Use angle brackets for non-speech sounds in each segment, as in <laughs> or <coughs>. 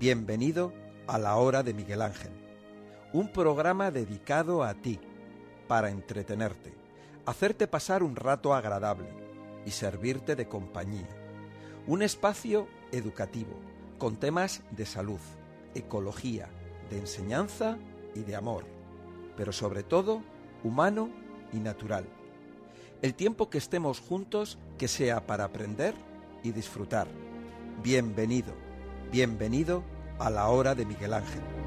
Bienvenido a la hora de Miguel Ángel, un programa dedicado a ti, para entretenerte, hacerte pasar un rato agradable y servirte de compañía. Un espacio educativo con temas de salud, ecología, de enseñanza y de amor, pero sobre todo humano y natural. El tiempo que estemos juntos que sea para aprender y disfrutar. Bienvenido, bienvenido a la hora de Miguel Ángel.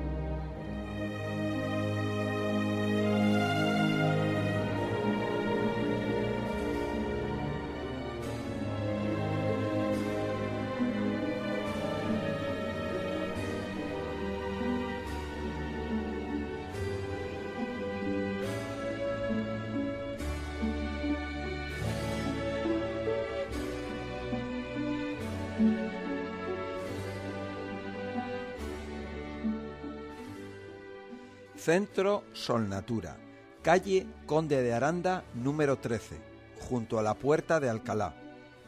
Centro Solnatura, calle Conde de Aranda número 13, junto a la Puerta de Alcalá.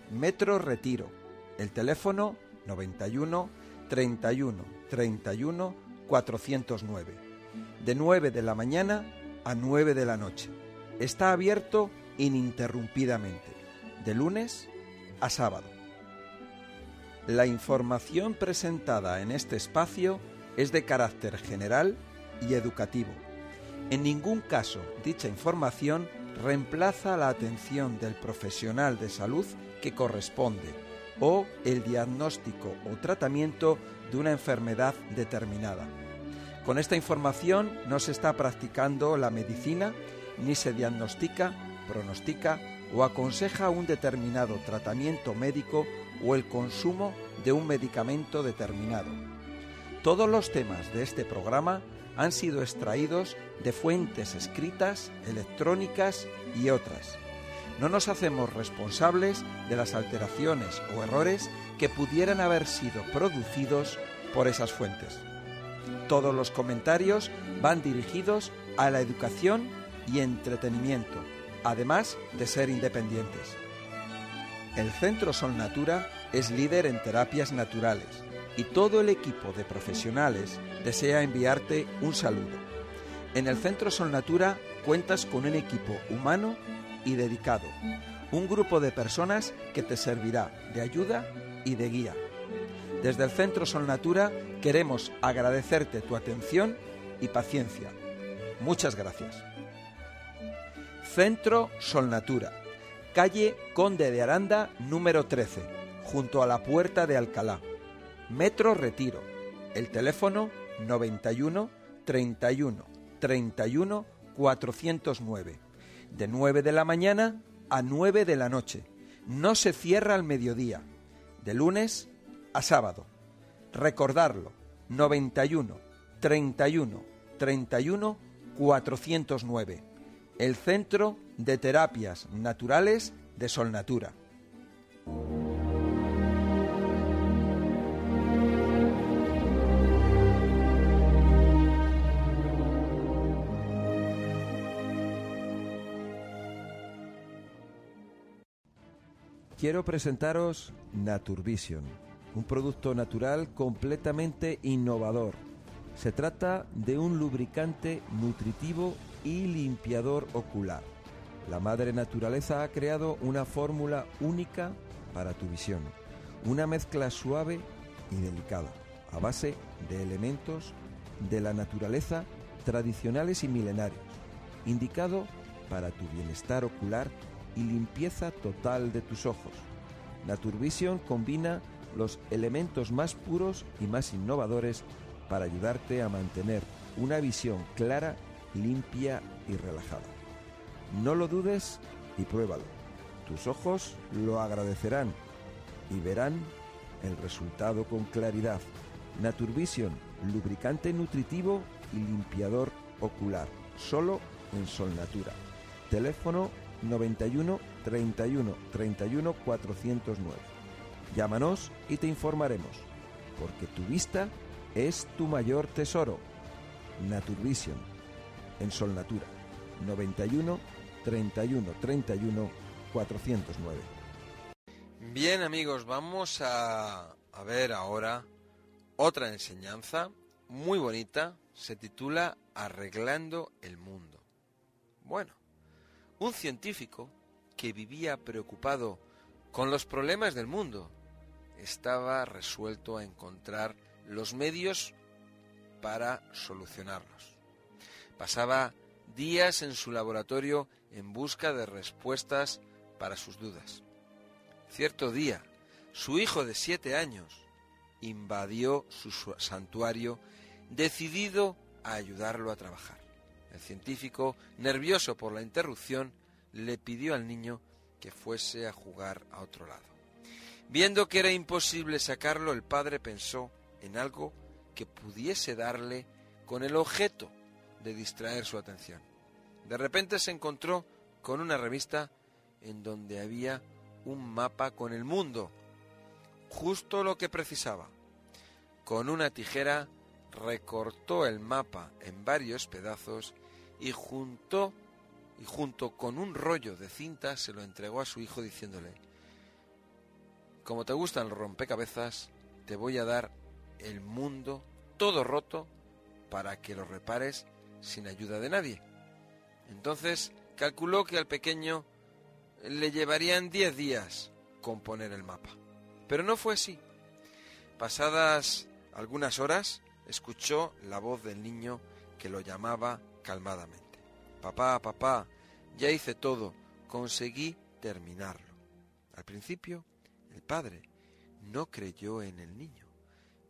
Metro Retiro. El teléfono 91 31 31 409. De 9 de la mañana a 9 de la noche. Está abierto ininterrumpidamente, de lunes a sábado. La información presentada en este espacio es de carácter general y educativo. En ningún caso dicha información reemplaza la atención del profesional de salud que corresponde o el diagnóstico o tratamiento de una enfermedad determinada. Con esta información no se está practicando la medicina ni se diagnostica, pronostica o aconseja un determinado tratamiento médico o el consumo de un medicamento determinado. Todos los temas de este programa han sido extraídos de fuentes escritas, electrónicas y otras. No nos hacemos responsables de las alteraciones o errores que pudieran haber sido producidos por esas fuentes. Todos los comentarios van dirigidos a la educación y entretenimiento, además de ser independientes. El Centro Sol Natura es líder en terapias naturales y todo el equipo de profesionales desea enviarte un saludo. En el Centro Sol Natura cuentas con un equipo humano y dedicado, un grupo de personas que te servirá de ayuda y de guía. Desde el Centro Sol Natura queremos agradecerte tu atención y paciencia. Muchas gracias. Centro Sol Natura, calle Conde de Aranda número 13, junto a la Puerta de Alcalá. Metro Retiro. El teléfono 91 31 31 409. De 9 de la mañana a 9 de la noche. No se cierra al mediodía. De lunes a sábado. Recordarlo. 91 31 31 409. El Centro de Terapias Naturales de Solnatura. Quiero presentaros Naturvision, un producto natural completamente innovador. Se trata de un lubricante nutritivo y limpiador ocular. La madre naturaleza ha creado una fórmula única para tu visión, una mezcla suave y delicada, a base de elementos de la naturaleza tradicionales y milenarios, indicado para tu bienestar ocular y limpieza total de tus ojos. Naturvision combina los elementos más puros y más innovadores para ayudarte a mantener una visión clara, limpia y relajada. No lo dudes y pruébalo. Tus ojos lo agradecerán y verán el resultado con claridad. Naturvision, lubricante nutritivo y limpiador ocular, solo en Sol Natura. Teléfono 91 31 31 409. Llámanos y te informaremos, porque tu vista es tu mayor tesoro. Naturvision, en Sol Natura, 91 31 31 409. Bien amigos, vamos a, a ver ahora Otra enseñanza muy bonita se titula Arreglando el mundo. Bueno, un científico que vivía preocupado con los problemas del mundo estaba resuelto a encontrar los medios para solucionarlos. Pasaba días en su laboratorio en busca de respuestas para sus dudas. Cierto día, su hijo de siete años invadió su santuario decidido a ayudarlo a trabajar. El científico, nervioso por la interrupción, le pidió al niño que fuese a jugar a otro lado. Viendo que era imposible sacarlo, el padre pensó en algo que pudiese darle con el objeto de distraer su atención. De repente se encontró con una revista en donde había un mapa con el mundo, justo lo que precisaba. Con una tijera recortó el mapa en varios pedazos y y junto con un rollo de cinta se lo entregó a su hijo diciéndole Como te gustan los rompecabezas, te voy a dar el mundo todo roto para que lo repares sin ayuda de nadie. Entonces calculó que al pequeño le llevarían diez días componer el mapa. Pero no fue así. Pasadas algunas horas, escuchó la voz del niño que lo llamaba calmadamente. Papá, papá, ya hice todo, conseguí terminarlo. Al principio, el padre no creyó en el niño.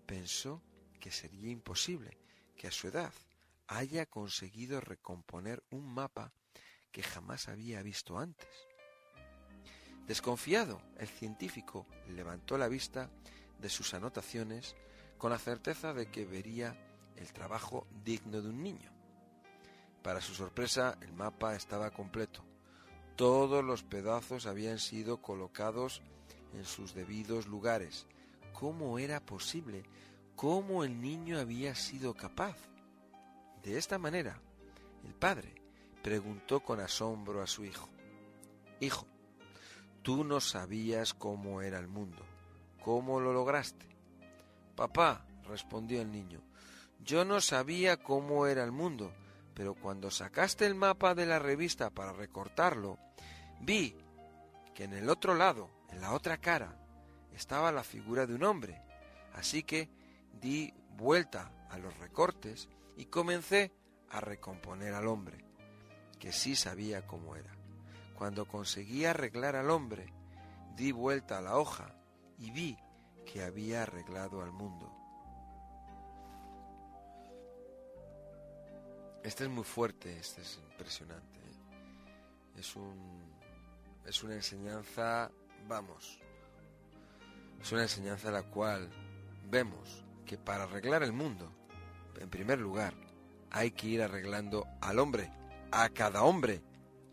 Pensó que sería imposible que a su edad haya conseguido recomponer un mapa que jamás había visto antes. Desconfiado, el científico levantó la vista de sus anotaciones con la certeza de que vería el trabajo digno de un niño. Para su sorpresa, el mapa estaba completo. Todos los pedazos habían sido colocados en sus debidos lugares. ¿Cómo era posible? ¿Cómo el niño había sido capaz? De esta manera, el padre preguntó con asombro a su hijo, Hijo, tú no sabías cómo era el mundo. ¿Cómo lo lograste? Papá, respondió el niño, yo no sabía cómo era el mundo, pero cuando sacaste el mapa de la revista para recortarlo, vi que en el otro lado, en la otra cara, estaba la figura de un hombre. Así que di vuelta a los recortes y comencé a recomponer al hombre, que sí sabía cómo era. Cuando conseguí arreglar al hombre, di vuelta a la hoja y vi que había arreglado al mundo. Este es muy fuerte, este es impresionante. ¿eh? Es un es una enseñanza, vamos, es una enseñanza la cual vemos que para arreglar el mundo, en primer lugar, hay que ir arreglando al hombre, a cada hombre,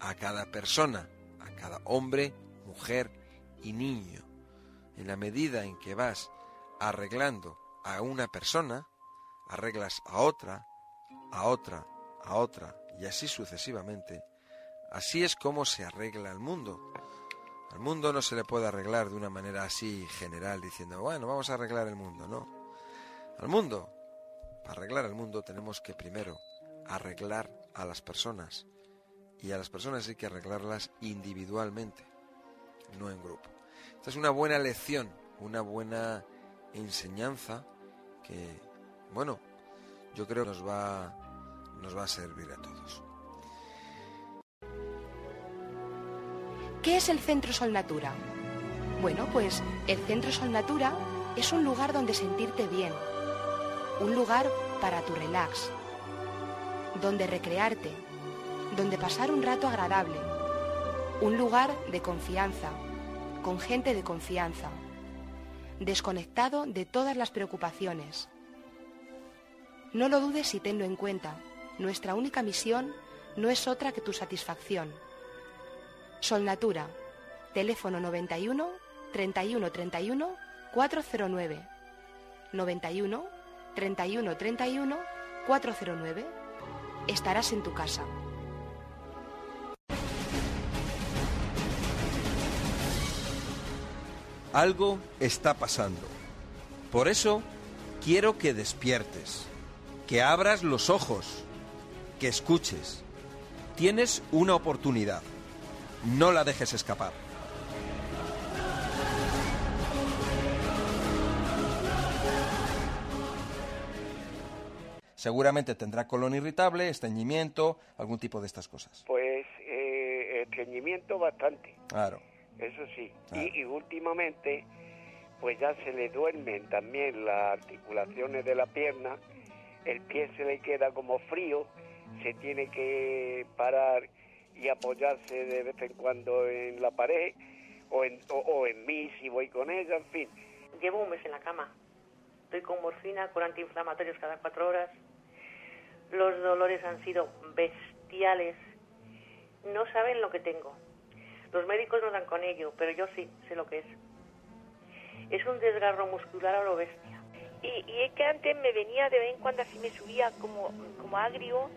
a cada persona, a cada hombre, mujer y niño en la medida en que vas arreglando a una persona, arreglas a otra, a otra, a otra, y así sucesivamente, así es como se arregla el mundo. Al mundo no se le puede arreglar de una manera así general, diciendo, bueno, vamos a arreglar el mundo, no. Al mundo, para arreglar el mundo tenemos que primero arreglar a las personas, y a las personas hay que arreglarlas individualmente, no en grupo. Esta es una buena lección, una buena enseñanza que, bueno, yo creo que nos va, nos va a servir a todos. ¿Qué es el Centro Sol Natura? Bueno, pues el Centro Sol Natura es un lugar donde sentirte bien, un lugar para tu relax, donde recrearte, donde pasar un rato agradable, un lugar de confianza, con gente de confianza, desconectado de todas las preocupaciones. No lo dudes y tenlo en cuenta. Nuestra única misión no es otra que tu satisfacción. Sol Natura, teléfono 91 31 31 409. 91 31 31 409. Estarás en tu casa. Algo está pasando. Por eso, Quiero que despiertes, que abras los ojos, que escuches. Tienes una oportunidad. No la dejes escapar. Seguramente tendrá colon irritable, estreñimiento, algún tipo de estas cosas. Pues eh, estreñimiento bastante. Claro. Eso sí. Claro. Y, y últimamente, pues ya se le duermen también las articulaciones de la pierna, el pie se le queda como frío, se tiene que parar y apoyarse de vez en cuando en la pared o en, o, o en mí si voy con ella, en fin. Llevo un mes en la cama. Estoy con morfina, con antiinflamatorios cada cuatro horas. Los dolores han sido bestiales. No saben lo que tengo. Los médicos no dan con ello, pero yo sí sé lo que es. Es un desgarro muscular a lo bestia. Y, y es que antes me venía de vez en cuando así me subía como, como agrio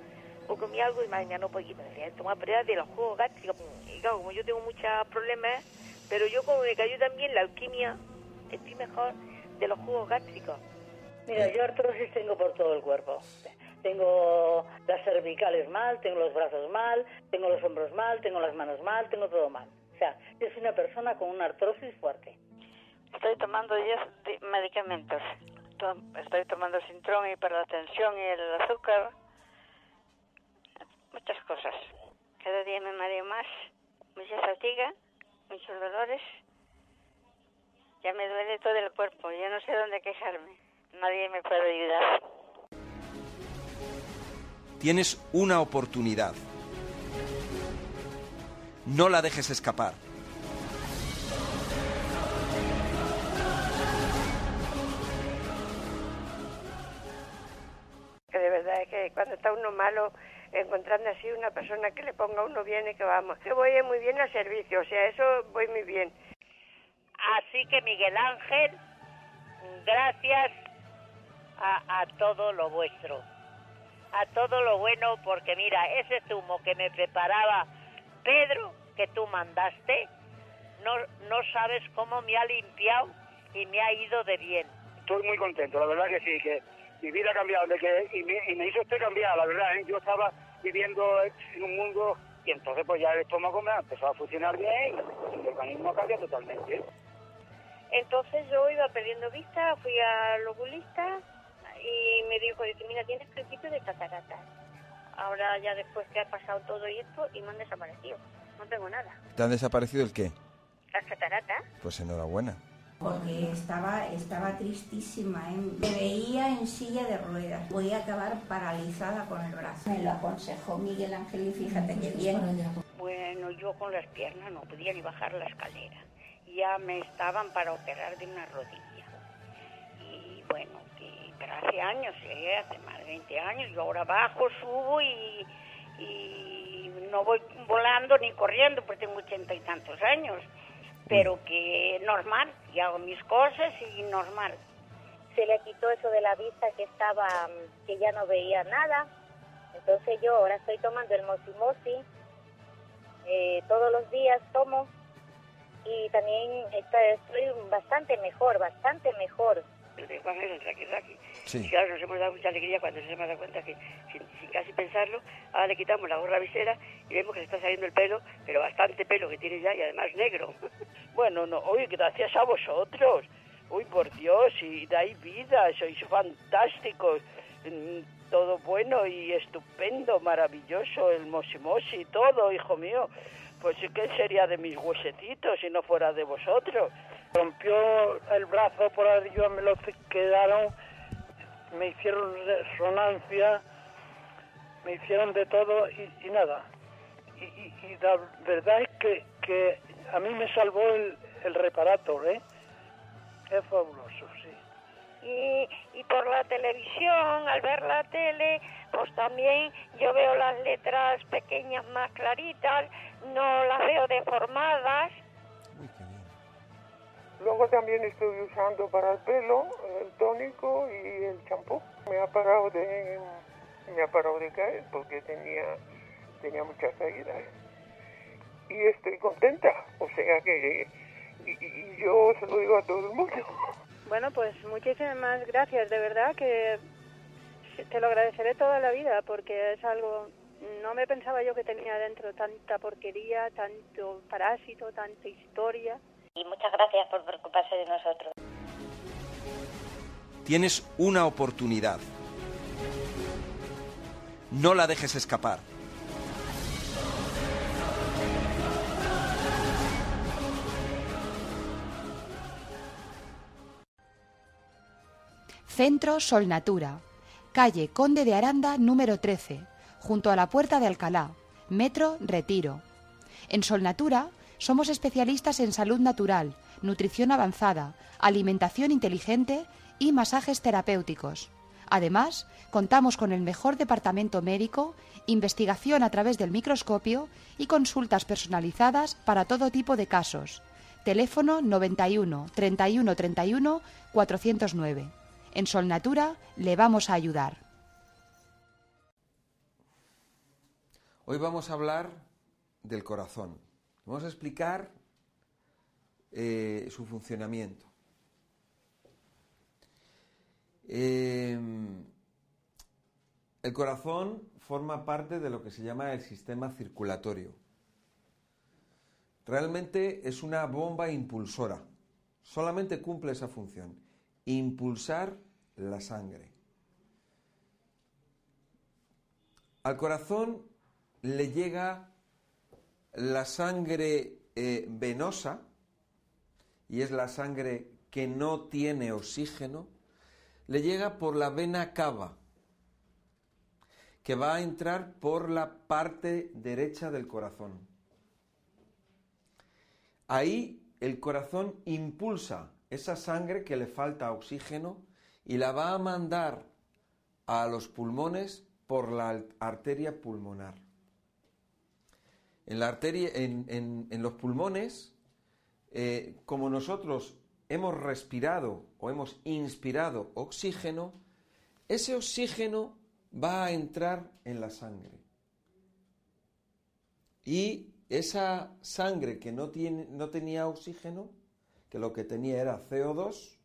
o comía algo y madre mía, no podía tomar pruebas de los jugos gástricos. Y claro, como yo tengo muchos problemas, pero yo como me cayó también la alquimia, estoy mejor de los jugos gástricos. Mira, yo artrosis tengo por todo el cuerpo. Tengo las cervicales mal, tengo los brazos mal, tengo los hombros mal, tengo las manos mal, tengo todo mal. O sea, yo soy una persona con una artrosis fuerte. Estoy tomando 10 di- medicamentos. To- Estoy tomando Sintrón y para la tensión y el azúcar. Muchas cosas. Cada día me mareo más. Mucha fatiga, muchos dolores. Ya me duele todo el cuerpo. Ya no sé dónde quejarme. Nadie me puede ayudar. Tienes una oportunidad. No la dejes escapar. que de verdad es que cuando está uno malo, encontrando así una persona que le ponga a uno bien y que vamos. Yo voy muy bien al servicio, o sea, eso voy muy bien. Así que Miguel Ángel, gracias a, a todo lo vuestro, a todo lo bueno, porque mira, ese zumo que me preparaba Pedro, que tú mandaste, no, no sabes cómo me ha limpiado y me ha ido de bien. Estoy muy contento, la verdad que sí, que mi vida ha cambiado de que, y, me, y me hizo usted cambiar, la verdad. ¿eh? Yo estaba viviendo en un mundo y entonces pues ya el estómago me ha empezado a funcionar bien y el organismo cambia totalmente. Entonces yo iba perdiendo vista, fui al oculista y me dijo, dice, mira, tienes principio de cataratas. Ahora ya después que ha pasado todo y esto y me han desaparecido. No tengo nada. ¿Te han desaparecido el qué? Las cataratas. Pues enhorabuena. Porque estaba, estaba tristísima. ¿eh? Me veía en silla de ruedas. Voy a acabar paralizada con el brazo. Me lo aconsejó Miguel Ángel y fíjate qué bien. Bueno, yo con las piernas no podía ni bajar la escalera. Ya me estaban para operar de una rodilla. Y bueno, que, pero hace años, ¿eh? hace más de 20 años, yo ahora bajo, subo y, y no voy volando ni corriendo porque tengo ochenta y tantos años. Pero que normal, y hago mis cosas y normal. Se le quitó eso de la vista que estaba, mm, que ya no veía nada. Entonces yo ahora estoy tomando el mosimosi. Eh, todos los días tomo y también está- estoy bastante mejor, bastante mejor. De Juan es el Raki Sí. Y claro, nos hemos dado mucha alegría cuando nos hemos dado cuenta que, sin, sin casi pensarlo, ahora le quitamos la gorra visera y vemos que se está saliendo el pelo, pero bastante pelo que tiene ya y además negro. <laughs> Bueno, no, hoy gracias a vosotros. Uy, por Dios, y dais vida, sois fantásticos. Mm, Todo bueno y estupendo, maravilloso, el mosimosi todo, hijo mío. Pues que sería de mis huesecitos si no fuera de vosotros. Rompió el brazo por arriba, me lo quedaron, me hicieron resonancia, me hicieron de todo y, nada. Y la verdad es que, que a mí me salvó el, el reparator, ¿eh? Es fabuloso, sí. Y, y por la televisión, al ver la tele, pues también yo veo las letras pequeñas más claritas, no las veo deformadas. Luego también estoy usando para el pelo el tónico y el champú. Me ha parado de me ha parado de caer porque tenía tenía muchas caídas y estoy contenta. O sea que y, y- yo se lo digo a todo el mundo. Bueno, pues muchísimas gracias, de verdad que te lo agradeceré toda la vida porque es algo, no me pensaba yo que tenía dentro tanta porquería, tanto parásito, tanta historia. Y muchas gracias por preocuparse de nosotros. Tienes una oportunidad. No la dejes escapar. Centro Sol Natura, calle Conde de Aranda número 13, junto a la Puerta de Alcalá, Metro Retiro. En Sol Natura somos especialistas en salud natural, nutrición avanzada, alimentación inteligente y masajes terapéuticos. Además, contamos con el mejor departamento médico, investigación a través del microscopio y consultas personalizadas para todo tipo de casos. Teléfono 91 31 31 409. En Sol Natura le vamos a ayudar. Hoy vamos a hablar del corazón. Vamos a explicar eh, su funcionamiento. Em, el corazón forma parte de lo que se llama el sistema circulatorio. Realmente es una bomba impulsora. Solamente cumple esa función. Impulsar la sangre. Al corazón le llega la sangre eh, venosa, y es la sangre que no tiene oxígeno, le llega por la vena cava, que va a entrar por la parte derecha del corazón. Ahí el corazón impulsa esa sangre que le falta oxígeno y la va a mandar a los pulmones por la arteria pulmonar. En, la arteria, en, los pulmones, eh, como nosotros hemos respirado o hemos inspirado oxígeno, ese oxígeno va a entrar en la sangre. Y esa sangre que no, tiene, no tenía oxígeno, que lo que tenía era CO2,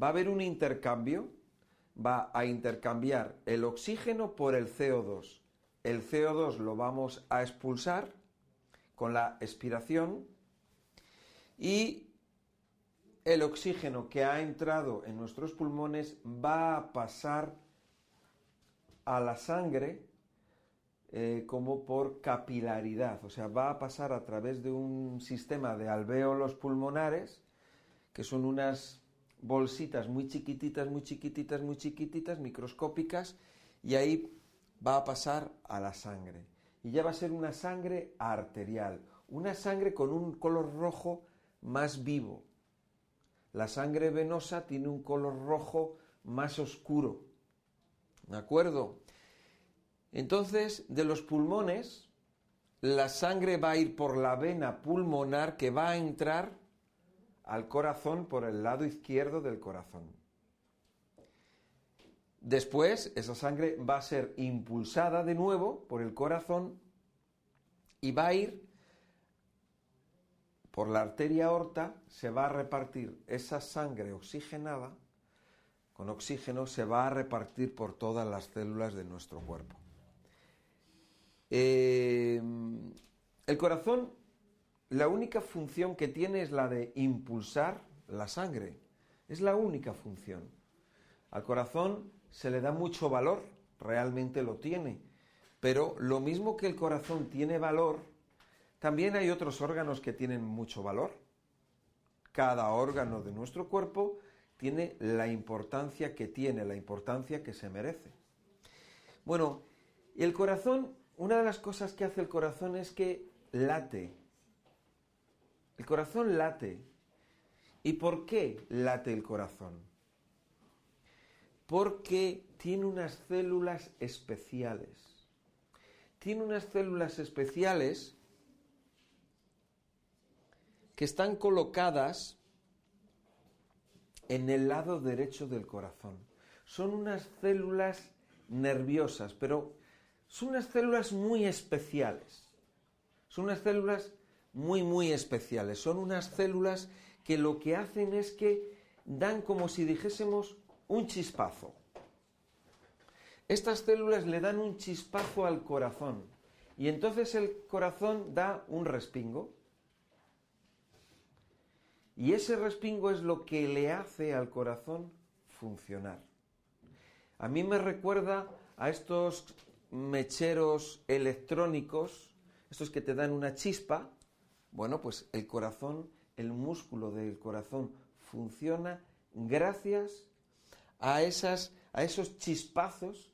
va a haber un intercambio, va a intercambiar el oxígeno por el CO2. El CO2 lo vamos a expulsar con la expiración y el oxígeno que ha entrado en nuestros pulmones va a pasar a la sangre eh, como por capilaridad, o sea, va a pasar a través de un sistema de alvéolos pulmonares, que son unas bolsitas muy chiquititas, muy chiquititas, muy chiquititas, microscópicas, y ahí va a pasar a la sangre. Y ya va a ser una sangre arterial, una sangre con un color rojo más vivo, la sangre venosa tiene un color rojo más oscuro. ¿De acuerdo? Entonces, de los pulmones, la sangre va a ir por la vena pulmonar que va a entrar al corazón por el lado izquierdo del corazón. Después, esa sangre va a ser impulsada de nuevo por el corazón y va a ir por la arteria aorta se va a repartir esa sangre oxigenada, con oxígeno se va a repartir por todas las células de nuestro cuerpo. Eh, el corazón, la única función que tiene es la de impulsar la sangre. Es la única función. Al corazón se le da mucho valor, realmente lo tiene. Pero lo mismo que el corazón tiene valor, también hay otros órganos que tienen mucho valor. Cada órgano de nuestro cuerpo tiene la importancia que tiene, la importancia que se merece. Bueno, el corazón, una de las cosas que hace el corazón es que late. El corazón late. ¿Y por qué late el corazón? Porque tiene unas células especiales. Tiene unas células especiales que están colocadas en el lado derecho del corazón. Son unas células nerviosas, pero son unas células muy especiales. Son unas células muy, muy especiales. Son unas células que lo que hacen es que dan como si dijésemos un chispazo. Estas células le dan un chispazo al corazón y entonces el corazón da un respingo. Y ese respingo es lo que le hace al corazón funcionar. A mí me recuerda a estos mecheros electrónicos, estos que te dan una chispa. Bueno, pues el corazón, el músculo del corazón funciona gracias a, esas, a esos chispazos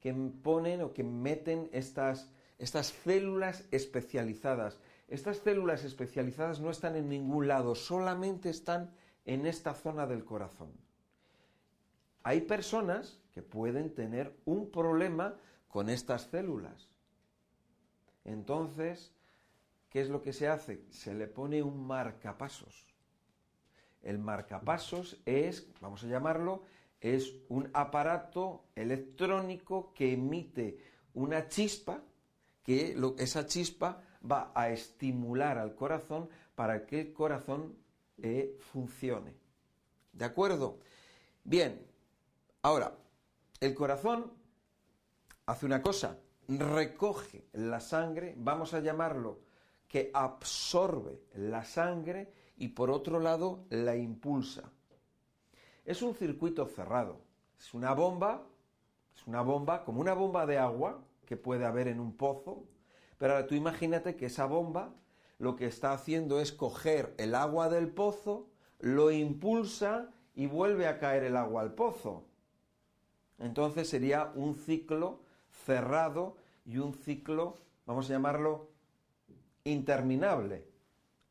que ponen o que meten estas, estas células especializadas. Estas células especializadas no están en ningún lado, solamente están en esta zona del corazón. Hay personas que pueden tener un problema con estas células. Entonces, ¿qué es lo que se hace? Se le pone un marcapasos. El marcapasos es, vamos a llamarlo, es un aparato electrónico que emite una chispa, que esa chispa va a estimular al corazón para que el corazón eh, funcione. ¿De acuerdo? Bien, ahora, el corazón hace una cosa, recoge la sangre, vamos a llamarlo que absorbe la sangre y por otro lado la impulsa. Es un circuito cerrado, es una bomba, es una bomba como una bomba de agua que puede haber en un pozo, pero ahora tú imagínate que esa bomba lo que está haciendo es coger el agua del pozo, lo impulsa y vuelve a caer el agua al pozo. Entonces sería un ciclo cerrado y un ciclo, vamos a llamarlo, interminable.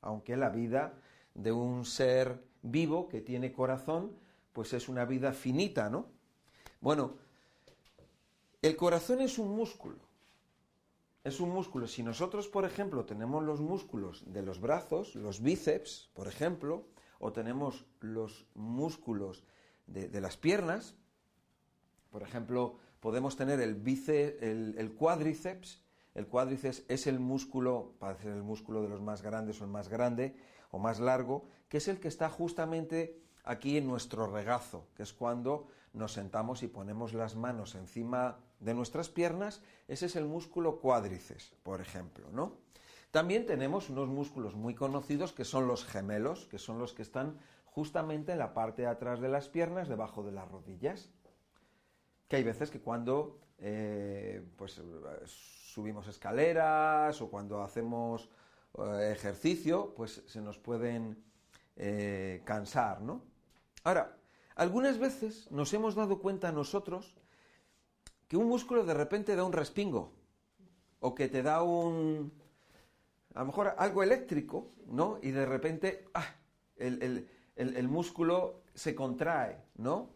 Aunque la vida de un ser vivo que tiene corazón, pues es una vida finita, ¿no? Bueno, el corazón es un músculo. Es un músculo. Si nosotros, por ejemplo, tenemos los músculos de los brazos, los bíceps, por ejemplo, o tenemos los músculos de, las piernas, por ejemplo, podemos tener el, el, cuádriceps. El cuádriceps es el músculo, parece el músculo de los más grandes o el más grande o más largo, que es el que está justamente aquí en nuestro regazo, que es cuando nos sentamos y ponemos las manos encima de nuestras piernas. Ese es el músculo cuádriceps, por ejemplo, ¿no? También tenemos unos músculos muy conocidos que son los gemelos, que son los que están justamente en la parte de atrás de las piernas, debajo de las rodillas que hay veces que cuando eh, pues, subimos escaleras o cuando hacemos eh, ejercicio, pues se nos pueden eh, cansar, ¿no? Ahora, algunas veces nos hemos dado cuenta nosotros que un músculo de repente da un respingo o que te da un, a lo mejor algo eléctrico, ¿no? Y de repente, ah, el, el músculo se contrae, ¿no?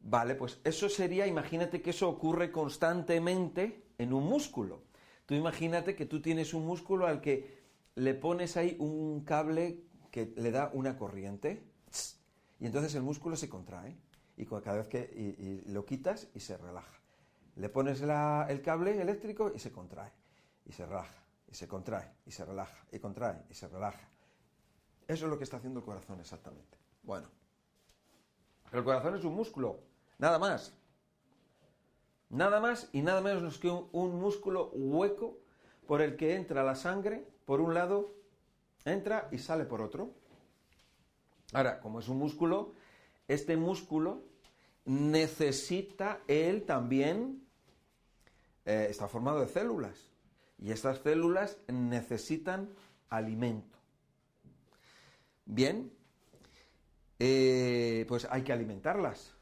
Vale, pues eso sería, imagínate que eso ocurre constantemente en un músculo. Tú imagínate que tú tienes un músculo al que le pones ahí un cable que le da una corriente y entonces el músculo se contrae y cada vez que lo quitas y se relaja. Le pones el cable eléctrico y se contrae y se relaja y se contrae y se relaja y contrae y se relaja. Eso es lo que está haciendo el corazón exactamente. Bueno, el corazón es un músculo Nada más. Nada más y nada menos que un, músculo hueco por el que entra la sangre, por un lado, entra y sale por otro. Ahora, como es un músculo, este músculo necesita él también, eh, está formado de células, y estas células necesitan alimento. Bien, eh, pues hay que alimentarlas.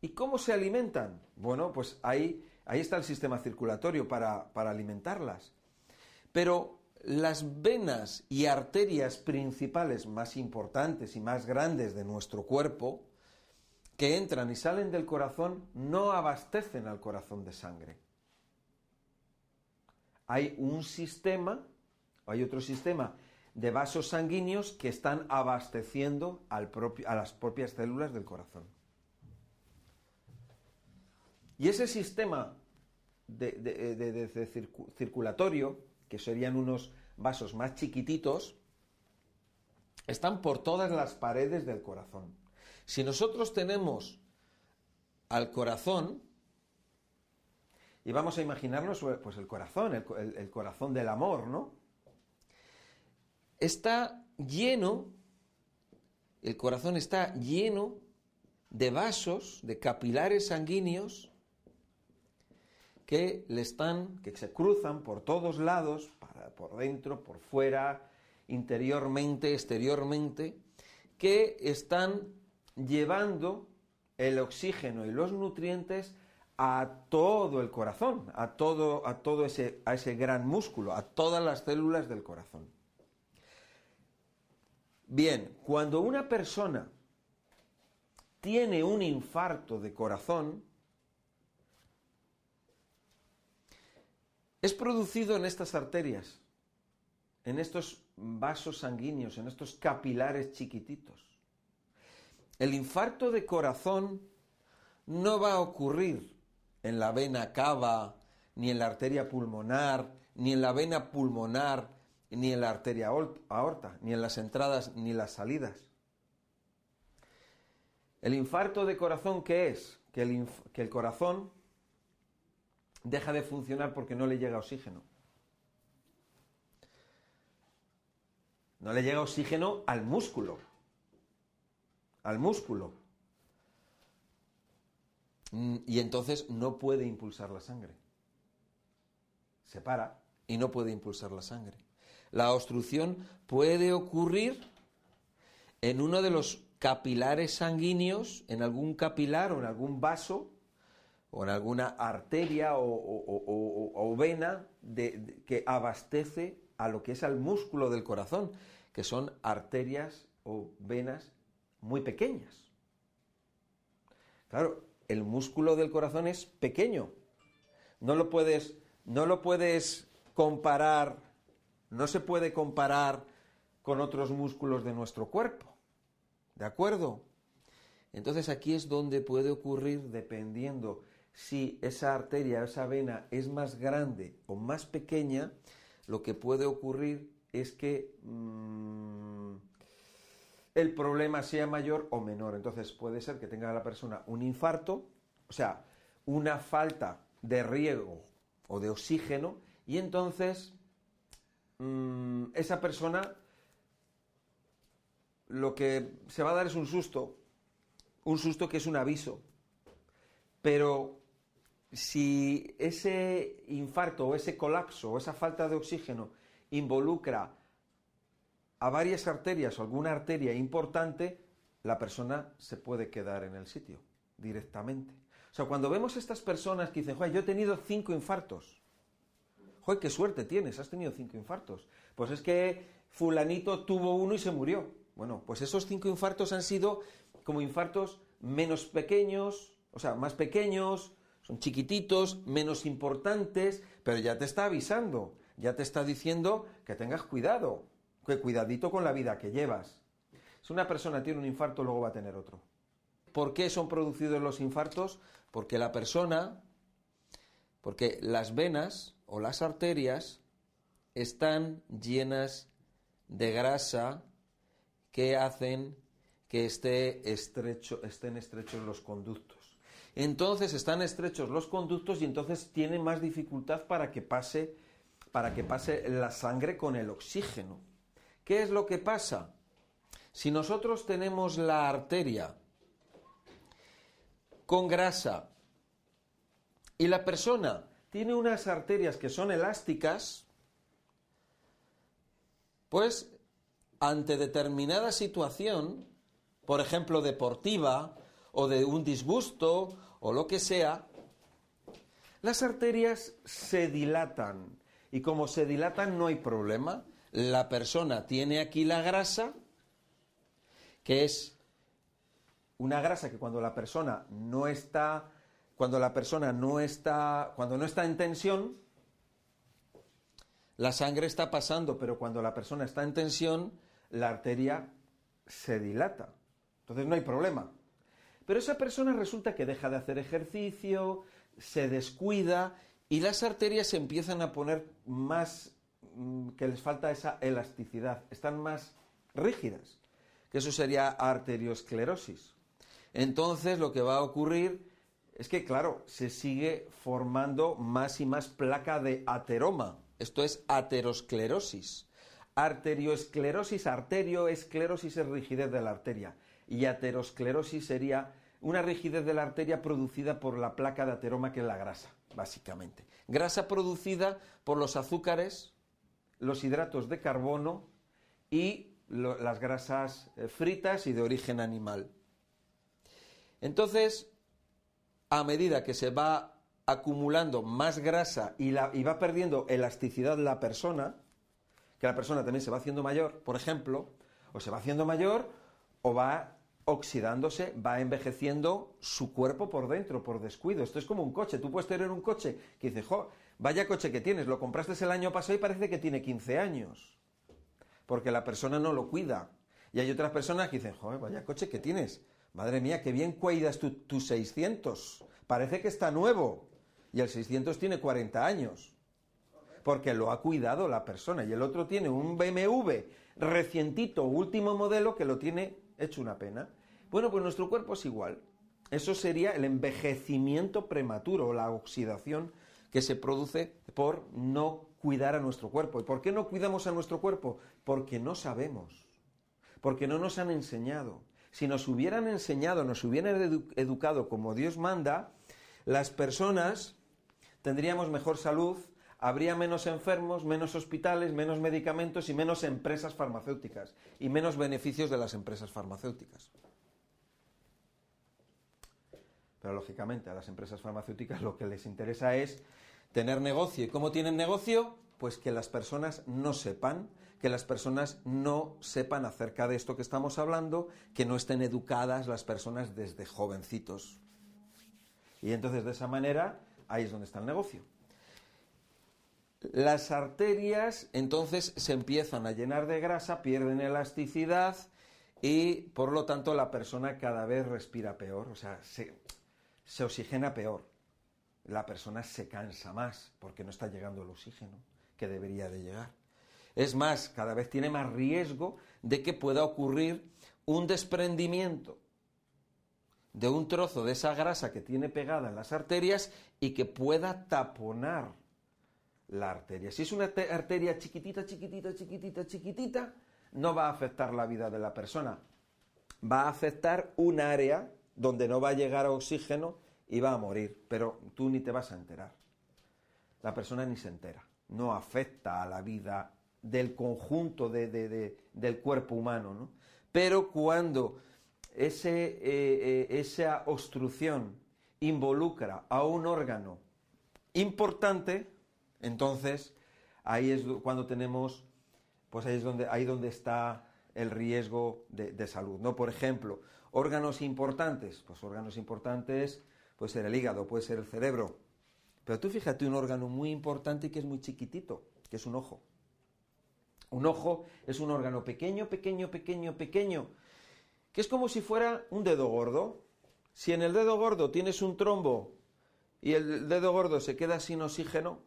¿Y cómo se alimentan? Bueno, pues ahí, ahí está el sistema circulatorio para, para alimentarlas. Pero las venas y arterias principales más importantes y más grandes de nuestro cuerpo, que entran y salen del corazón, no abastecen al corazón de sangre. Hay un sistema, o hay otro sistema de vasos sanguíneos que están abasteciendo al a las propias células del corazón. Y ese sistema de, circulatorio, que serían unos vasos más chiquititos, están por todas las paredes del corazón. Si nosotros tenemos al corazón, y vamos a imaginarnos pues el corazón, el, el corazón del amor, ¿no? Está lleno, el corazón está lleno de vasos, de capilares sanguíneos que le están, que se cruzan por todos lados, por dentro, por fuera, interiormente, exteriormente, que están llevando el oxígeno y los nutrientes a todo el corazón, a todo, a todo ese, a ese gran músculo, a todas las células del corazón. Bien, cuando una persona tiene un infarto de corazón, es producido en estas arterias, en estos vasos sanguíneos, en estos capilares chiquititos. El infarto de corazón no va a ocurrir en la vena cava, ni en la arteria pulmonar, ni en la vena pulmonar, ni en la arteria aorta, ni en las entradas, ni las salidas. El infarto de corazón, ¿qué es? Que el, que el corazón deja de funcionar porque no le llega oxígeno. No le llega oxígeno al músculo. Al músculo. Mm, y entonces no puede impulsar la sangre. Se para y no puede impulsar la sangre. La obstrucción puede ocurrir en uno de los capilares sanguíneos, en algún capilar o en algún vaso o en alguna arteria o, vena que abastece a lo que es al músculo del corazón, que son arterias o venas muy pequeñas. Claro, el músculo del corazón es pequeño. No lo puedes, no lo puedes comparar, no se puede comparar con otros músculos de nuestro cuerpo. ¿De acuerdo? Entonces aquí es donde puede ocurrir, dependiendo si esa arteria, esa vena es más grande o más pequeña, lo que puede ocurrir es que mm, el problema sea mayor o menor. Entonces puede ser que tenga la persona un infarto, o sea, una falta de riego o de oxígeno, y entonces mm, esa persona lo que se va a dar es un susto, un susto que es un aviso. Pero si ese infarto o ese colapso o esa falta de oxígeno involucra a varias arterias o alguna arteria importante, la persona se puede quedar en el sitio directamente. O sea, cuando vemos estas personas que dicen, Joder, yo he tenido cinco infartos. Joder, qué suerte tienes, has tenido cinco infartos. Pues es que fulanito tuvo uno y se murió. Bueno, pues esos cinco infartos han sido como infartos menos pequeños, o sea, más pequeños, son chiquititos, menos importantes, pero ya te está avisando, ya te está diciendo que tengas cuidado, que cuidadito con la vida que llevas. Si una persona tiene un infarto, luego va a tener otro. ¿Por qué son producidos los infartos? Porque la persona, porque las venas o las arterias están llenas de grasa que hacen que esté estrecho, estén estrechos los conductos. Entonces están estrechos los conductos y entonces tiene más dificultad para que pase para que pase la sangre con el oxígeno. ¿Qué es lo que pasa? Si nosotros tenemos la arteria con grasa y la persona tiene unas arterias que son elásticas, pues ante determinada situación, por ejemplo deportiva, o de un disgusto, o lo que sea, las arterias se dilatan. Y como se dilatan no hay problema. La persona tiene aquí la grasa, que es una grasa que cuando la persona no está cuando la persona no está cuando no está en tensión la sangre está pasando, pero cuando la persona está en tensión la arteria se dilata. Entonces no hay problema. Pero esa persona resulta que deja de hacer ejercicio, se descuida y las arterias se empiezan a poner más, mm, que les falta esa elasticidad, están más rígidas, que eso sería arteriosclerosis. Entonces lo que va a ocurrir es que, claro, se sigue formando más y más placa de ateroma. Esto es aterosclerosis. Arteriosclerosis, arterioesclerosis es rigidez de la arteria. Y aterosclerosis sería una rigidez de la arteria producida por la placa de ateroma, que es la grasa, básicamente. Grasa producida por los azúcares, los hidratos de carbono y las grasas eh, fritas y de origen animal. Entonces, a medida que se va acumulando más grasa y, va perdiendo elasticidad la persona, que la persona también se va haciendo mayor, por ejemplo, o se va haciendo mayor o va oxidándose, va envejeciendo su cuerpo por dentro, por descuido. Esto es como un coche. Tú puedes tener un coche que dice, jo, vaya coche que tienes, lo compraste el año pasado y parece que tiene 15 años, porque la persona no lo cuida. Y hay otras personas que dicen, joder, vaya coche que tienes, Madre mía, qué bien cuidas tus 600. Parece que está nuevo. Y el 600 tiene 40 años. Porque lo ha cuidado la persona. Y el otro tiene un BMW recientito, último modelo, que lo tiene hecho una pena. Bueno, pues nuestro cuerpo es igual. Eso sería el envejecimiento prematuro, la oxidación que se produce por no cuidar a nuestro cuerpo. ¿Y por qué no cuidamos a nuestro cuerpo? Porque no sabemos, porque no nos han enseñado, si nos hubieran enseñado, nos hubieran educado como Dios manda, las personas tendríamos mejor salud, habría menos enfermos, menos hospitales, menos medicamentos y menos empresas farmacéuticas y menos beneficios de las empresas farmacéuticas. Pero lógicamente a las empresas farmacéuticas lo que les interesa es tener negocio. ¿Y cómo tienen negocio? Pues que las personas no sepan, que las personas no sepan acerca de esto que estamos hablando, que no estén educadas las personas desde jovencitos. Y entonces de esa manera, ahí es donde está el negocio. Las arterias entonces se empiezan a llenar de grasa, pierden elasticidad y por lo tanto la persona cada vez respira peor, o sea, se, oxigena peor. La persona se cansa más porque no está llegando el oxígeno que debería de llegar. Es más, cada vez tiene más riesgo de que pueda ocurrir un desprendimiento de un trozo de esa grasa que tiene pegada en las arterias y que pueda taponar la arteria. Si es una arteria chiquitita, chiquitita, chiquitita, chiquitita, no va a afectar la vida de la persona. Va a afectar un área donde no va a llegar oxígeno y va a morir, pero tú ni te vas a enterar. La persona ni se entera no afecta a la vida del conjunto del cuerpo humano. ¿no? Pero cuando ese, eh, eh, esa obstrucción involucra a un órgano importante, entonces ahí es cuando tenemos, pues ahí es donde, ahí donde está el riesgo de, de, salud. ¿no? Por ejemplo, órganos importantes, pues órganos importantes puede ser el hígado, puede ser el cerebro, pero tú fíjate un órgano muy importante que es muy chiquitito, que es un ojo. Un ojo es un órgano pequeño, pequeño, pequeño, pequeño, que es como si fuera un dedo gordo. Si en el dedo gordo tienes un trombo y el dedo gordo se queda sin oxígeno,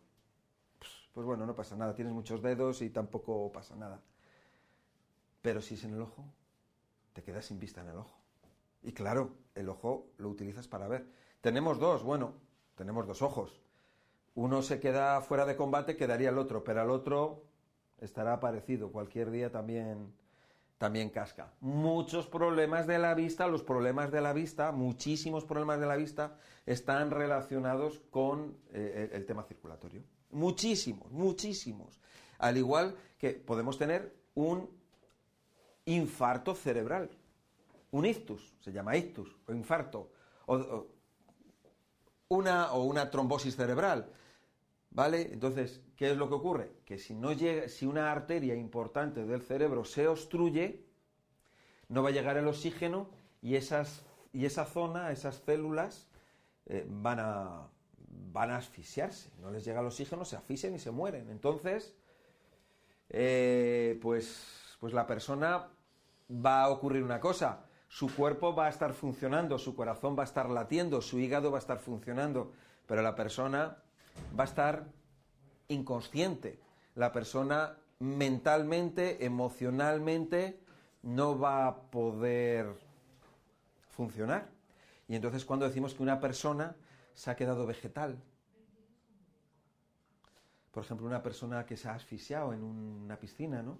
pues, bueno, no pasa nada, tienes muchos dedos y tampoco pasa nada. Pero si es en el ojo, te quedas sin vista en el ojo. Y claro, el ojo lo utilizas para ver. Tenemos dos, bueno, tenemos dos ojos uno se queda fuera de combate, quedaría el otro, pero al otro estará parecido. Cualquier día también, también casca. Muchos problemas de la vista, los problemas de la vista, muchísimos problemas de la vista están relacionados con eh, el tema circulatorio. Muchísimos, muchísimos. Al igual que podemos tener un infarto cerebral, un ictus, se llama ictus, o infarto, o, una, o una trombosis cerebral. ¿Vale? Entonces, ¿qué es lo que ocurre? Que si no llega, si una arteria importante del cerebro se obstruye, no va a llegar el oxígeno y esas y esa zona, esas células eh, van a van a asfixiarse. No les llega el oxígeno, se asfixian y se mueren. Entonces, eh, pues, pues la persona va a ocurrir una cosa. Su cuerpo va a estar funcionando, su corazón va a estar latiendo, su hígado va a estar funcionando, pero la persona va a estar inconsciente. La persona mentalmente, emocionalmente, no va a poder funcionar. Y entonces cuando decimos que una persona se ha quedado vegetal, por ejemplo, una persona que se ha asfixiado en una piscina, ¿no?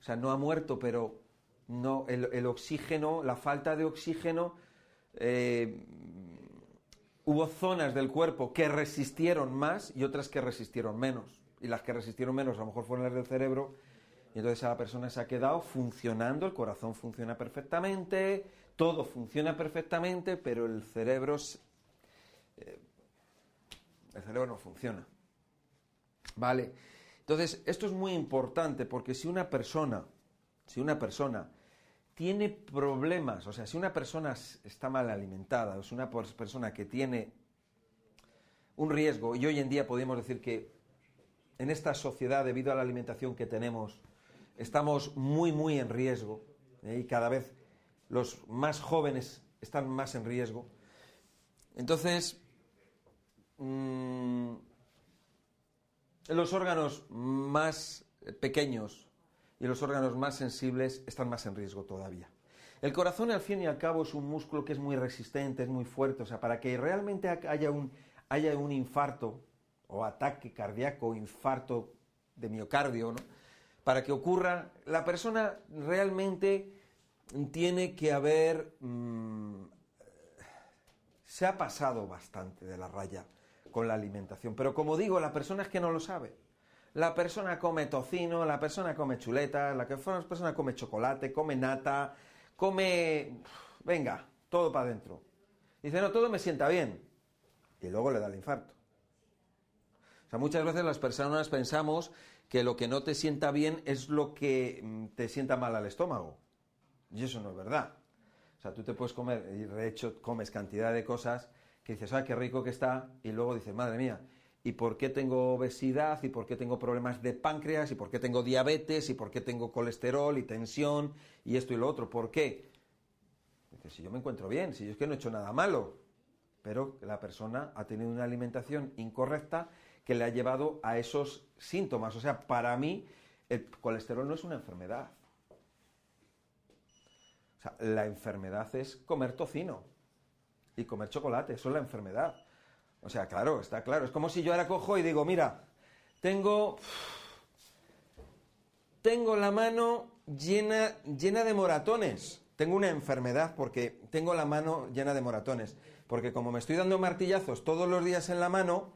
O sea, no ha muerto, pero no, el, oxígeno, la falta de oxígeno, eh, hubo zonas del cuerpo que resistieron más y otras que resistieron menos. Y las que resistieron menos a lo mejor fueron las del cerebro. Y entonces a la persona se ha quedado funcionando, el corazón funciona perfectamente, todo funciona perfectamente, pero el cerebro, eh, el cerebro no funciona. ¿Vale? Entonces, esto es muy importante porque si una persona, si una persona tiene problemas, o sea, si una persona está mal alimentada, o es una persona que tiene un riesgo, y hoy en día podemos decir que en esta sociedad, debido a la alimentación que tenemos, estamos muy, muy en riesgo, ¿eh? y cada vez los más jóvenes están más en riesgo. Entonces, mmm, los órganos más pequeños y los órganos más sensibles están más en riesgo todavía. El corazón, al fin y al cabo, es un músculo que es muy resistente, es muy fuerte. O sea, para que realmente haya un, infarto o ataque cardíaco, infarto de miocardio, ¿no? para que ocurra, la persona realmente tiene que haber... Mm, se ha pasado bastante de la raya con la alimentación. Pero como digo, la persona es que no lo sabe. La persona come tocino, la persona come chuletas, la persona come chocolate, come nata, come... Venga, todo para adentro. Dice, no, todo me sienta bien. Y luego le da el infarto. O sea, muchas veces las personas pensamos que lo que no te sienta bien es lo que mm, te sienta mal al estómago. Y eso no es verdad. O sea, tú te puedes comer, y de hecho comes cantidad de cosas que dices, ah, qué rico que está, y luego dices, madre mía, ¿y por qué tengo obesidad? ¿Y por qué tengo problemas de páncreas? ¿Y por qué tengo diabetes? ¿Y por qué tengo colesterol y tensión? Y esto y lo otro. ¿Por qué? Dices, si yo me encuentro bien, si yo es que no he hecho nada malo. Pero la persona ha tenido una alimentación incorrecta que le ha llevado a esos síntomas. O sea, para mí, el colesterol no es una enfermedad. O sea, la enfermedad es comer tocino y comer chocolate, eso es la enfermedad. O sea, claro, está claro. Es como si yo ahora cojo y digo, mira, tengo, tengo la mano llena, llena de moratones. Tengo una enfermedad porque tengo la mano llena de moratones. Porque como me estoy dando martillazos todos los días en la mano,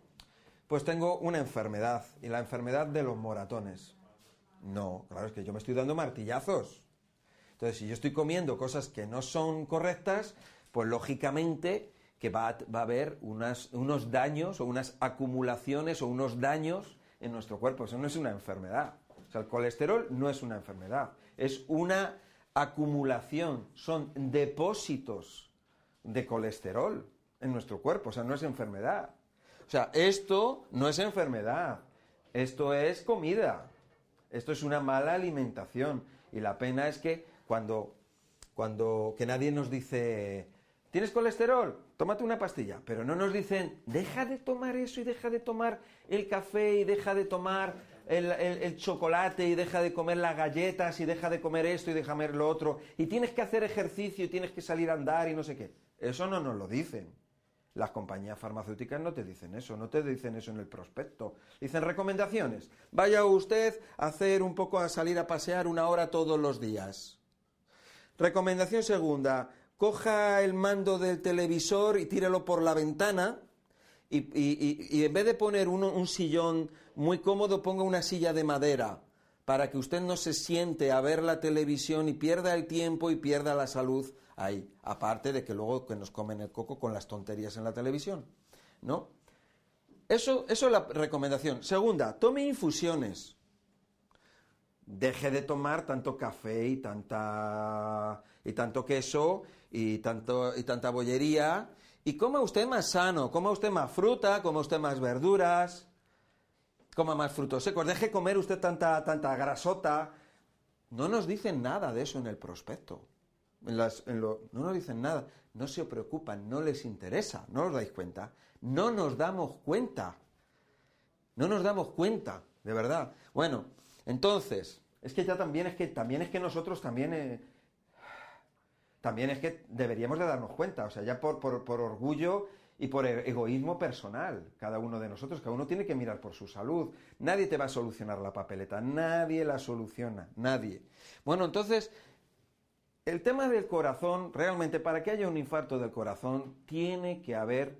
pues tengo una enfermedad. Y la enfermedad de los moratones. No, claro, es que yo me estoy dando martillazos. Entonces, si yo estoy comiendo cosas que no son correctas, pues lógicamente que va a, haber unos daños o unas acumulaciones o unos daños en nuestro cuerpo. Eso no es una enfermedad. O sea, el colesterol no es una enfermedad, es una acumulación, son depósitos de colesterol en nuestro cuerpo, o sea, no es enfermedad. O sea, esto no es enfermedad, esto es comida, esto es una mala alimentación. Y la pena es que cuando, cuando que nadie nos dice, ¿Tienes colesterol? Tómate una pastilla. Pero no nos dicen, deja de tomar eso y deja de tomar el café y deja de tomar el, chocolate y deja de comer las galletas y deja de comer esto y deja de comer lo otro. Y tienes que hacer ejercicio y tienes que salir a andar y no sé qué. Eso no nos lo dicen. Las compañías farmacéuticas no te dicen eso, no te dicen eso en el prospecto. Dicen recomendaciones. Vaya usted a hacer un poco a salir a pasear una hora todos los días. Recomendación segunda, coja el mando del televisor y tírelo por la ventana y, en vez de poner un sillón muy cómodo, ponga una silla de madera para que usted no se siente a ver la televisión y pierda el tiempo y pierda la salud ahí. Aparte de que luego que nos comen el coco con las tonterías en la televisión. ¿No? Eso, eso es la recomendación. Segunda, tome infusiones. Deje de tomar tanto café y tanta y tanto queso y, tanto, y tanta bollería. Y coma usted más sano, coma usted más fruta, coma usted más verduras, coma más frutos secos, deje comer usted tanta, tanta grasota. No nos dicen nada de eso en el prospecto. no nos dicen nada, no se preocupan, no les interesa, no os dais cuenta. No nos damos cuenta. No nos damos cuenta, de verdad. Bueno, entonces, Es que ya también es que también es que nosotros también eh, también es que deberíamos de darnos cuenta, o sea, ya por, por, por orgullo y por e- egoísmo personal, cada uno de nosotros, cada uno tiene que mirar por su salud. Nadie te va a solucionar la papeleta, nadie la soluciona, nadie. Bueno, entonces, el tema del corazón, realmente para que haya un infarto del corazón, tiene que haber,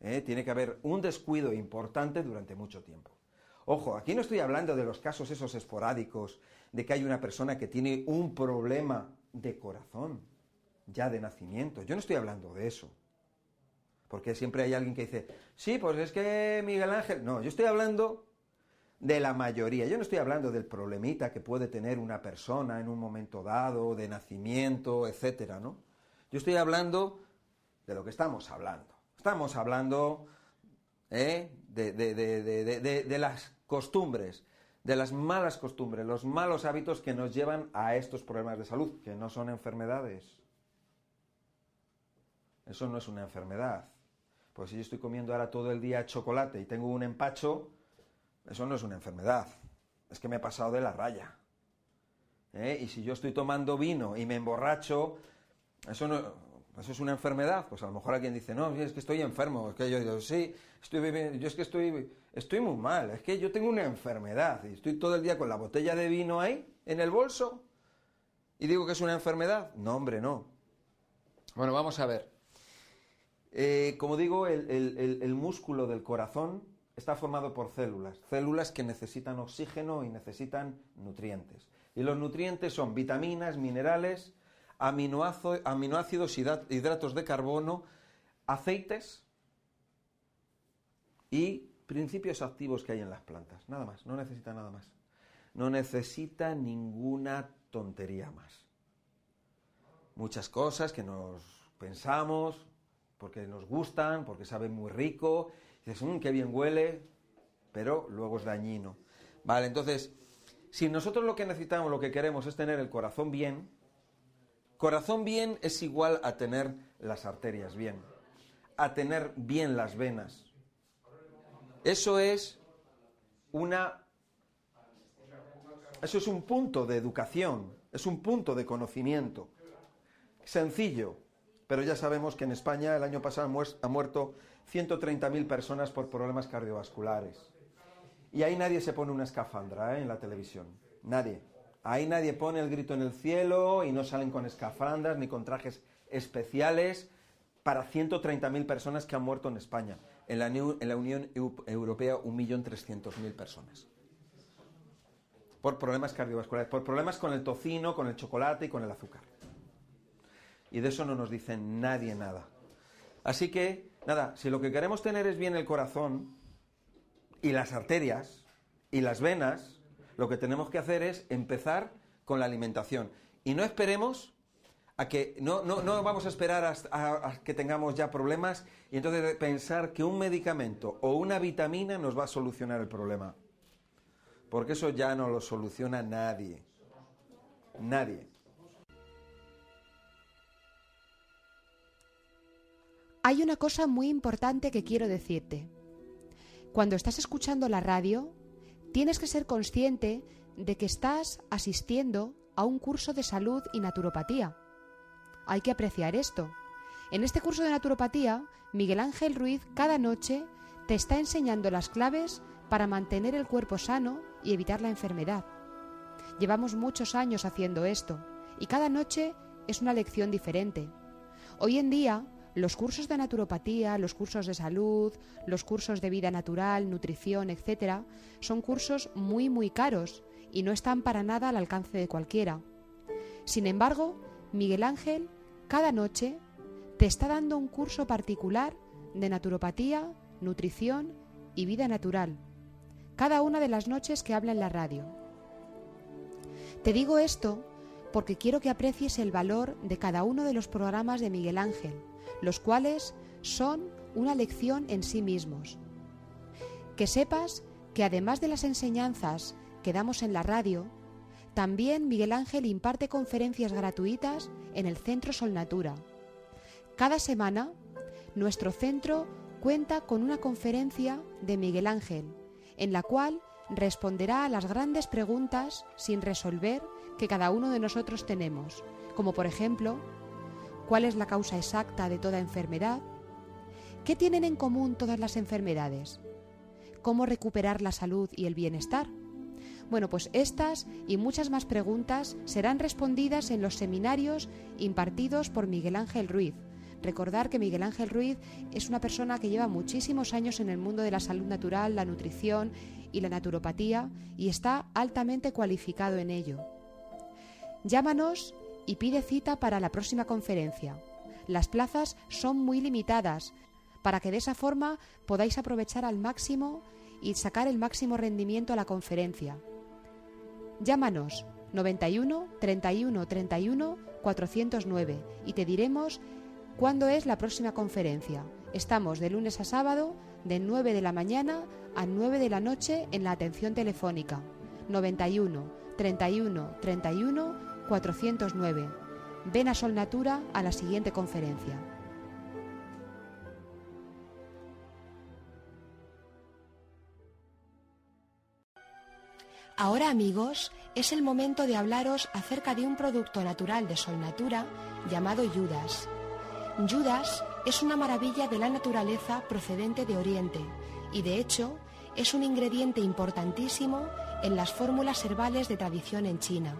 eh, tiene que haber un descuido importante durante mucho tiempo. Ojo, aquí no estoy hablando de los casos esos esporádicos, de que hay una persona que tiene un problema de corazón, ya de nacimiento. Yo no estoy hablando de eso. Porque siempre hay alguien que dice, sí, pues es que Miguel Ángel. No, yo estoy hablando de la mayoría. Yo no estoy hablando del problemita que puede tener una persona en un momento dado, de nacimiento, etcétera, ¿no? Yo estoy hablando de lo que estamos hablando. Estamos hablando ¿eh? de, las costumbres, de las malas costumbres, los malos hábitos que nos llevan a estos problemas de salud, que no son enfermedades. Eso no es una enfermedad. Pues si yo estoy comiendo ahora todo el día chocolate y tengo un empacho, eso no es una enfermedad. Es que me he pasado de la raya. ¿Eh? Y si yo estoy tomando vino y me emborracho, eso no, eso es una enfermedad. Pues a lo mejor alguien dice, no, es que estoy enfermo. Es que yo digo, sí, estoy viviendo, yo es que estoy, estoy muy mal. Es que yo tengo una enfermedad y estoy todo el día con la botella de vino ahí, en el bolso, y digo que es una enfermedad. No, hombre, no. Bueno, vamos a ver. Eh, como digo, el, músculo del corazón está formado por células, células que necesitan oxígeno y necesitan nutrientes. Y los nutrientes son vitaminas, minerales, aminoácidos, hidratos de carbono, aceites y principios activos que hay en las plantas. Nada más, no necesita nada más. No necesita ninguna tontería más. Muchas cosas que nos pensamos, porque nos gustan, porque saben muy rico, dices, mmm, qué bien huele, pero luego es dañino. Vale, entonces, si nosotros lo que necesitamos, lo que queremos es tener el corazón bien, corazón bien es igual a tener las arterias bien, a tener bien las venas. Eso es una eso es un punto de educación, es un punto de conocimiento. Sencillo, pero ya sabemos que en España el año pasado han muerto 130.000 personas por problemas cardiovasculares. Y ahí nadie se pone una escafandra ¿eh? en la televisión. Nadie. Ahí nadie pone el grito en el cielo y no salen con escafandras ni con trajes especiales para 130.000 personas que han muerto en España. En la, en la Unión Europea, 1.300.000 personas. Por problemas cardiovasculares, por problemas con el tocino, con el chocolate y con el azúcar. Y de eso no nos dice nadie nada. Así que, nada, si lo que queremos tener es bien el corazón y las arterias y las venas, lo que tenemos que hacer es empezar con la alimentación. Y no esperemos a que, no, no, no vamos a esperar a, que tengamos ya problemas y entonces pensar que un medicamento o una vitamina nos va a solucionar el problema. Porque eso ya no lo soluciona nadie. Nadie. Hay una cosa muy importante que quiero decirte. Cuando estás escuchando la radio, tienes que ser consciente de que estás asistiendo a un curso de salud y naturopatía. Hay que apreciar esto. En este curso de naturopatía, Miguel Ángel Ruiz cada noche te está enseñando las claves para mantener el cuerpo sano y evitar la enfermedad. Llevamos muchos años haciendo esto y cada noche es una lección diferente. Hoy en día los cursos de naturopatía, los cursos de salud, los cursos de vida natural, nutrición, etc., son cursos muy, muy caros y no están para nada al alcance de cualquiera. Sin embargo, Miguel Ángel, cada noche, te está dando un curso particular de naturopatía, nutrición y vida natural, cada una de las noches que habla en la radio. Te digo esto porque quiero que aprecies el valor de cada uno de los programas de Miguel Ángel, los cuales son una lección en sí mismos. Que sepas que además de las enseñanzas que damos en la radio, también Miguel Ángel imparte conferencias gratuitas en el Centro Solnatura. Cada semana, nuestro centro cuenta con una conferencia de Miguel Ángel, en la cual responderá a las grandes preguntas sin resolver que cada uno de nosotros tenemos, como por ejemplo, ¿cuál es la causa exacta de toda enfermedad? ¿Qué tienen en común todas las enfermedades? ¿Cómo recuperar la salud y el bienestar? Bueno, pues estas y muchas más preguntas serán respondidas en los seminarios impartidos por Miguel Ángel Ruiz. Recordar que Miguel Ángel Ruiz es una persona que lleva muchísimos años en el mundo de la salud natural, la nutrición y la naturopatía y está altamente cualificado en ello. Llámanos y pide cita para la próxima conferencia. Las plazas son muy limitadas para que de esa forma podáis aprovechar al máximo y sacar el máximo rendimiento a la conferencia. Llámanos 91 31 31 409 y te diremos cuándo es la próxima conferencia. Estamos de lunes a sábado de 9 de la mañana a 9 de la noche en la atención telefónica 91 31 31 409. Ven a Sol Natura a la siguiente conferencia. Ahora amigos, es el momento de hablaros acerca de un producto natural de Sol Natura llamado Judas. Judas es una maravilla de la naturaleza procedente de Oriente y de hecho es un ingrediente importantísimo en las fórmulas herbales de tradición en China.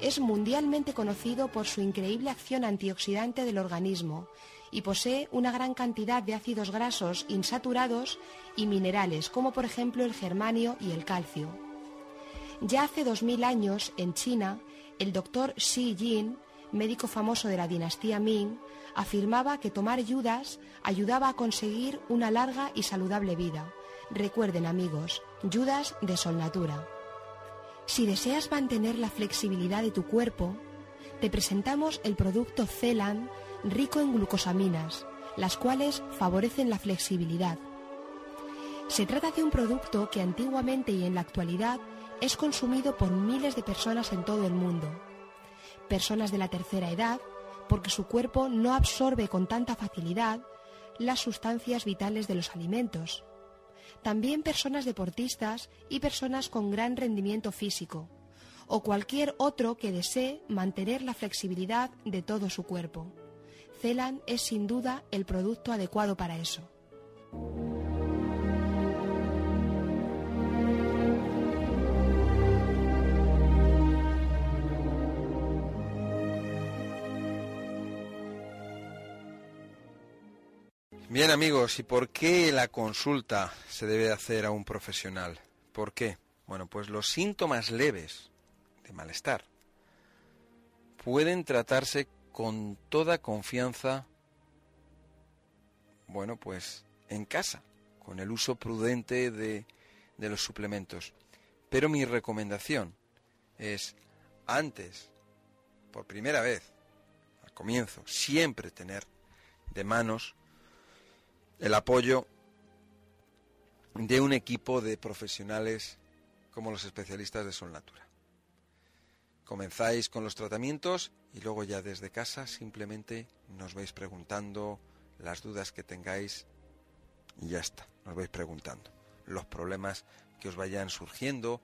Es mundialmente conocido por su increíble acción antioxidante del organismo y posee una gran cantidad de ácidos grasos insaturados y minerales como por ejemplo el germanio y el calcio. Ya hace 2000 años, en China, el doctor Xi Jin, médico famoso de la dinastía Ming, afirmaba que tomar yudas ayudaba a conseguir una larga y saludable vida. Recuerden amigos, yudas de Solnatura. Si deseas mantener la flexibilidad de tu cuerpo, te presentamos el producto Celan rico en glucosaminas, las cuales favorecen la flexibilidad. Se trata de un producto que antiguamente y en la actualidad es consumido por miles de personas en todo el mundo. Personas de la tercera edad, porque su cuerpo no absorbe con tanta facilidad las sustancias vitales de los alimentos. También personas deportistas y personas con gran rendimiento físico, o cualquier otro que desee mantener la flexibilidad de todo su cuerpo. Celan es sin duda el producto adecuado para eso. Bien amigos, ¿y por qué la consulta se debe hacer a un profesional? ¿Por qué? Bueno, pues los síntomas leves de malestar pueden tratarse con toda confianza, bueno, pues en casa, con el uso prudente de, de los suplementos. Pero mi recomendación es, antes, por primera vez, al comienzo, siempre tener de manos el apoyo de un equipo de profesionales como los especialistas de Sol Natura. Comenzáis con los tratamientos y luego ya desde casa simplemente nos vais preguntando las dudas que tengáis y ya está, nos vais preguntando los problemas que os vayan surgiendo,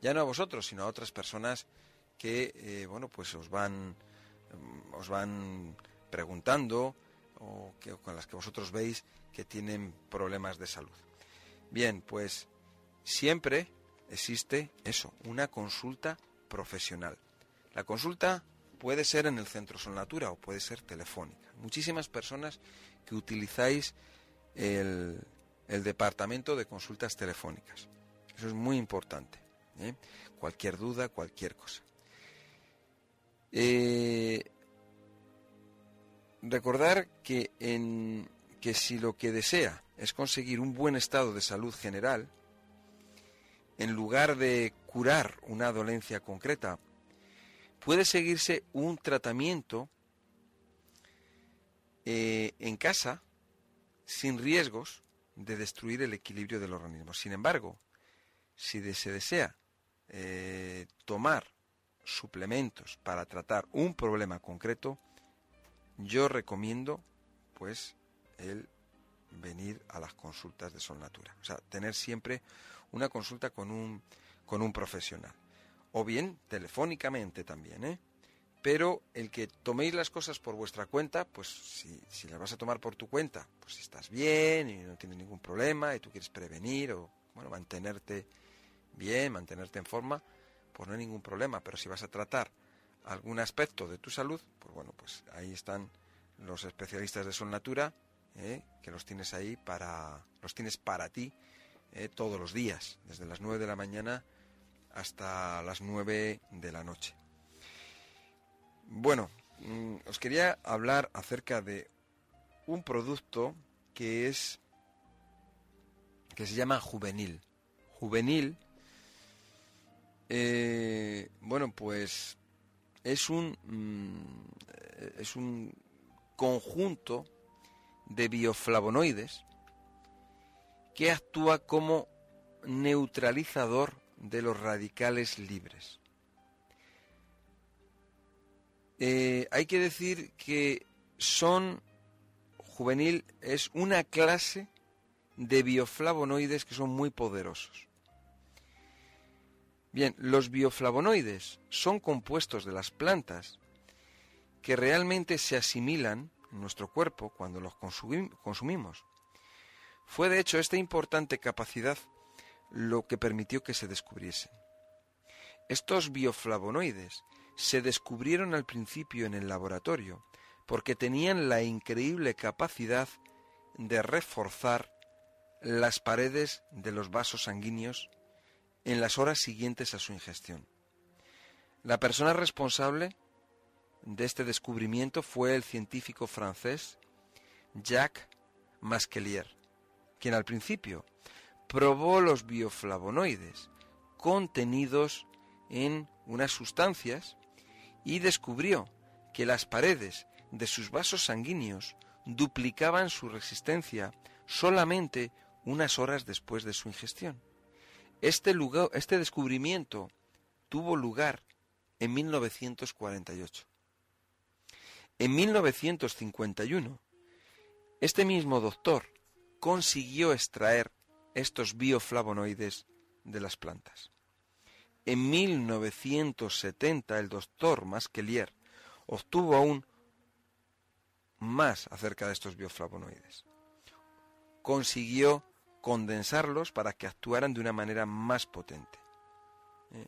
ya no a vosotros, sino a otras personas que, eh, bueno, pues os van, os van preguntando o con las que vosotros veis que tienen problemas de salud. Bien, pues siempre existe eso, una consulta profesional. La consulta puede ser en el centro Natura o puede ser telefónica. Muchísimas personas que utilizáis el, departamento de consultas telefónicas. Eso es muy importante. ¿eh? Cualquier duda, cualquier cosa. Eh, recordar que, en, que si lo que desea es conseguir un buen estado de salud general, en lugar de curar una dolencia concreta, puede seguirse un tratamiento eh, en casa sin riesgos de destruir el equilibrio del organismo. Sin embargo, si se desea eh, tomar suplementos para tratar un problema concreto, yo recomiendo pues el venir a las consultas de Sol Natura. O sea, tener siempre una consulta con un, con un profesional. O bien telefónicamente también, ¿eh? Pero el que toméis las cosas por vuestra cuenta, pues si, si las vas a tomar por tu cuenta, pues si estás bien y no tienes ningún problema y tú quieres prevenir o bueno, mantenerte bien, mantenerte en forma, pues no hay ningún problema. Pero si vas a tratar algún aspecto de tu salud, pues bueno, pues ahí están los especialistas de Sol Natura, ¿eh? que los tienes ahí para, los tienes para ti ¿eh? todos los días, desde las 9 de la mañana hasta las 9 de la noche. Bueno, mm, os quería hablar acerca de un producto que es que se llama juvenil. Juvenil, eh, bueno, pues es un mm, es un conjunto de bioflavonoides que actúa como neutralizador de los radicales libres. Eh, hay que decir que son juvenil es una clase de bioflavonoides que son muy poderosos. Bien, los bioflavonoides son compuestos de las plantas que realmente se asimilan en nuestro cuerpo cuando los consumimos. Fue de hecho esta importante capacidad lo que permitió que se descubriesen. Estos bioflavonoides se descubrieron al principio en el laboratorio porque tenían la increíble capacidad de reforzar las paredes de los vasos sanguíneos en las horas siguientes a su ingestión. La persona responsable de este descubrimiento fue el científico francés Jacques Masquelier, quien al principio probó los bioflavonoides contenidos en unas sustancias y descubrió que las paredes de sus vasos sanguíneos duplicaban su resistencia solamente unas horas después de su ingestión. Este, este descubrimiento tuvo lugar en 1948. En 1951, este mismo doctor consiguió extraer estos bioflavonoides de las plantas. En 1970 el doctor Masquelier obtuvo aún más acerca de estos bioflavonoides. Consiguió condensarlos para que actuaran de una manera más potente. ¿Eh?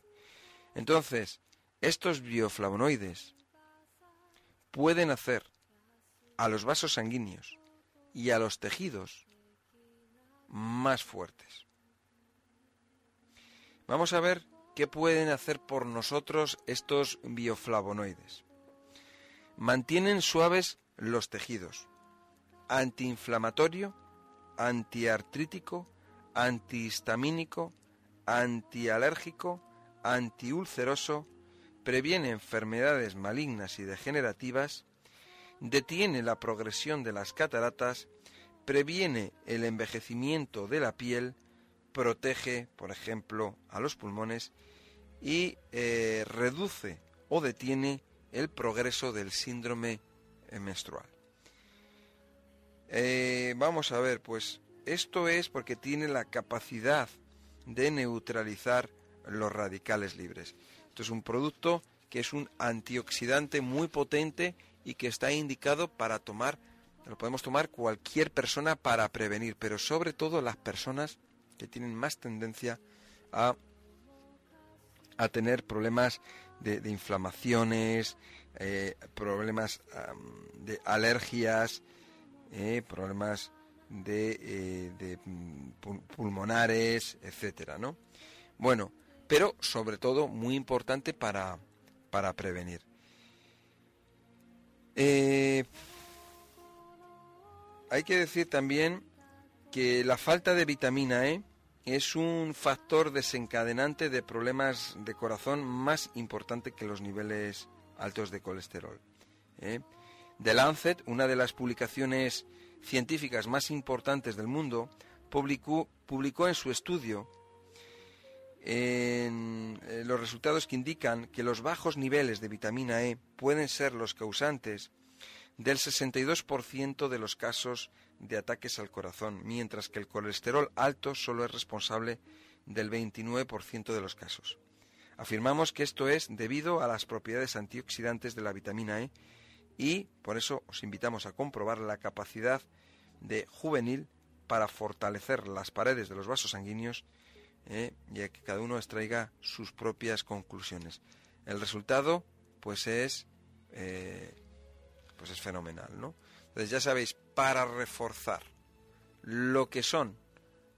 Entonces, estos bioflavonoides pueden hacer a los vasos sanguíneos y a los tejidos más fuertes. Vamos a ver qué pueden hacer por nosotros estos bioflavonoides. Mantienen suaves los tejidos, antiinflamatorio, antiartrítico, antihistamínico, antialérgico, antiulceroso, previene enfermedades malignas y degenerativas, detiene la progresión de las cataratas, previene el envejecimiento de la piel, protege, por ejemplo, a los pulmones y eh, reduce o detiene el progreso del síndrome menstrual. Eh, vamos a ver, pues esto es porque tiene la capacidad de neutralizar los radicales libres. Esto es un producto que es un antioxidante muy potente y que está indicado para tomar, lo podemos tomar cualquier persona para prevenir, pero sobre todo las personas que tienen más tendencia a, a tener problemas de, inflamaciones, eh, problemas de alergias, eh, problemas de, eh, de, pulmonares, etcétera, ¿no? Bueno, pero sobre todo muy importante para, para prevenir. Eh, hay que decir también que la falta de vitamina E es un factor desencadenante de problemas de corazón más importante que los niveles altos de colesterol. ¿eh? The Lancet, una de las publicaciones científicas más importantes del mundo, publicó, publicó en su estudio eh, los resultados que indican que los bajos niveles de vitamina E pueden ser los causantes del 62% de los casos de ataques al corazón, mientras que el colesterol alto solo es responsable del 29% de los casos. Afirmamos que esto es debido a las propiedades antioxidantes de la vitamina E y por eso os invitamos a comprobar la capacidad de juvenil para fortalecer las paredes de los vasos sanguíneos ¿eh? y a que cada uno extraiga sus propias conclusiones. El resultado, pues es, eh, pues es fenomenal, ¿no? Entonces ya sabéis, para reforzar lo que son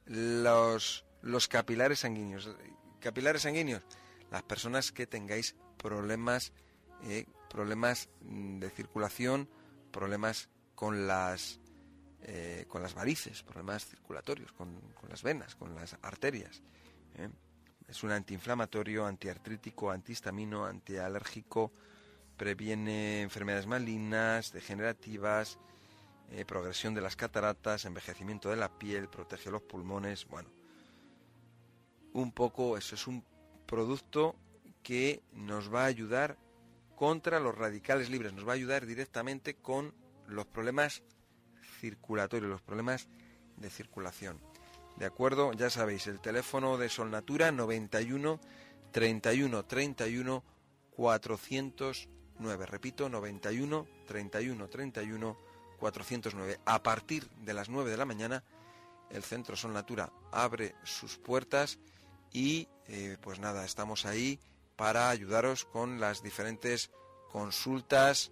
los, los capilares sanguíneos, capilares sanguíneos, las personas que tengáis problemas, eh, problemas de circulación, problemas con las eh, con las varices, problemas circulatorios, con, las venas, con las arterias. ¿eh? Es un antiinflamatorio, antiartrítico, antihistamino, antialérgico, previene enfermedades malignas, degenerativas, eh, progresión de las cataratas, envejecimiento de la piel, protege los pulmones, bueno, un poco eso es un producto que nos va a ayudar contra los radicales libres, nos va a ayudar directamente con los problemas circulatorio, los problemas de circulación. ¿De acuerdo? Ya sabéis, el teléfono de Solnatura 91 31 31 409. Repito, 91 31 31 409. A partir de las 9 de la mañana, el Centro Solnatura abre sus puertas y eh, pues nada, estamos ahí para ayudaros con las diferentes consultas,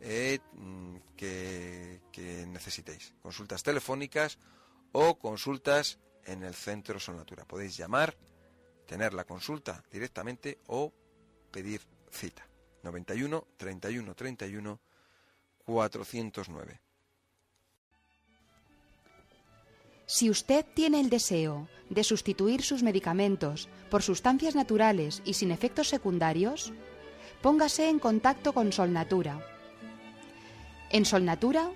eh, mm, que, necesitéis. Consultas telefónicas o consultas en el centro Sonatura. Podéis llamar, tener la consulta directamente o pedir cita. 91 31 31 409. Si usted tiene el deseo de sustituir sus medicamentos por sustancias naturales y sin efectos secundarios, póngase en contacto con Solnatura en Solnatura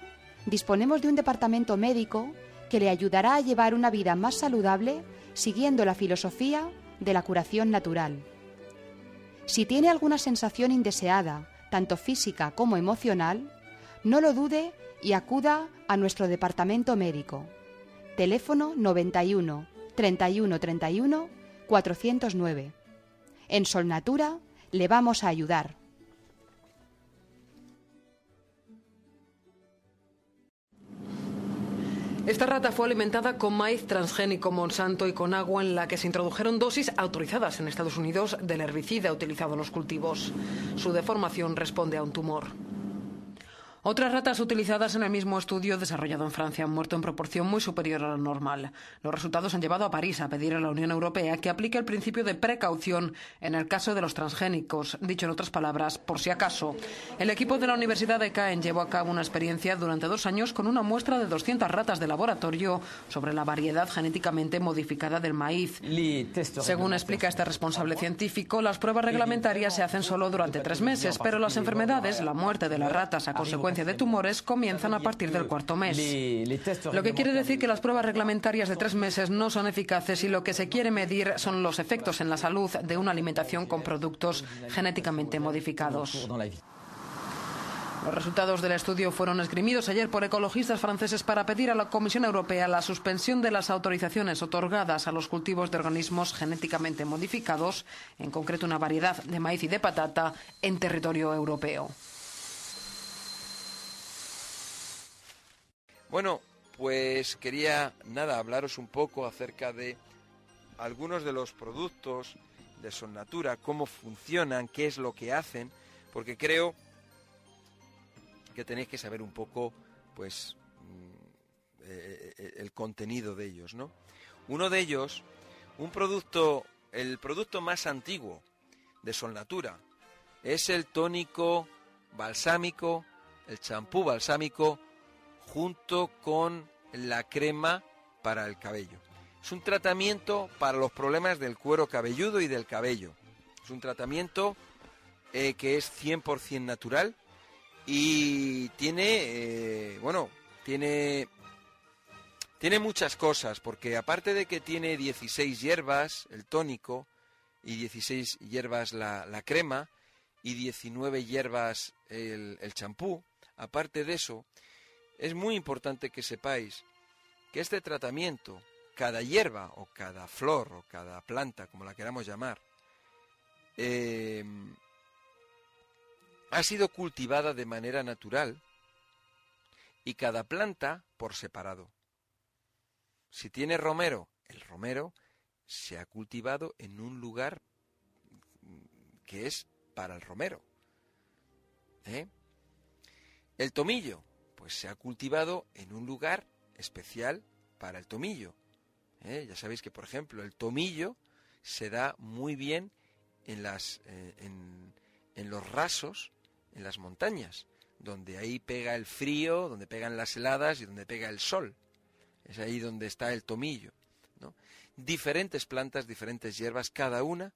disponemos de un departamento médico que le ayudará a llevar una vida más saludable siguiendo la filosofía de la curación natural. Si tiene alguna sensación indeseada, tanto física como emocional, no lo dude y acuda a nuestro departamento médico. Teléfono 91 31 31 409. En Solnatura le vamos a ayudar. Esta rata fue alimentada con maíz transgénico Monsanto y con agua en la que se introdujeron dosis autorizadas en Estados Unidos del herbicida utilizado en los cultivos. Su deformación responde a un tumor. Otras ratas utilizadas en el mismo estudio desarrollado en Francia han muerto en proporción muy superior a la normal. Los resultados han llevado a París a pedir a la Unión Europea que aplique el principio de precaución en el caso de los transgénicos. Dicho en otras palabras, por si acaso. El equipo de la Universidad de Caen llevó a cabo una experiencia durante dos años con una muestra de 200 ratas de laboratorio sobre la variedad genéticamente modificada del maíz. Según explica este responsable científico, las pruebas reglamentarias se hacen solo durante tres meses, pero las enfermedades, la muerte de las ratas a consecuencia de tumores comienzan a partir del cuarto mes. Lo que quiere decir que las pruebas reglamentarias de tres meses no son eficaces y lo que se quiere medir son los efectos en la salud de una alimentación con productos genéticamente modificados. Los resultados del estudio fueron esgrimidos ayer por ecologistas franceses para pedir a la Comisión Europea la suspensión de las autorizaciones otorgadas a los cultivos de organismos genéticamente modificados, en concreto una variedad de maíz y de patata, en territorio europeo. Bueno, pues quería nada hablaros un poco acerca de algunos de los productos de Sonnatura, cómo funcionan, qué es lo que hacen, porque creo que tenéis que saber un poco, pues, mm, eh, eh, el contenido de ellos, ¿no? Uno de ellos, un producto, el producto más antiguo de Sonnatura, es el tónico balsámico, el champú balsámico junto con la crema para el cabello. Es un tratamiento para los problemas del cuero cabelludo y del cabello. Es un tratamiento eh, que es 100% natural y tiene, eh, bueno, tiene, tiene muchas cosas, porque aparte de que tiene 16 hierbas, el tónico, y 16 hierbas la, la crema, y 19 hierbas el champú, aparte de eso, es muy importante que sepáis que este tratamiento cada hierba o cada flor o cada planta, como la queramos llamar, eh, ha sido cultivada de manera natural y cada planta por separado. Si tiene romero, el romero se ha cultivado en un lugar que es para el romero. ¿eh? El tomillo, pues se ha cultivado en un lugar especial para el tomillo. ¿eh? Ya sabéis que, por ejemplo, el tomillo se da muy bien en, las, eh, en, los rasos, en las montañas, donde ahí pega el frío, donde pegan las heladas y donde pega el sol. Es ahí donde está el tomillo. ¿no? Diferentes plantas, diferentes hierbas, cada una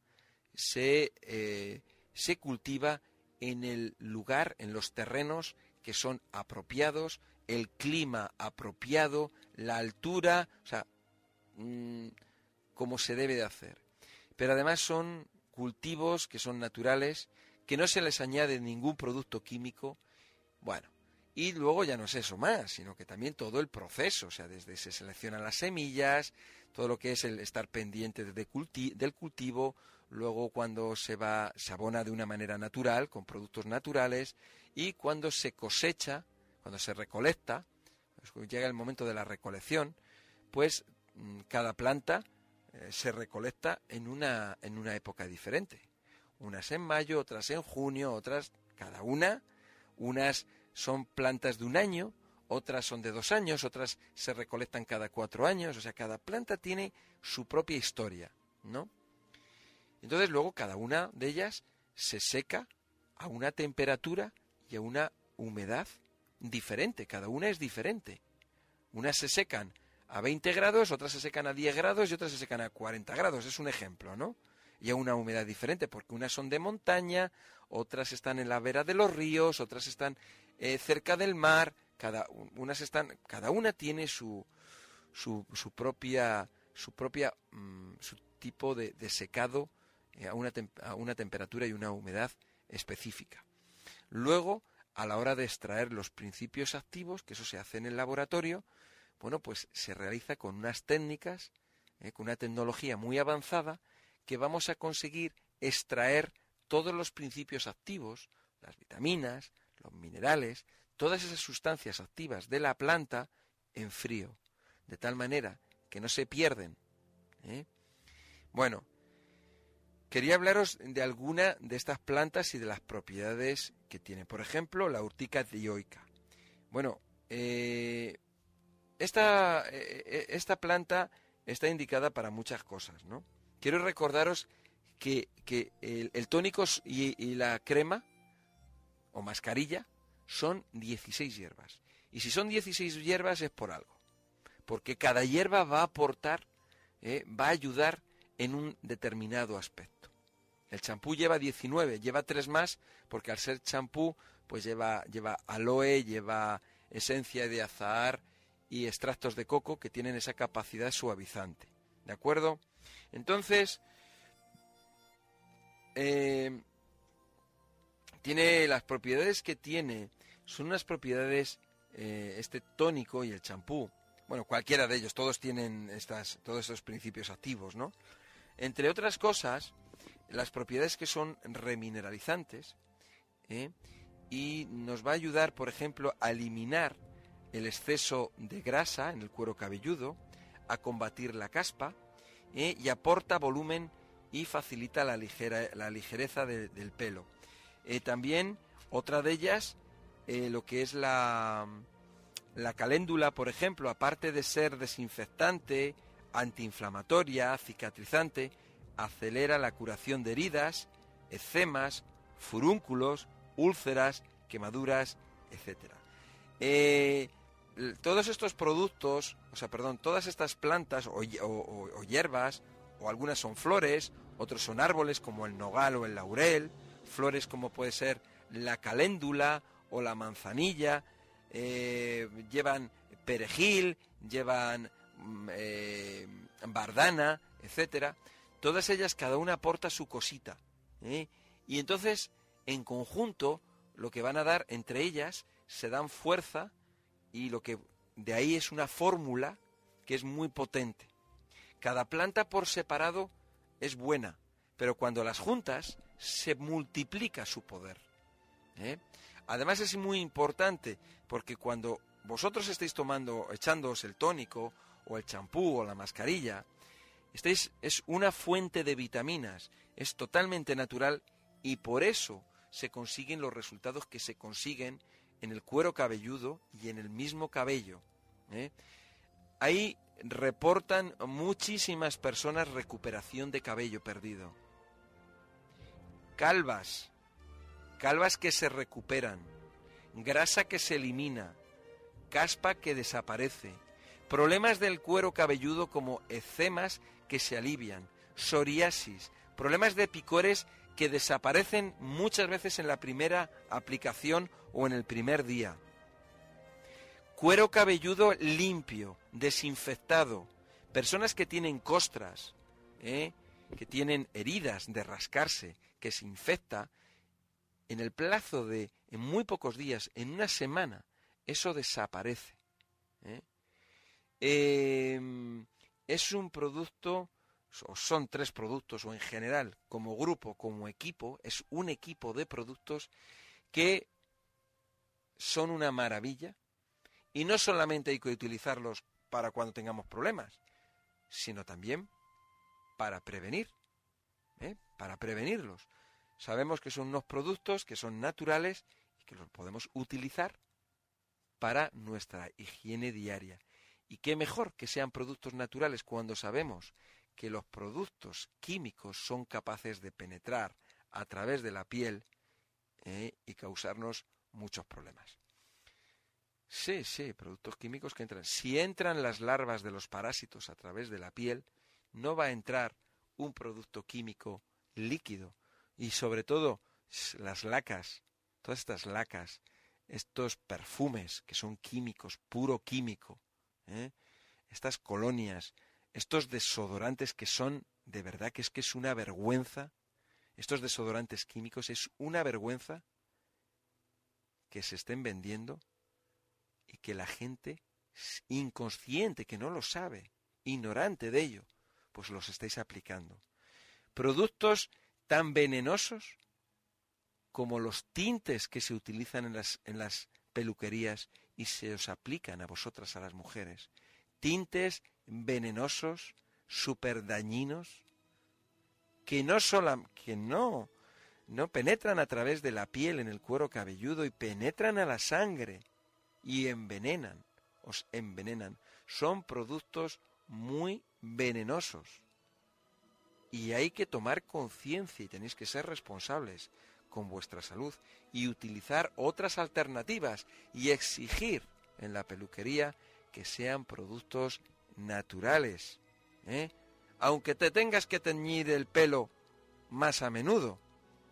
se, eh, se cultiva en el lugar, en los terrenos que son apropiados, el clima apropiado, la altura, o sea, mm, como se debe de hacer. Pero además son cultivos que son naturales, que no se les añade ningún producto químico. Bueno, y luego ya no es eso más, sino que también todo el proceso, o sea, desde se seleccionan las semillas, todo lo que es el estar pendiente del cultivo, luego cuando se va, se abona de una manera natural, con productos naturales, y cuando se cosecha, cuando se recolecta, llega el momento de la recolección, pues mm, cada planta eh, se recolecta en una, en una época diferente. Unas en mayo, otras en junio, otras, cada una, unas son plantas de un año, otras son de dos años, otras se recolectan cada cuatro años, o sea, cada planta tiene su propia historia, ¿no? Entonces luego cada una de ellas se seca a una temperatura y a una humedad diferente, cada una es diferente. Unas se secan a 20 grados, otras se secan a 10 grados y otras se secan a 40 grados, es un ejemplo, ¿no? Y a una humedad diferente, porque unas son de montaña, otras están en la vera de los ríos, otras están eh, cerca del mar, cada, unas están, cada una tiene su, su, su propia, su propia, mm, su tipo de, secado eh, a, una a una temperatura y una humedad específica. Luego, a la hora de extraer los principios activos, que eso se hace en el laboratorio, bueno, pues se realiza con unas técnicas, eh, con una tecnología muy avanzada, que vamos a conseguir extraer todos los principios activos, las vitaminas, los minerales, todas esas sustancias activas de la planta en frío, de tal manera que no se pierden. ¿eh? Bueno, quería hablaros de alguna de estas plantas y de las propiedades que tiene. Por ejemplo, la urtica dioica. Bueno, eh, esta, eh, esta, planta está indicada para muchas cosas, ¿no? Quiero recordaros que, el, tónico y la crema o mascarilla son 16 hierbas. Y si son 16 hierbas es por algo. Porque cada hierba va a aportar, eh, va a ayudar en un determinado aspecto. El champú lleva 19, lleva 3 más porque al ser champú pues lleva, lleva aloe, lleva esencia de azahar y extractos de coco que tienen esa capacidad suavizante. ¿De acuerdo? Entonces, eh, tiene las propiedades que tiene, son unas propiedades, eh, este tónico y el champú, bueno, cualquiera de ellos, todos tienen estas, todos estos principios activos, ¿no? Entre otras cosas, las propiedades que son remineralizantes, ¿eh? y nos va a ayudar, por ejemplo, a eliminar el exceso de grasa en el cuero cabelludo, a combatir la caspa, ¿eh? y aporta volumen y facilita la, ligera, la ligereza del pelo. Eh, también otra de ellas, lo que es la, la caléndula, por ejemplo, aparte de ser desinfectante, antiinflamatoria, cicatrizante, acelera la curación de heridas, eczemas, furúnculos, úlceras, quemaduras, etc. Eh, todos estos productos, o sea, perdón, todas estas plantas o, hierbas, o algunas son flores, otros son árboles como el nogal o el laurel, flores como puede ser la caléndula o la manzanilla, eh, llevan perejil, llevan mm, eh, bardana, etcétera. Todas ellas, cada una aporta su cosita. ¿eh? Y entonces, en conjunto, lo que van a dar entre ellas se dan fuerza y lo que de ahí es una fórmula que es muy potente. Cada planta por separado es buena, pero cuando las juntas se multiplica su poder. ¿eh? Además es muy importante porque cuando vosotros estáis tomando, echándoos el tónico o el champú o la mascarilla, estáis, es una fuente de vitaminas, es totalmente natural y por eso se consiguen los resultados que se consiguen en el cuero cabelludo y en el mismo cabello. ¿eh? Ahí reportan muchísimas personas recuperación de cabello perdido. Calvas, calvas que se recuperan, grasa que se elimina, caspa que desaparece, problemas del cuero cabelludo como eczemas que se alivian, psoriasis, problemas de picores que desaparecen muchas veces en la primera aplicación o en el primer día. Cuero cabelludo limpio, desinfectado, personas que tienen costras, ¿eh? que tienen heridas de rascarse, que se infecta, en el plazo de en muy pocos días, en una semana, eso desaparece. ¿eh? Em, es un producto, o son tres productos, o en general, como grupo, como equipo, es un equipo de productos que son una maravilla y no solamente hay que utilizarlos para cuando tengamos problemas, sino también para prevenir, ¿eh? para prevenirlos. Sabemos que son unos productos que son naturales y que los podemos utilizar para nuestra higiene diaria. Y qué mejor que sean productos naturales cuando sabemos que los productos químicos son capaces de penetrar a través de la piel ¿eh? y causarnos muchos problemas. Sí, sí, productos químicos que entran. Si entran las larvas de los parásitos a través de la piel, no va a entrar un producto químico líquido. Y sobre todo las lacas, todas estas lacas estos perfumes que son químicos, puro químico, ¿eh? estas colonias, estos desodorantes que son, de verdad que es que es una vergüenza, estos desodorantes químicos es una vergüenza que se estén vendiendo y que la gente inconsciente, que no lo sabe, ignorante de ello, pues los estáis aplicando. Productos tan venenosos como los tintes que se utilizan en las, en las peluquerías y se os aplican a vosotras, a las mujeres. Tintes venenosos, súper dañinos, que no solo, que no, no penetran a través de la piel en el cuero cabelludo y penetran a la sangre y envenenan, os envenenan. Son productos muy venenosos. Y hay que tomar conciencia y tenéis que ser responsables con vuestra salud y utilizar otras alternativas y exigir en la peluquería que sean productos naturales. ¿eh? Aunque te tengas que teñir el pelo más a menudo.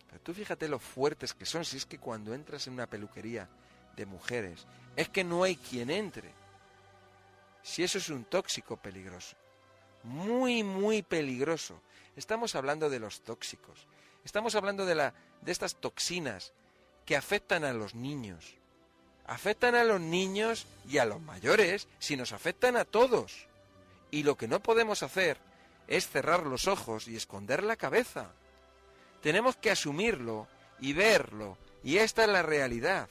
Pero tú fíjate lo fuertes que son si es que cuando entras en una peluquería de mujeres es que no hay quien entre. Si eso es un tóxico peligroso. Muy, muy peligroso. Estamos hablando de los tóxicos. Estamos hablando de, la, de estas toxinas que afectan a los niños. Afectan a los niños y a los mayores, si nos afectan a todos. Y lo que no podemos hacer es cerrar los ojos y esconder la cabeza. Tenemos que asumirlo y verlo, y esta es la realidad.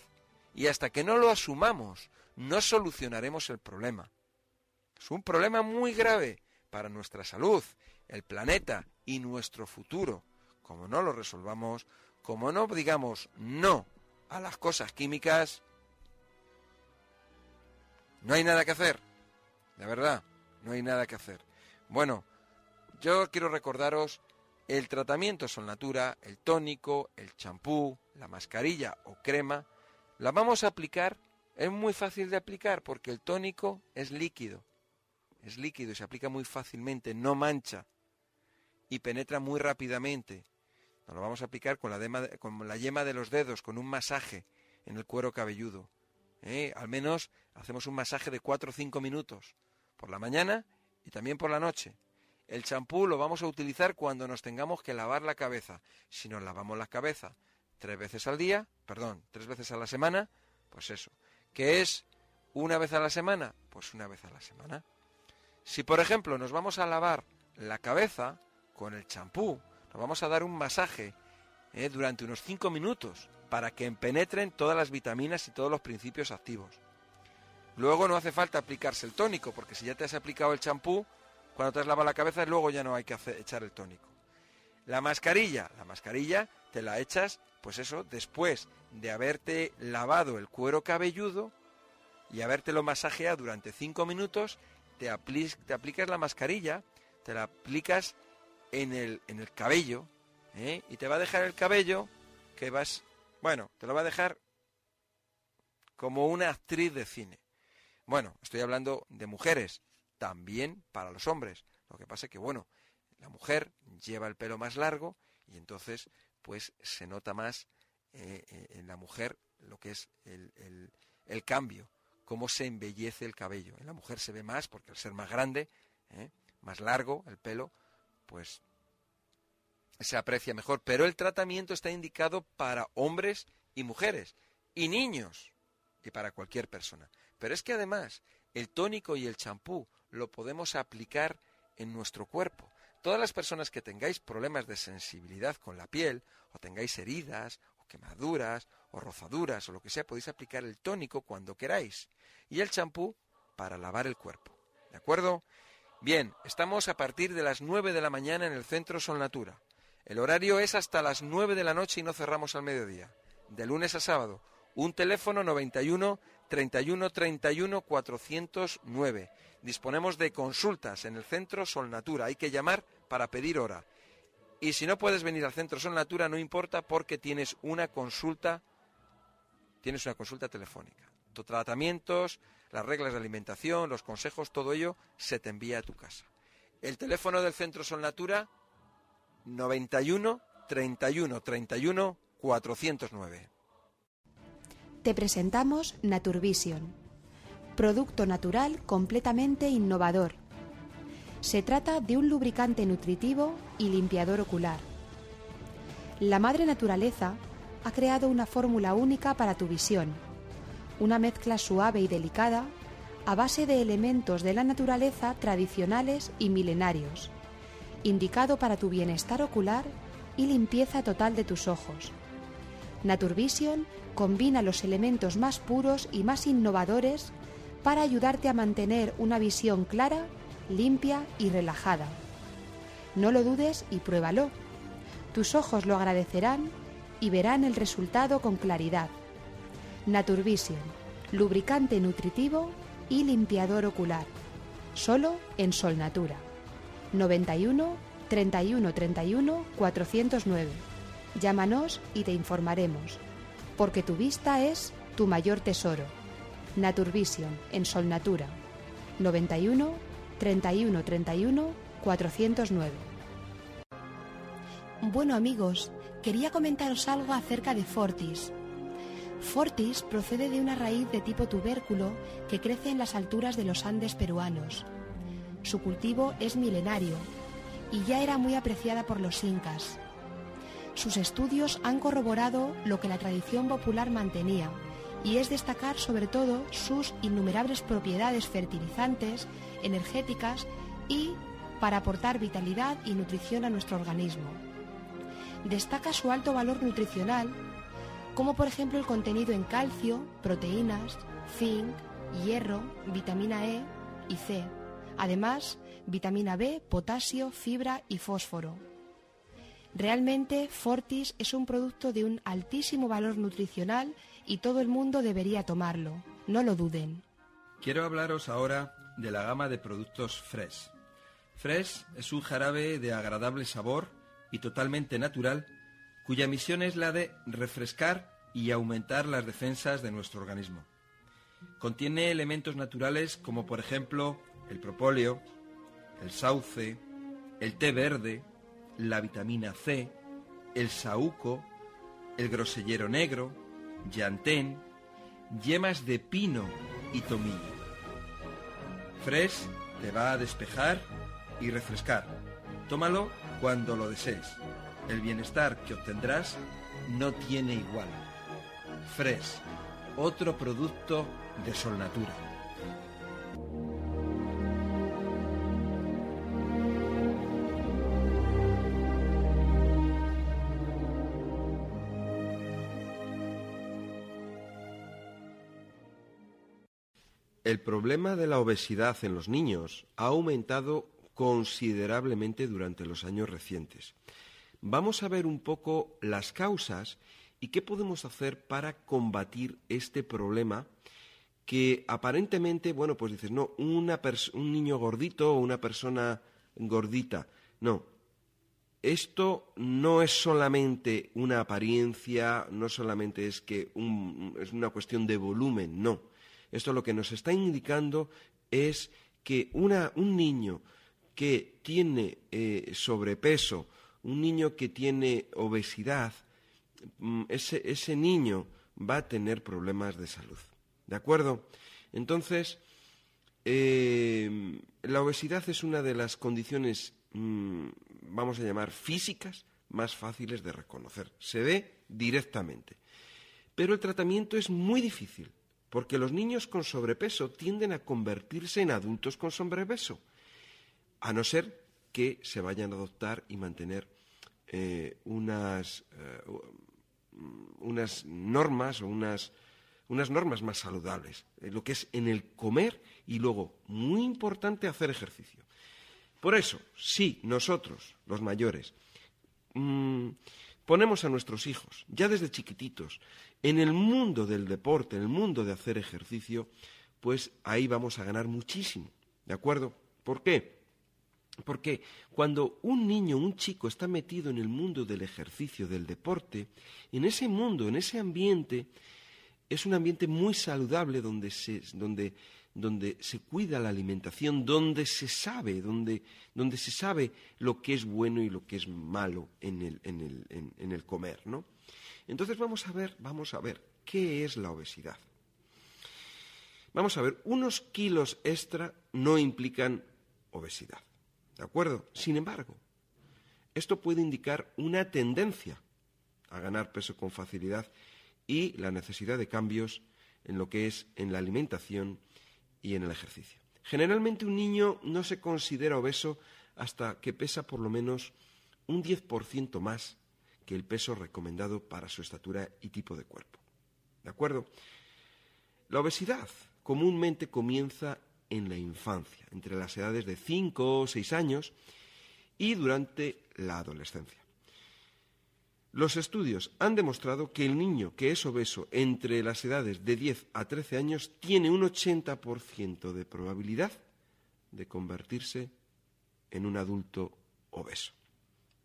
Y hasta que no lo asumamos, no solucionaremos el problema. Es un problema muy grave para nuestra salud, el planeta y nuestro futuro como no lo resolvamos, como no digamos no a las cosas químicas, no hay nada que hacer. De verdad, no hay nada que hacer. Bueno, yo quiero recordaros el tratamiento Solnatura, el tónico, el champú, la mascarilla o crema, la vamos a aplicar, es muy fácil de aplicar porque el tónico es líquido, es líquido y se aplica muy fácilmente, no mancha y penetra muy rápidamente. Nos lo vamos a aplicar con la, yema de los dedos, con un masaje en el cuero cabelludo. ¿eh? Al menos hacemos un masaje de 4 o 5 minutos, por la mañana y también por la noche. El champú lo vamos a utilizar cuando nos tengamos que lavar la cabeza. Si nos lavamos la cabeza tres veces al día, perdón, tres veces a la semana, pues eso. ¿Qué es una vez a la semana? Pues una vez a la semana. Si por ejemplo nos vamos a lavar la cabeza con el champú, nos vamos a dar un masaje eh, durante unos 5 minutos para que penetren todas las vitaminas y todos los principios activos. Luego no hace falta aplicarse el tónico, porque si ya te has aplicado el champú, cuando te has lavado la cabeza, luego ya no hay que echar el tónico. La mascarilla, la mascarilla te la echas, pues eso, después de haberte lavado el cuero cabelludo y habértelo masajeado durante 5 minutos, te, te, aplicas la mascarilla, te la aplicas en el, en el cabello, ¿eh? y te va a dejar el cabello que vas, bueno, te lo va a dejar como una actriz de cine. Bueno, estoy hablando de mujeres, también para los hombres. Lo que pasa es que, bueno, la mujer lleva el pelo más largo y entonces, pues, se nota más eh, eh, en la mujer lo que es el, el, cambio, cómo se embellece el cabello. En la mujer se ve más porque al ser más grande, ¿eh? más largo el pelo, pues se aprecia mejor. Pero el tratamiento está indicado para hombres y mujeres y niños y para cualquier persona. Pero es que además el tónico y el champú lo podemos aplicar en nuestro cuerpo. Todas las personas que tengáis problemas de sensibilidad con la piel, o tengáis heridas, o quemaduras, o rozaduras, o lo que sea, podéis aplicar el tónico cuando queráis. Y el champú para lavar el cuerpo. ¿De acuerdo? Bien, estamos a partir de las 9 de la mañana en el Centro Sol Natura. El horario es hasta las 9 de la noche y no cerramos al mediodía. De lunes a sábado. Un teléfono 91 31 31 409. Disponemos de consultas en el Centro Sol Natura. Hay que llamar para pedir hora. Y si no puedes venir al Centro Sol Natura, no importa porque tienes una consulta, tienes una consulta telefónica. Tratamientos, las reglas de alimentación, los consejos, todo ello se te envía a tu casa. El teléfono del Centro Sol Natura 91 31 31 409. Te presentamos Naturvision, producto natural completamente innovador. Se trata de un lubricante nutritivo y limpiador ocular. La madre naturaleza ha creado una fórmula única para tu visión, una mezcla suave y delicada a base de elementos de la naturaleza tradicionales y milenarios, indicado para tu bienestar ocular y limpieza total de tus ojos. Naturvision combina los elementos más puros y más innovadores para ayudarte a mantener una visión clara, limpia y relajada. No lo dudes y pruébalo. Tus ojos lo agradecerán y verán el resultado con claridad. Naturvision, lubricante nutritivo y limpiador ocular. Solo en Sol Natura. 91 31 31 409. Llámanos y te informaremos porque tu vista es tu mayor tesoro. Naturvision en Sol Natura 91 31 31 409. Bueno amigos, quería comentaros algo acerca de Fortis. Fortis procede de una raíz de tipo tubérculo que crece en las alturas de los Andes peruanos. Su cultivo es milenario y ya era muy apreciada por los incas. Sus estudios han corroborado lo que la tradición popular mantenía, y es destacar sobre todo sus innumerables propiedades fertilizantes, energéticas y para aportar vitalidad y nutrición a nuestro organismo. Destaca su alto valor nutricional, como por ejemplo el contenido en calcio, proteínas, zinc, hierro, vitamina E y C. Además, vitamina B, potasio, fibra y fósforo. Realmente Fortis es un producto de un altísimo valor nutricional y todo el mundo debería tomarlo. No lo duden. Quiero hablaros ahora de la gama de productos Fresh. Fresh es un jarabe de agradable sabor y totalmente natural, cuya misión es la de refrescar y aumentar las defensas de nuestro organismo. Contiene elementos naturales como por ejemplo el propóleo, el sauce, el té verde, la vitamina C, el saúco, el grosellero negro, llantén, yemas de pino y tomillo. Fresh te va a despejar y refrescar. Tómalo cuando lo desees. El bienestar que obtendrás no tiene igual. Fresh, otro producto de Solnatura. El problema de la obesidad en los niños ha aumentado considerablemente durante los años recientes. Vamos a ver un poco las causas y qué podemos hacer para combatir este problema que aparentemente, bueno, pues dices, no, una un niño gordito o una persona gordita. No, esto no es solamente una apariencia, no solamente es que es una cuestión de volumen, no. Esto lo que nos está indicando es que un niño que tiene eh, sobrepeso, un niño que tiene obesidad, mm, ese, niño va a tener problemas de salud. ¿De acuerdo? Entonces, eh, la obesidad es una de las condiciones, mm, vamos a llamar, físicas más fáciles de reconocer. Se ve directamente. Pero el tratamiento es muy difícil porque los niños con sobrepeso tienden a convertirse en adultos con sobrepeso, a no ser que se vayan a adoptar y mantener eh, unas, eh, unas normas o unas, unas normas más saludables, eh, lo que es en el comer y luego, muy importante, hacer ejercicio. Por eso, si nosotros, los mayores, mm, ponemos a nuestros hijos, ya desde chiquititos, en el mundo del deporte, en el mundo de hacer ejercicio, pues ahí vamos a ganar muchísimo. ¿De acuerdo? ¿Por qué? Porque cuando un niño, un chico está metido en el mundo del ejercicio, del deporte, en ese mundo, en ese ambiente, es un ambiente muy saludable donde se, donde, donde se cuida la alimentación, donde se sabe, donde, donde se sabe lo que es bueno y lo que es malo en el, en el, en el comer, ¿no? Entonces vamos a ver, vamos a ver, ¿qué es la obesidad? Vamos a ver, unos kilos extra no implican obesidad, ¿de acuerdo? Sin embargo, esto puede indicar una tendencia a ganar peso con facilidad y la necesidad de cambios en lo que es en la alimentación y en el ejercicio. Generalmente un niño no se considera obeso hasta que pesa por lo menos un 10% más que el peso recomendado para su estatura y tipo de cuerpo. ¿De acuerdo? La obesidad comúnmente comienza en la infancia, entre las edades de 5 o 6 años y durante la adolescencia. Los estudios han demostrado que el niño que es obeso entre las edades de 10 a 13 años tiene un 80% de probabilidad de convertirse en un adulto obeso.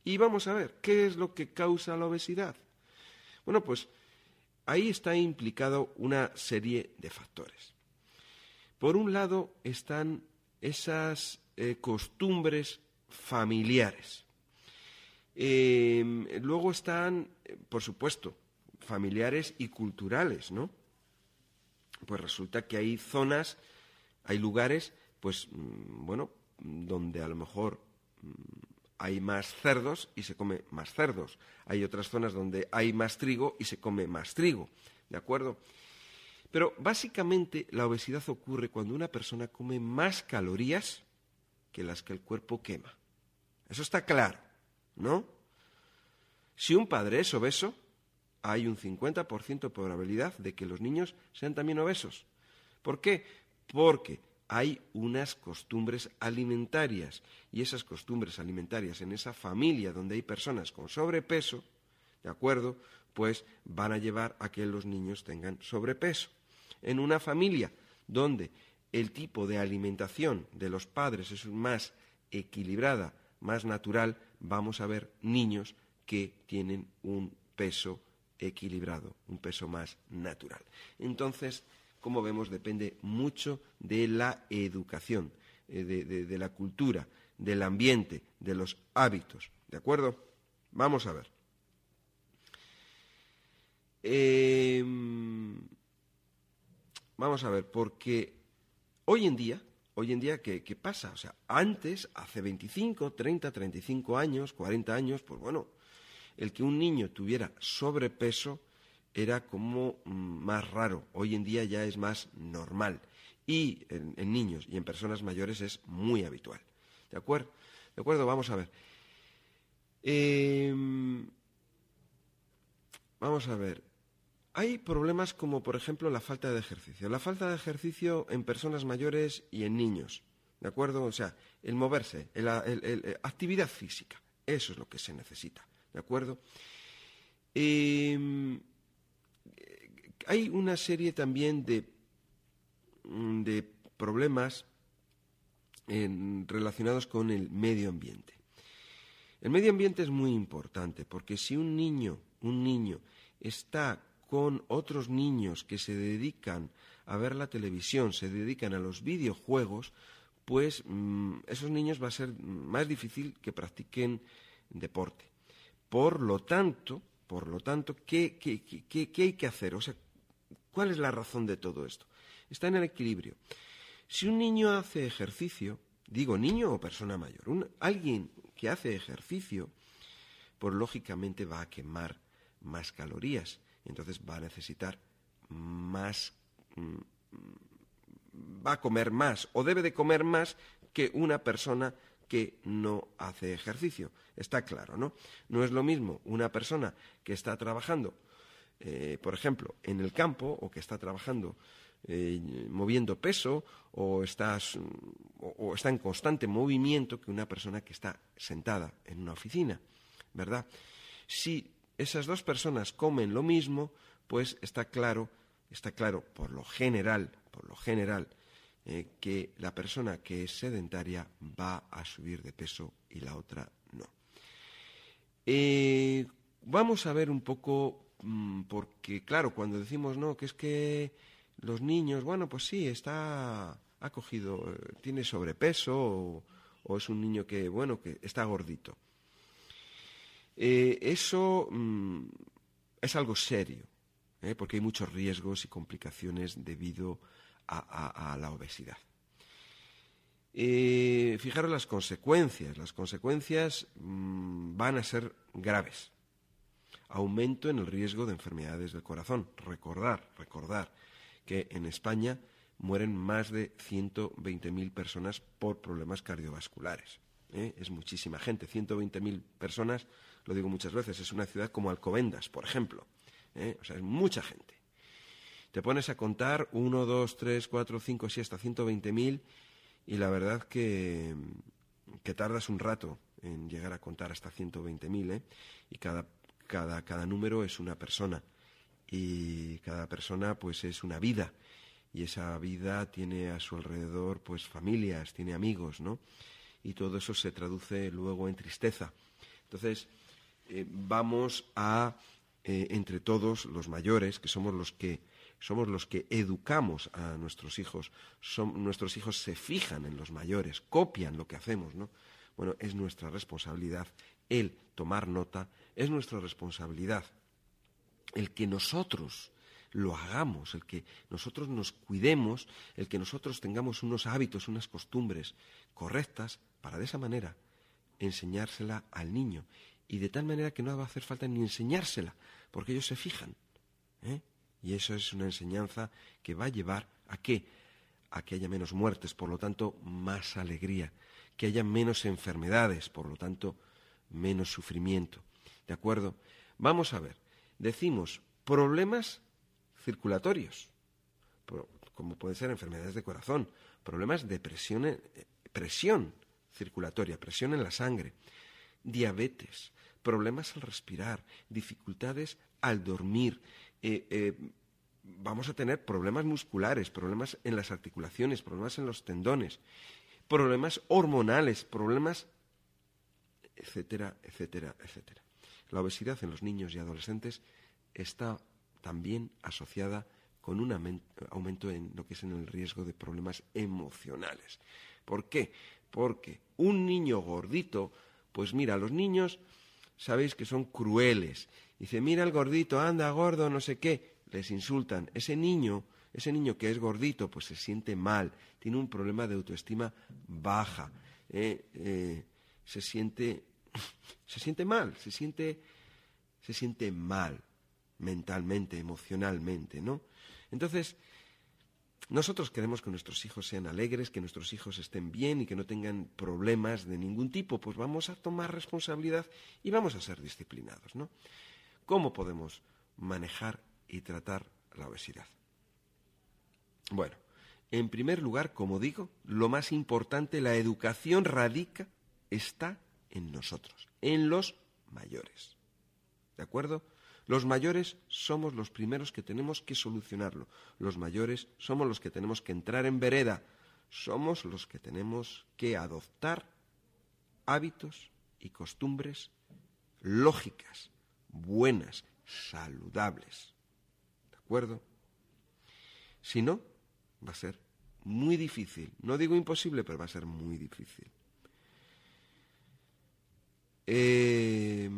Y vamos a ver, ¿qué es lo que causa la obesidad? Bueno, pues ahí está implicado una serie de factores. Por un lado están esas eh, costumbres familiares. Em, luego están, por supuesto, familiares y culturales, ¿no? Pues resulta que hay zonas, hay lugares, pues, mm, bueno, donde a lo mejor mm, hay más cerdos y se come más cerdos. Hay otras zonas donde hay más trigo y se come más trigo. ¿De acuerdo? Pero básicamente la obesidad ocurre cuando una persona come más calorías que las que el cuerpo quema. Eso está claro, ¿no? Si un padre es obeso, hay un 50% de probabilidad de que los niños sean también obesos. ¿Por qué? Porque hay unas costumbres alimentarias y esas costumbres alimentarias en esa familia donde hay personas con sobrepeso, ¿de acuerdo? Pues van a llevar a que los niños tengan sobrepeso. En una familia donde el tipo de alimentación de los padres es más equilibrada, más natural, vamos a ver niños que tienen un peso equilibrado, un peso más natural. Entonces, como vemos, depende mucho de la educación, eh, de, la cultura, del ambiente, de los hábitos. ¿De acuerdo? Vamos a ver. Em, vamos a ver, porque hoy en día, hoy en día, ¿qué, ¿qué, pasa? O sea, antes, hace 25, 30, 35 años, 40 años, pues bueno, el que un niño tuviera sobrepeso era como mm, más raro. Hoy en día ya es más normal. Y en, niños y en personas mayores es muy habitual. ¿De acuerdo? ¿De acuerdo? Vamos a ver. Em, vamos a ver. Hay problemas como, por ejemplo, la falta de ejercicio. La falta de ejercicio en personas mayores y en niños. ¿De acuerdo? O sea, el moverse, la actividad física. Eso es lo que se necesita. ¿De acuerdo? Em, hay una serie también de, mm, de problemas relacionados con el medio ambiente. El medio ambiente es muy importante porque si un niño, un niño está con otros niños que se dedican a ver la televisión, se dedican a los videojuegos, pues mm, esos niños va a ser más difícil que practiquen deporte. Por lo tanto, por lo tanto, ¿qué, qué hay que hacer? O sea, ¿cuál es la razón de todo esto? Está en el equilibrio. Si un niño hace ejercicio, digo niño o persona mayor, alguien que hace ejercicio, pues lógicamente va a quemar más calorías, entonces va a necesitar más, mm, va a comer más o debe de comer más que una persona que no hace ejercicio. Está claro, ¿no? No es lo mismo una persona que está trabajando, eh, por ejemplo, en el campo o que está trabajando eh, moviendo peso o, está en constante movimiento que una persona que está sentada en una oficina, ¿verdad? Si esas dos personas comen lo mismo, pues está claro, está claro por lo general, por lo general, eh, que la persona que es sedentaria va a subir de peso y la otra no. Eh, vamos a ver un poco, mm, porque claro, cuando decimos no, que es que los niños, bueno, pues sí, está, ha cogido, eh, tiene sobrepeso o, es un niño que, bueno, que está gordito. Eh, eso mm, es algo serio, ¿eh? porque hay muchos riesgos y complicaciones debido a, la obesidad. fijaros las consecuencias. Las consecuencias mm, van a ser graves. Aumento en el riesgo de enfermedades del corazón. Recordar, recordar que en España mueren más de 120.000 personas por problemas cardiovasculares. ¿eh? Es muchísima gente, 120.000 personas, lo digo muchas veces, es una ciudad como Alcobendas, por ejemplo. ¿eh? O sea, es mucha gente. Te pones a contar 1, 2, 3, 4, 5, 6, hasta 120.000 y la verdad que, que tardas un rato en llegar a contar hasta 120.000 ¿eh? y cada, cada, cada número es una persona y cada persona pues es una vida y esa vida tiene a su alrededor pues familias, tiene amigos, ¿no? Y todo eso se traduce luego en tristeza. Entonces, eh, vamos a eh, entre todos los mayores, que somos los que somos los que educamos a nuestros hijos, son, nuestros hijos se fijan en los mayores, copian lo que hacemos, ¿no? Bueno, es nuestra responsabilidad el tomar nota, es nuestra responsabilidad el que nosotros lo hagamos, el que nosotros nos cuidemos, el que nosotros tengamos unos hábitos, unas costumbres correctas para de esa manera enseñársela al niño. Y de tal manera que no va a hacer falta ni enseñársela, porque ellos se fijan. ¿eh? Y eso es una enseñanza que va a llevar a qué? A que haya menos muertes, por lo tanto, más alegría, que haya menos enfermedades, por lo tanto, menos sufrimiento. ¿De acuerdo? Vamos a ver decimos problemas circulatorios, como pueden ser enfermedades de corazón, problemas de presión, eh, presión circulatoria, presión en la sangre, diabetes, problemas al respirar, dificultades al dormir, eh, eh, vamos a tener problemas musculares, problemas en las articulaciones, problemas en los tendones, problemas hormonales, problemas, etcétera, etcétera, etcétera. La obesidad en los niños y adolescentes está también asociada con un aumento en lo que es en el riesgo de problemas emocionales. ¿Por qué? Porque un niño gordito, pues mira, los niños sabéis que son crueles. Dice, mira el gordito, anda gordo, no sé qué. Les insultan. Ese niño, ese niño que es gordito, pues se siente mal, tiene un problema de autoestima baja, eh, eh, se siente <laughs> se siente mal, se siente, se siente mal mentalmente, emocionalmente, ¿no? Entonces, nosotros queremos que nuestros hijos sean alegres, que nuestros hijos estén bien y que no tengan problemas de ningún tipo, pues vamos a tomar responsabilidad y vamos a ser disciplinados, ¿no? ¿Cómo podemos manejar y tratar la obesidad. Bueno, en primer lugar, como digo, lo más importante, la educación radica, está en nosotros, en los mayores. ¿De acuerdo? Los mayores somos los primeros que tenemos que solucionarlo. Los mayores somos los que tenemos que entrar en vereda. Somos los que tenemos que adoptar hábitos y costumbres lógicas, buenas, saludables. ¿De acuerdo? Si no, va a ser muy difícil. No digo imposible, pero va a ser muy difícil. Eh,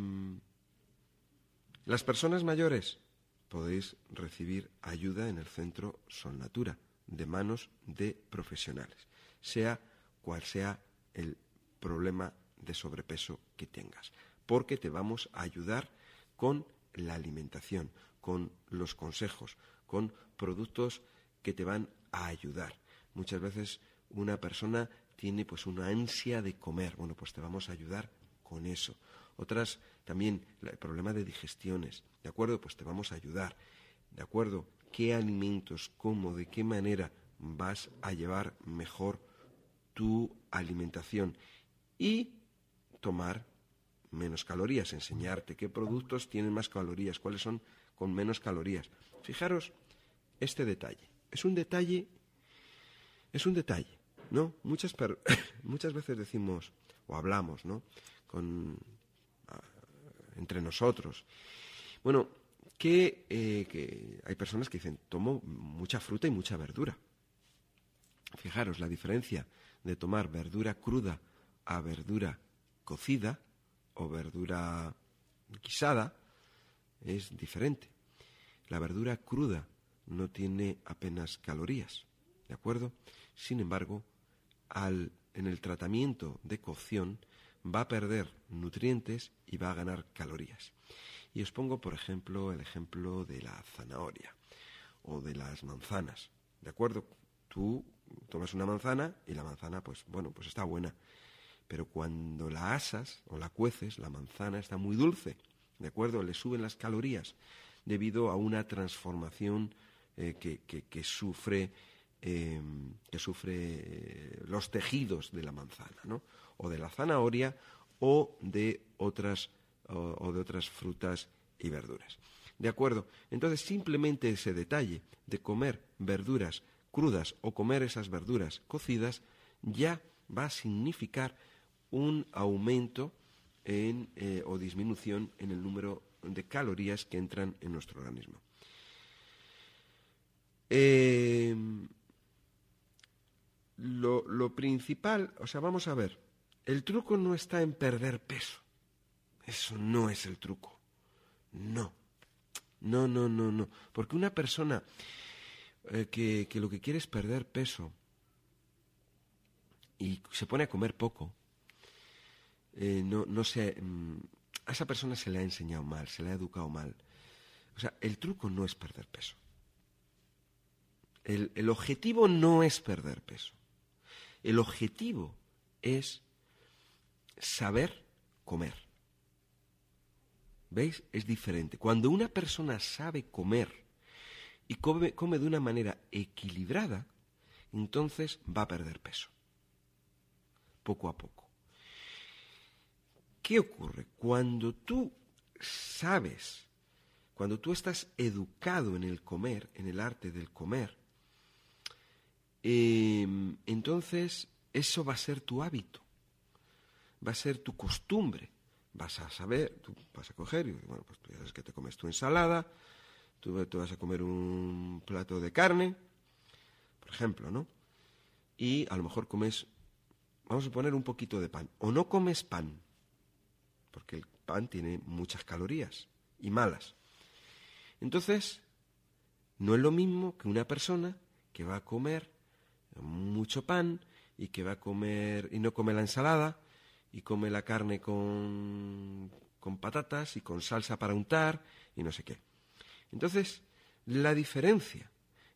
las personas mayores podéis recibir ayuda en el centro Sol Natura de manos de profesionales, sea cual sea el problema de sobrepeso que tengas, porque te vamos a ayudar con la alimentación, con los consejos, con productos que te van a ayudar. Muchas veces una persona tiene pues una ansia de comer, bueno, pues te vamos a ayudar con eso. Otras también el problema de digestiones, ¿de acuerdo? Pues te vamos a ayudar, ¿de acuerdo? ¿Qué alimentos, cómo, de qué manera vas a llevar mejor tu alimentación? Y tomar menos calorías, enseñarte qué productos tienen más calorías, cuáles son con menos calorías. Fijaros este detalle. Es un detalle, es un detalle, ¿no? Muchas, <coughs> muchas veces decimos o hablamos, ¿no? Con, entre nosotros. Bueno, que, eh, que hay personas que dicen, tomo mucha fruta y mucha verdura. Fijaros la diferencia de tomar verdura cruda a verdura cocida o verdura guisada es diferente. La verdura cruda no tiene apenas calorías, ¿de acuerdo? Sin embargo, al, en el tratamiento de cocción va a perder nutrientes y va a ganar calorías. Y os pongo, por ejemplo, el ejemplo de la zanahoria o de las manzanas. ¿De acuerdo? Tú tomas una manzana y la manzana, pues bueno, pues está buena. Pero cuando la asas o la cueces, la manzana está muy dulce. ¿De acuerdo? Le suben las calorías debido a una transformación eh, que, sufre, em, que sufre eh, los tejidos de la manzana, ¿no? o de la zanahoria o de otras, o, de otras frutas y verduras. ¿De acuerdo? Entonces, simplemente ese detalle de comer verduras crudas o comer esas verduras cocidas ya va a significar un aumento en, eh, o disminución en el número de calorías que entran en nuestro organismo. Eh, lo principal, o sea, vamos a ver, el truco no está en perder peso. Eso no es el truco. No. No, no, no, no. Porque una persona eh, que, lo que quiere es perder peso y se pone a comer poco, eh, no, no mm, a esa persona se le ha enseñado mal, se le ha educado mal. O sea, el truco no es perder peso. el objetivo no es perder peso. El objetivo es saber comer. ¿Veis? Es diferente. Cuando una persona sabe comer y come, de una manera equilibrada, entonces va a perder peso. Poco a poco. ¿Qué ocurre? Cuando tú sabes, cuando tú estás educado en el comer, en el arte del comer, em, entonces eso va a ser tu hábito va a ser tu costumbre. Vas a saber, tú vas a coger, y bueno, pues tú ya sabes que te comes tu ensalada, tú, tú vas a comer un plato de carne, por ejemplo, ¿no? Y a lo mejor comes, vamos a poner un poquito de pan, o no comes pan, porque el pan tiene muchas calorías y malas. Entonces, no es lo mismo que una persona que va a comer mucho pan y que va a comer y no come la ensalada y come la carne con, con patatas y con salsa para untar y no sé qué. Entonces, la diferencia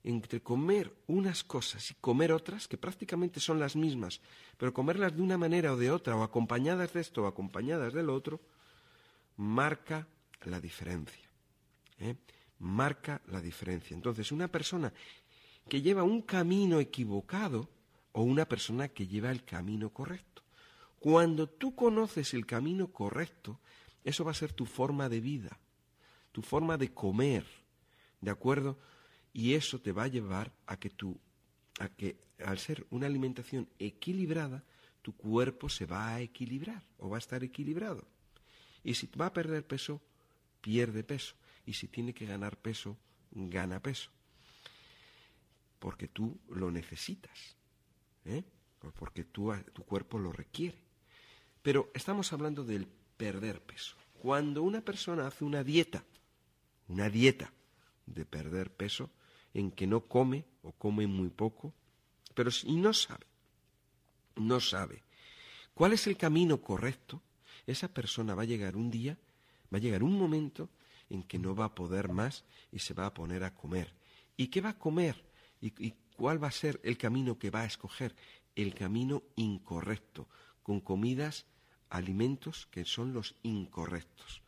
entre comer unas cosas y comer otras, que prácticamente son las mismas, pero comerlas de una manera o de otra, o acompañadas de esto o acompañadas del otro, marca la diferencia. ¿eh? marca la diferencia. Entonces, una persona que lleva un camino equivocado o una persona que lleva el camino correcto. Cuando tú conoces el camino correcto, eso va a ser tu forma de vida, tu forma de comer, ¿de acuerdo? Y eso te va a llevar a que tú, a que al ser una alimentación equilibrada, tu cuerpo se va a equilibrar o va a estar equilibrado. Y si va a perder peso, pierde peso. Y si tiene que ganar peso, gana peso. Porque tú lo necesitas. ¿eh? Porque tú, tu cuerpo lo requiere. Pero estamos hablando del perder peso. Cuando una persona hace una dieta, una dieta de perder peso, en que no come o come muy poco, pero si no sabe, no sabe cuál es el camino correcto, esa persona va a llegar un día, va a llegar un momento en que no va a poder más y se va a poner a comer. ¿Y qué va a comer? ¿Y, cuál va a ser el camino que va a escoger? El camino incorrecto, con comidas, alimentos que son los incorrectos.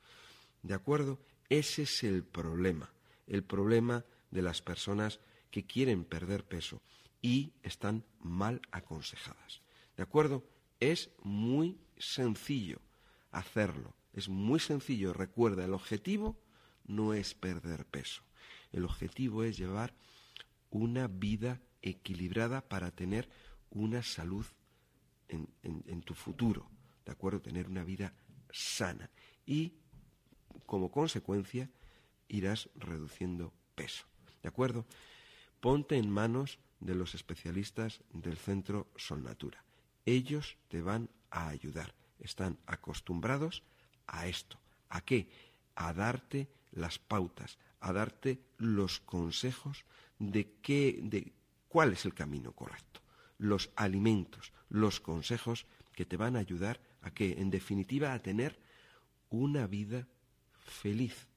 ¿De acuerdo? Ese es el problema, el problema de las personas que quieren perder peso y están mal aconsejadas. ¿De acuerdo? Es muy sencillo hacerlo. Es muy sencillo. Recuerda, el objetivo no es perder peso. El objetivo es llevar una vida equilibrada para tener una salud en, tu futuro. ¿De acuerdo? Tener una vida sana. Y como consecuencia irás reduciendo peso. ¿De acuerdo? Ponte en manos de los especialistas del Centro Solnatura. Ellos te van a ayudar. Están acostumbrados a esto. ¿A qué? A darte las pautas, a darte los consejos de qué, de cuál es el camino correcto, los alimentos, los consejos que te van a ayudar a que, en definitiva, a tener una vida feliz,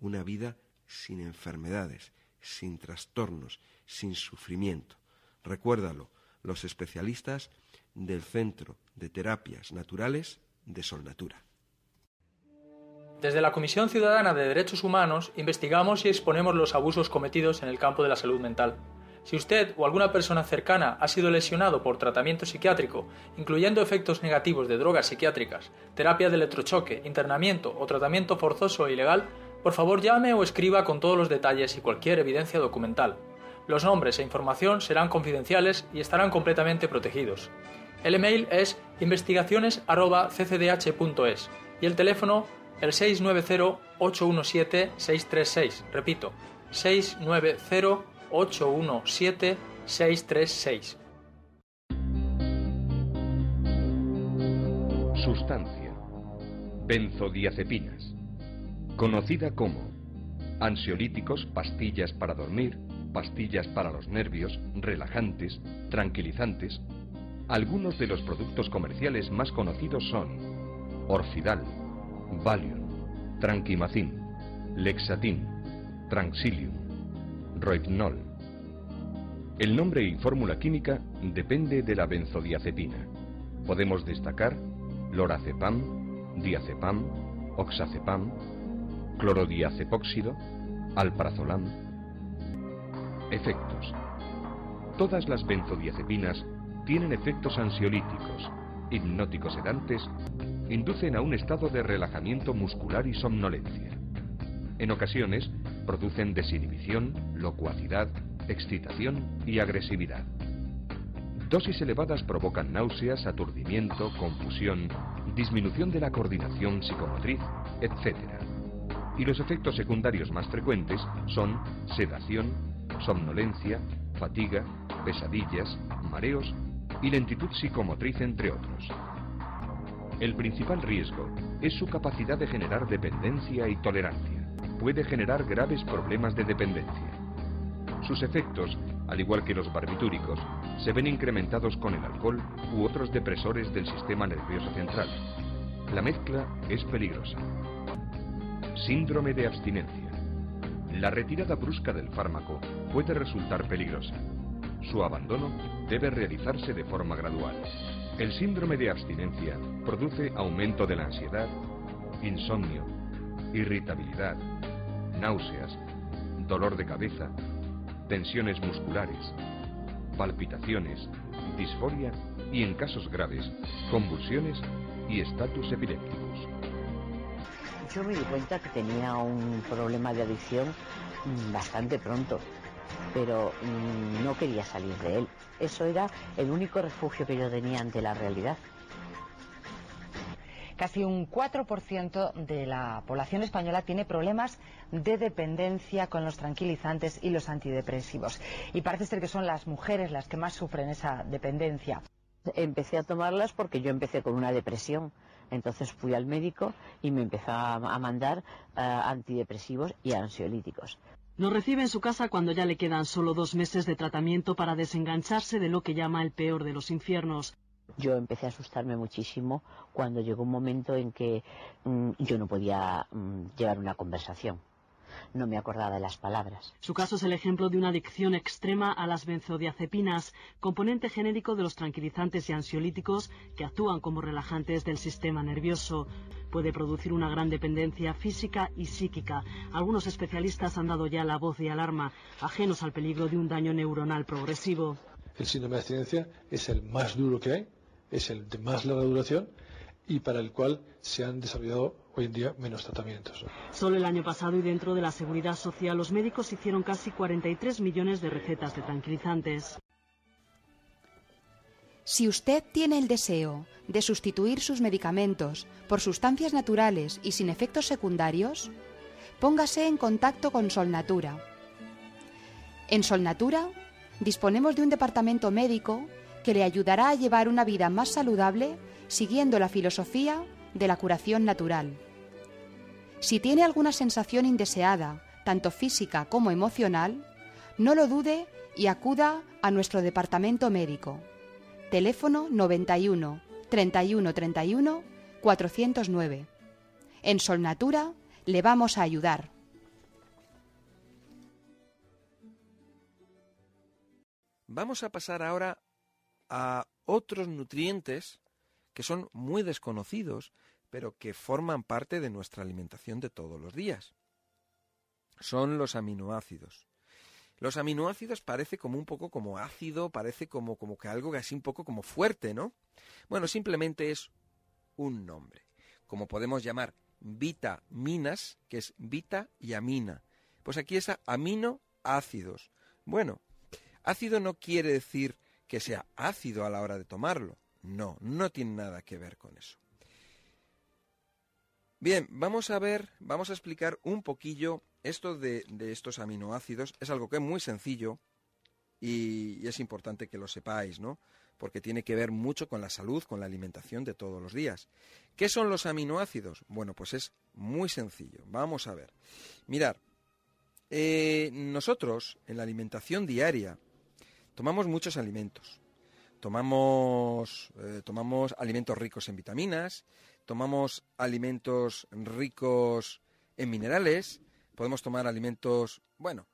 una vida sin enfermedades, sin trastornos, sin sufrimiento. Recuérdalo, los especialistas del Centro de Terapias Naturales de Solnatura. Desde la Comisión Ciudadana de Derechos Humanos investigamos y exponemos los abusos cometidos en el campo de la salud mental. Si usted o alguna persona cercana ha sido lesionado por tratamiento psiquiátrico, incluyendo efectos negativos de drogas psiquiátricas, terapia de electrochoque, internamiento o tratamiento forzoso o ilegal, por favor llame o escriba con todos los detalles y cualquier evidencia documental. Los nombres e información serán confidenciales y estarán completamente protegidos. El email es investigaciones.ccdh.es y el teléfono el 690-817-636. Repito, 690-817-636. Sustancia. Benzodiazepinas conocida como ansiolíticos, pastillas para dormir, pastillas para los nervios, relajantes, tranquilizantes. Algunos de los productos comerciales más conocidos son Orfidal, Valium, Tranquimacin, Lexatin, Tranxilium, Rohypnol. El nombre y fórmula química depende de la benzodiazepina. Podemos destacar lorazepam, diazepam, oxazepam, clorodiazepóxido, alprazolam. Efectos. Todas las benzodiazepinas tienen efectos ansiolíticos, hipnóticos sedantes, inducen a un estado de relajamiento muscular y somnolencia. En ocasiones producen desinhibición, locuacidad, excitación y agresividad. Dosis elevadas provocan náuseas, aturdimiento, confusión, disminución de la coordinación psicomotriz, etc y los efectos secundarios más frecuentes son sedación, somnolencia, fatiga, pesadillas, mareos y lentitud psicomotriz, entre otros. El principal riesgo es su capacidad de generar dependencia y tolerancia. Puede generar graves problemas de dependencia. Sus efectos, al igual que los barbitúricos, se ven incrementados con el alcohol u otros depresores del sistema nervioso central. La mezcla es peligrosa. Síndrome de abstinencia. La retirada brusca del fármaco puede resultar peligrosa. Su abandono debe realizarse de forma gradual. El síndrome de abstinencia produce aumento de la ansiedad, insomnio, irritabilidad, náuseas, dolor de cabeza, tensiones musculares, palpitaciones, disforia y en casos graves, convulsiones y estatus epilépticos. Yo me di cuenta que tenía un problema de adicción bastante pronto, pero mm, no quería salir de él. Eso era el único refugio que yo tenía ante la realidad. Casi un 4% de la población española tiene problemas de dependencia con los tranquilizantes y los antidepresivos. Y parece ser que son las mujeres las que más sufren esa dependencia. Empecé a tomarlas porque yo empecé con una depresión. Entonces fui al médico y me empezó a mandar eh, antidepresivos y ansiolíticos. Nos recibe en su casa cuando ya le quedan solo dos meses de tratamiento para desengancharse de lo que llama el peor de los infiernos. Yo empecé a asustarme muchísimo cuando llegó un momento en que mm, yo no podía mm, llevar una conversación. No me acordaba de las palabras. Su caso es el ejemplo de una adicción extrema a las benzodiazepinas, componente genérico de los tranquilizantes y ansiolíticos que actúan como relajantes del sistema nervioso. Puede producir una gran dependencia física y psíquica. Algunos especialistas han dado ya la voz de alarma, ajenos al peligro de un daño neuronal progresivo. El síndrome de abstinencia es el más duro que hay es el de más larga duración y para el cual se han desarrollado hoy en día menos tratamientos. Solo el año pasado y dentro de la seguridad social los médicos hicieron casi 43 millones de recetas de tranquilizantes. Si usted tiene el deseo de sustituir sus medicamentos por sustancias naturales y sin efectos secundarios, póngase en contacto con Solnatura. En Solnatura disponemos de un departamento médico que le ayudará a llevar una vida más saludable siguiendo la filosofía de la curación natural. Si tiene alguna sensación indeseada, tanto física como emocional, no lo dude y acuda a nuestro departamento médico. Teléfono 91 31 31 409. En Solnatura le vamos a ayudar. Vamos a pasar ahora a otros nutrientes que son muy desconocidos, pero que forman parte de nuestra alimentación de todos los días. Son los aminoácidos. Los aminoácidos parece como un poco como ácido, parece como, como que algo así un poco como fuerte, ¿no? Bueno, simplemente es un nombre. Como podemos llamar vitaminas, que es vita y amina. Pues aquí es aminoácidos. Bueno, ácido no quiere decir que sea ácido a la hora de tomarlo. No, no tiene nada que ver con eso. Bien, vamos a ver, vamos a explicar un poquillo esto de, estos aminoácidos. Es algo que es muy sencillo y, es importante que lo sepáis, ¿no? Porque tiene que ver mucho con la salud, con la alimentación de todos los días. ¿Qué son los aminoácidos? Bueno, pues es muy sencillo. Vamos a ver. Mirad, eh, nosotros en la alimentación diaria tomamos muchos alimentos. Tomamos, eh, tomamos alimentos ricos en vitaminas, tomamos alimentos ricos en minerales, podemos tomar alimentos, bueno,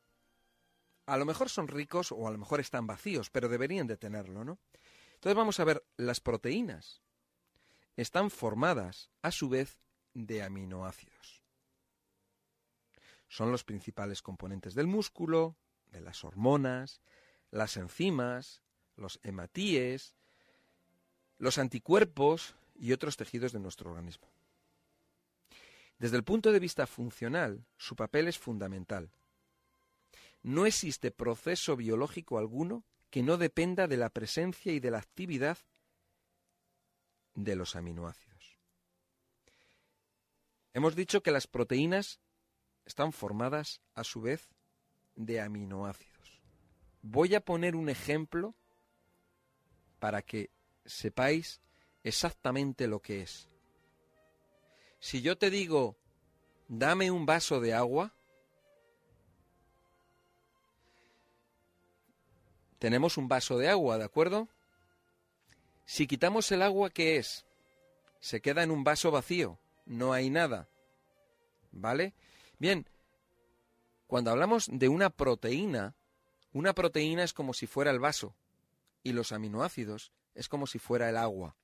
a lo mejor son ricos o a lo mejor están vacíos, pero deberían de tenerlo, ¿no? Entonces vamos a ver, las proteínas están formadas a su vez de aminoácidos. Son los principales componentes del músculo, de las hormonas, las enzimas, los hematíes, los anticuerpos y otros tejidos de nuestro organismo. Desde el punto de vista funcional, su papel es fundamental. No existe proceso biológico alguno que no dependa de la presencia y de la actividad de los aminoácidos. Hemos dicho que las proteínas están formadas a su vez de aminoácidos. Voy a poner un ejemplo para que sepáis exactamente lo que es. Si yo te digo, dame un vaso de agua, tenemos un vaso de agua, ¿de acuerdo? Si quitamos el agua, ¿qué es? Se queda en un vaso vacío, no hay nada. ¿Vale? Bien, cuando hablamos de una proteína, una proteína es como si fuera el vaso y los aminoácidos es como si fuera el agua.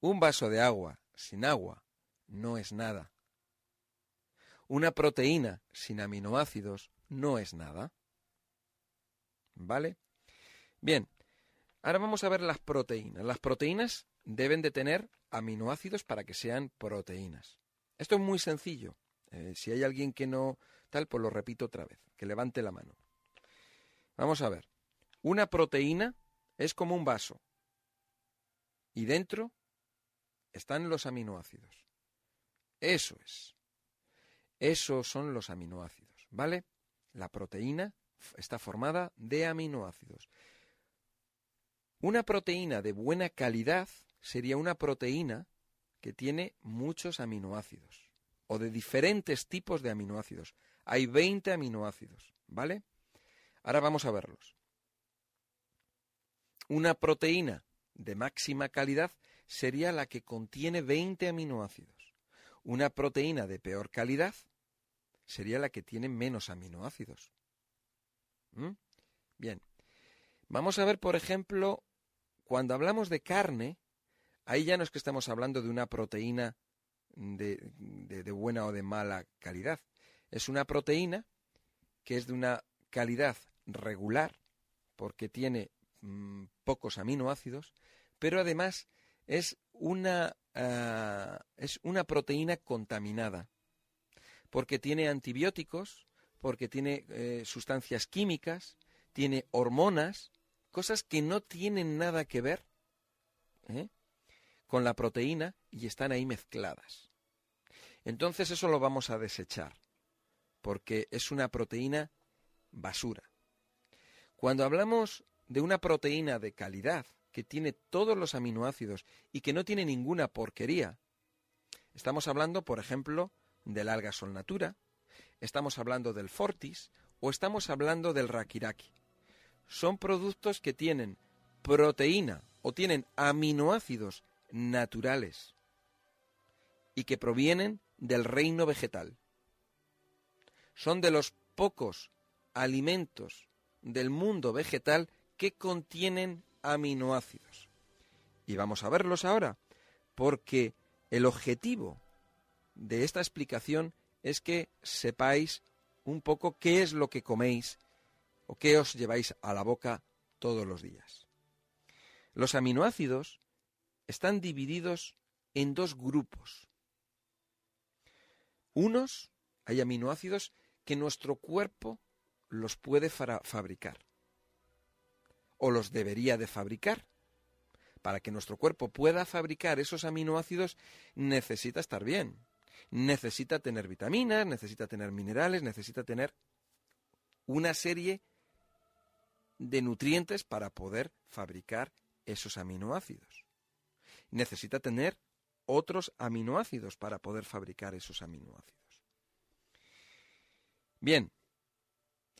Un vaso de agua sin agua no es nada. Una proteína sin aminoácidos no es nada. ¿Vale? Bien, ahora vamos a ver las proteínas. Las proteínas deben de tener aminoácidos para que sean proteínas. Esto es muy sencillo. Eh, si hay alguien que no tal, pues lo repito otra vez, que levante la mano. Vamos a ver. Una proteína es como un vaso y dentro están los aminoácidos. Eso es. Esos son los aminoácidos, ¿vale? La proteína está formada de aminoácidos. Una proteína de buena calidad sería una proteína que tiene muchos aminoácidos o de diferentes tipos de aminoácidos. Hay 20 aminoácidos, ¿vale? Ahora vamos a verlos. Una proteína de máxima calidad sería la que contiene 20 aminoácidos. Una proteína de peor calidad sería la que tiene menos aminoácidos. ¿Mm? Bien. Vamos a ver, por ejemplo, cuando hablamos de carne, ahí ya no es que estamos hablando de una proteína de, de, buena o de mala calidad. Es una proteína que es de una calidad regular, porque tiene mm, pocos aminoácidos, pero además es una, ah, es una proteína contaminada, porque tiene antibióticos, porque tiene eh, sustancias químicas, tiene hormonas, cosas que no tienen nada que ver ¿eh? con la proteína y están ahí mezcladas. Entonces eso lo vamos a desechar, porque es una proteína basura. Cuando hablamos de una proteína de calidad, que tiene todos los aminoácidos y que no tiene ninguna porquería, estamos hablando, por ejemplo, del alga solnatura, estamos hablando del fortis o estamos hablando del rakiraki. Son productos que tienen proteína o tienen aminoácidos naturales y que provienen del reino vegetal. Son de los pocos alimentos del mundo vegetal que contienen aminoácidos. Y vamos a verlos ahora, porque el objetivo de esta explicación es que sepáis un poco qué es lo que coméis o qué os lleváis a la boca todos los días. Los aminoácidos están divididos en dos grupos. Unos, hay aminoácidos que nuestro cuerpo los puede fabricar o los debería de fabricar. Para que nuestro cuerpo pueda fabricar esos aminoácidos necesita estar bien. Necesita tener vitaminas, necesita tener minerales, necesita tener una serie de nutrientes para poder fabricar esos aminoácidos. Necesita tener otros aminoácidos para poder fabricar esos aminoácidos. Bien,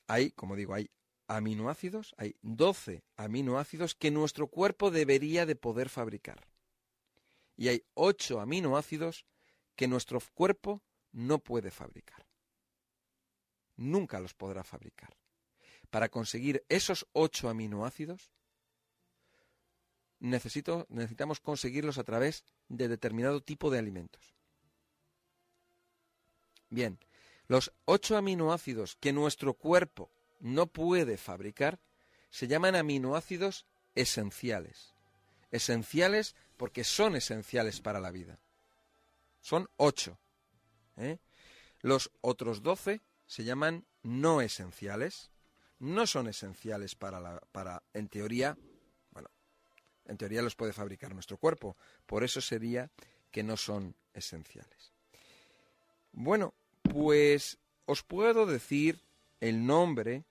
hay, como digo, hay aminoácidos, hay 12 aminoácidos que nuestro cuerpo debería de poder fabricar. Y hay 8 aminoácidos que nuestro cuerpo no puede fabricar. Nunca los podrá fabricar. Para conseguir esos 8 aminoácidos, necesito, necesitamos conseguirlos a través de determinado tipo de alimentos. Bien, los 8 aminoácidos que nuestro cuerpo no puede fabricar se llaman aminoácidos esenciales. Esenciales porque son esenciales para la vida. Son ocho. ¿eh? Los otros doce se llaman no esenciales. No son esenciales para la, para, en teoría, bueno, en teoría los puede fabricar nuestro cuerpo. Por eso sería que no son esenciales. Bueno, pues os puedo decir el nombre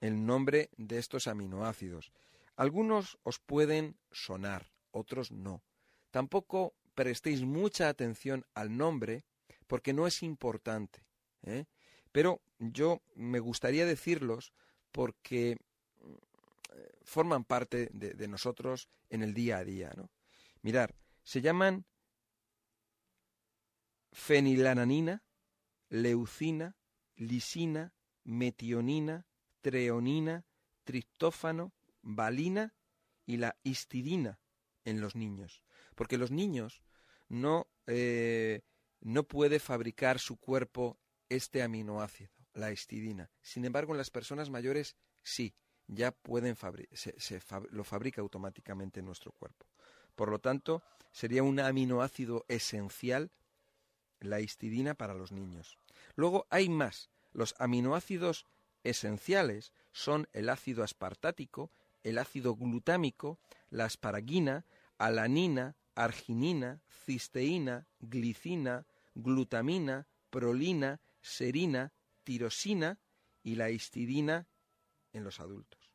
el nombre de estos aminoácidos. Algunos os pueden sonar, otros no. Tampoco prestéis mucha atención al nombre porque no es importante. ¿eh? Pero yo me gustaría decirlos porque mm, forman parte de, nosotros en el día a día. ¿no? Mirar, se llaman fenilananina, leucina, lisina, metionina, treonina, triptófano, valina y la histidina en los niños. Porque los niños no, eh, no puede fabricar su cuerpo este aminoácido, la histidina. Sin embargo, en las personas mayores sí, ya pueden se, lo fabrica automáticamente en nuestro cuerpo. Por lo tanto, sería un aminoácido esencial la histidina para los niños. Luego hay más. Los aminoácidos esenciales son el ácido aspartático, el ácido glutámico, la asparagina, alanina, arginina, cisteína, glicina, glutamina, prolina, serina, tirosina y la histidina en los adultos.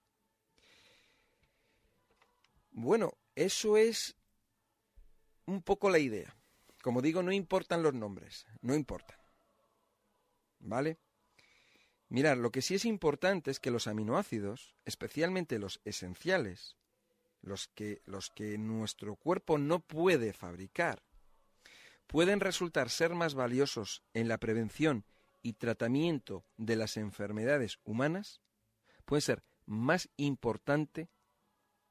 Bueno, eso es un poco la idea. Como digo, no importan los nombres, no importan. ¿Vale? Mirad, lo que sí es importante es que los aminoácidos, especialmente los esenciales, los que, nuestro cuerpo no puede fabricar, pueden resultar ser más valiosos en la prevención y tratamiento de las enfermedades humanas, pueden ser más importante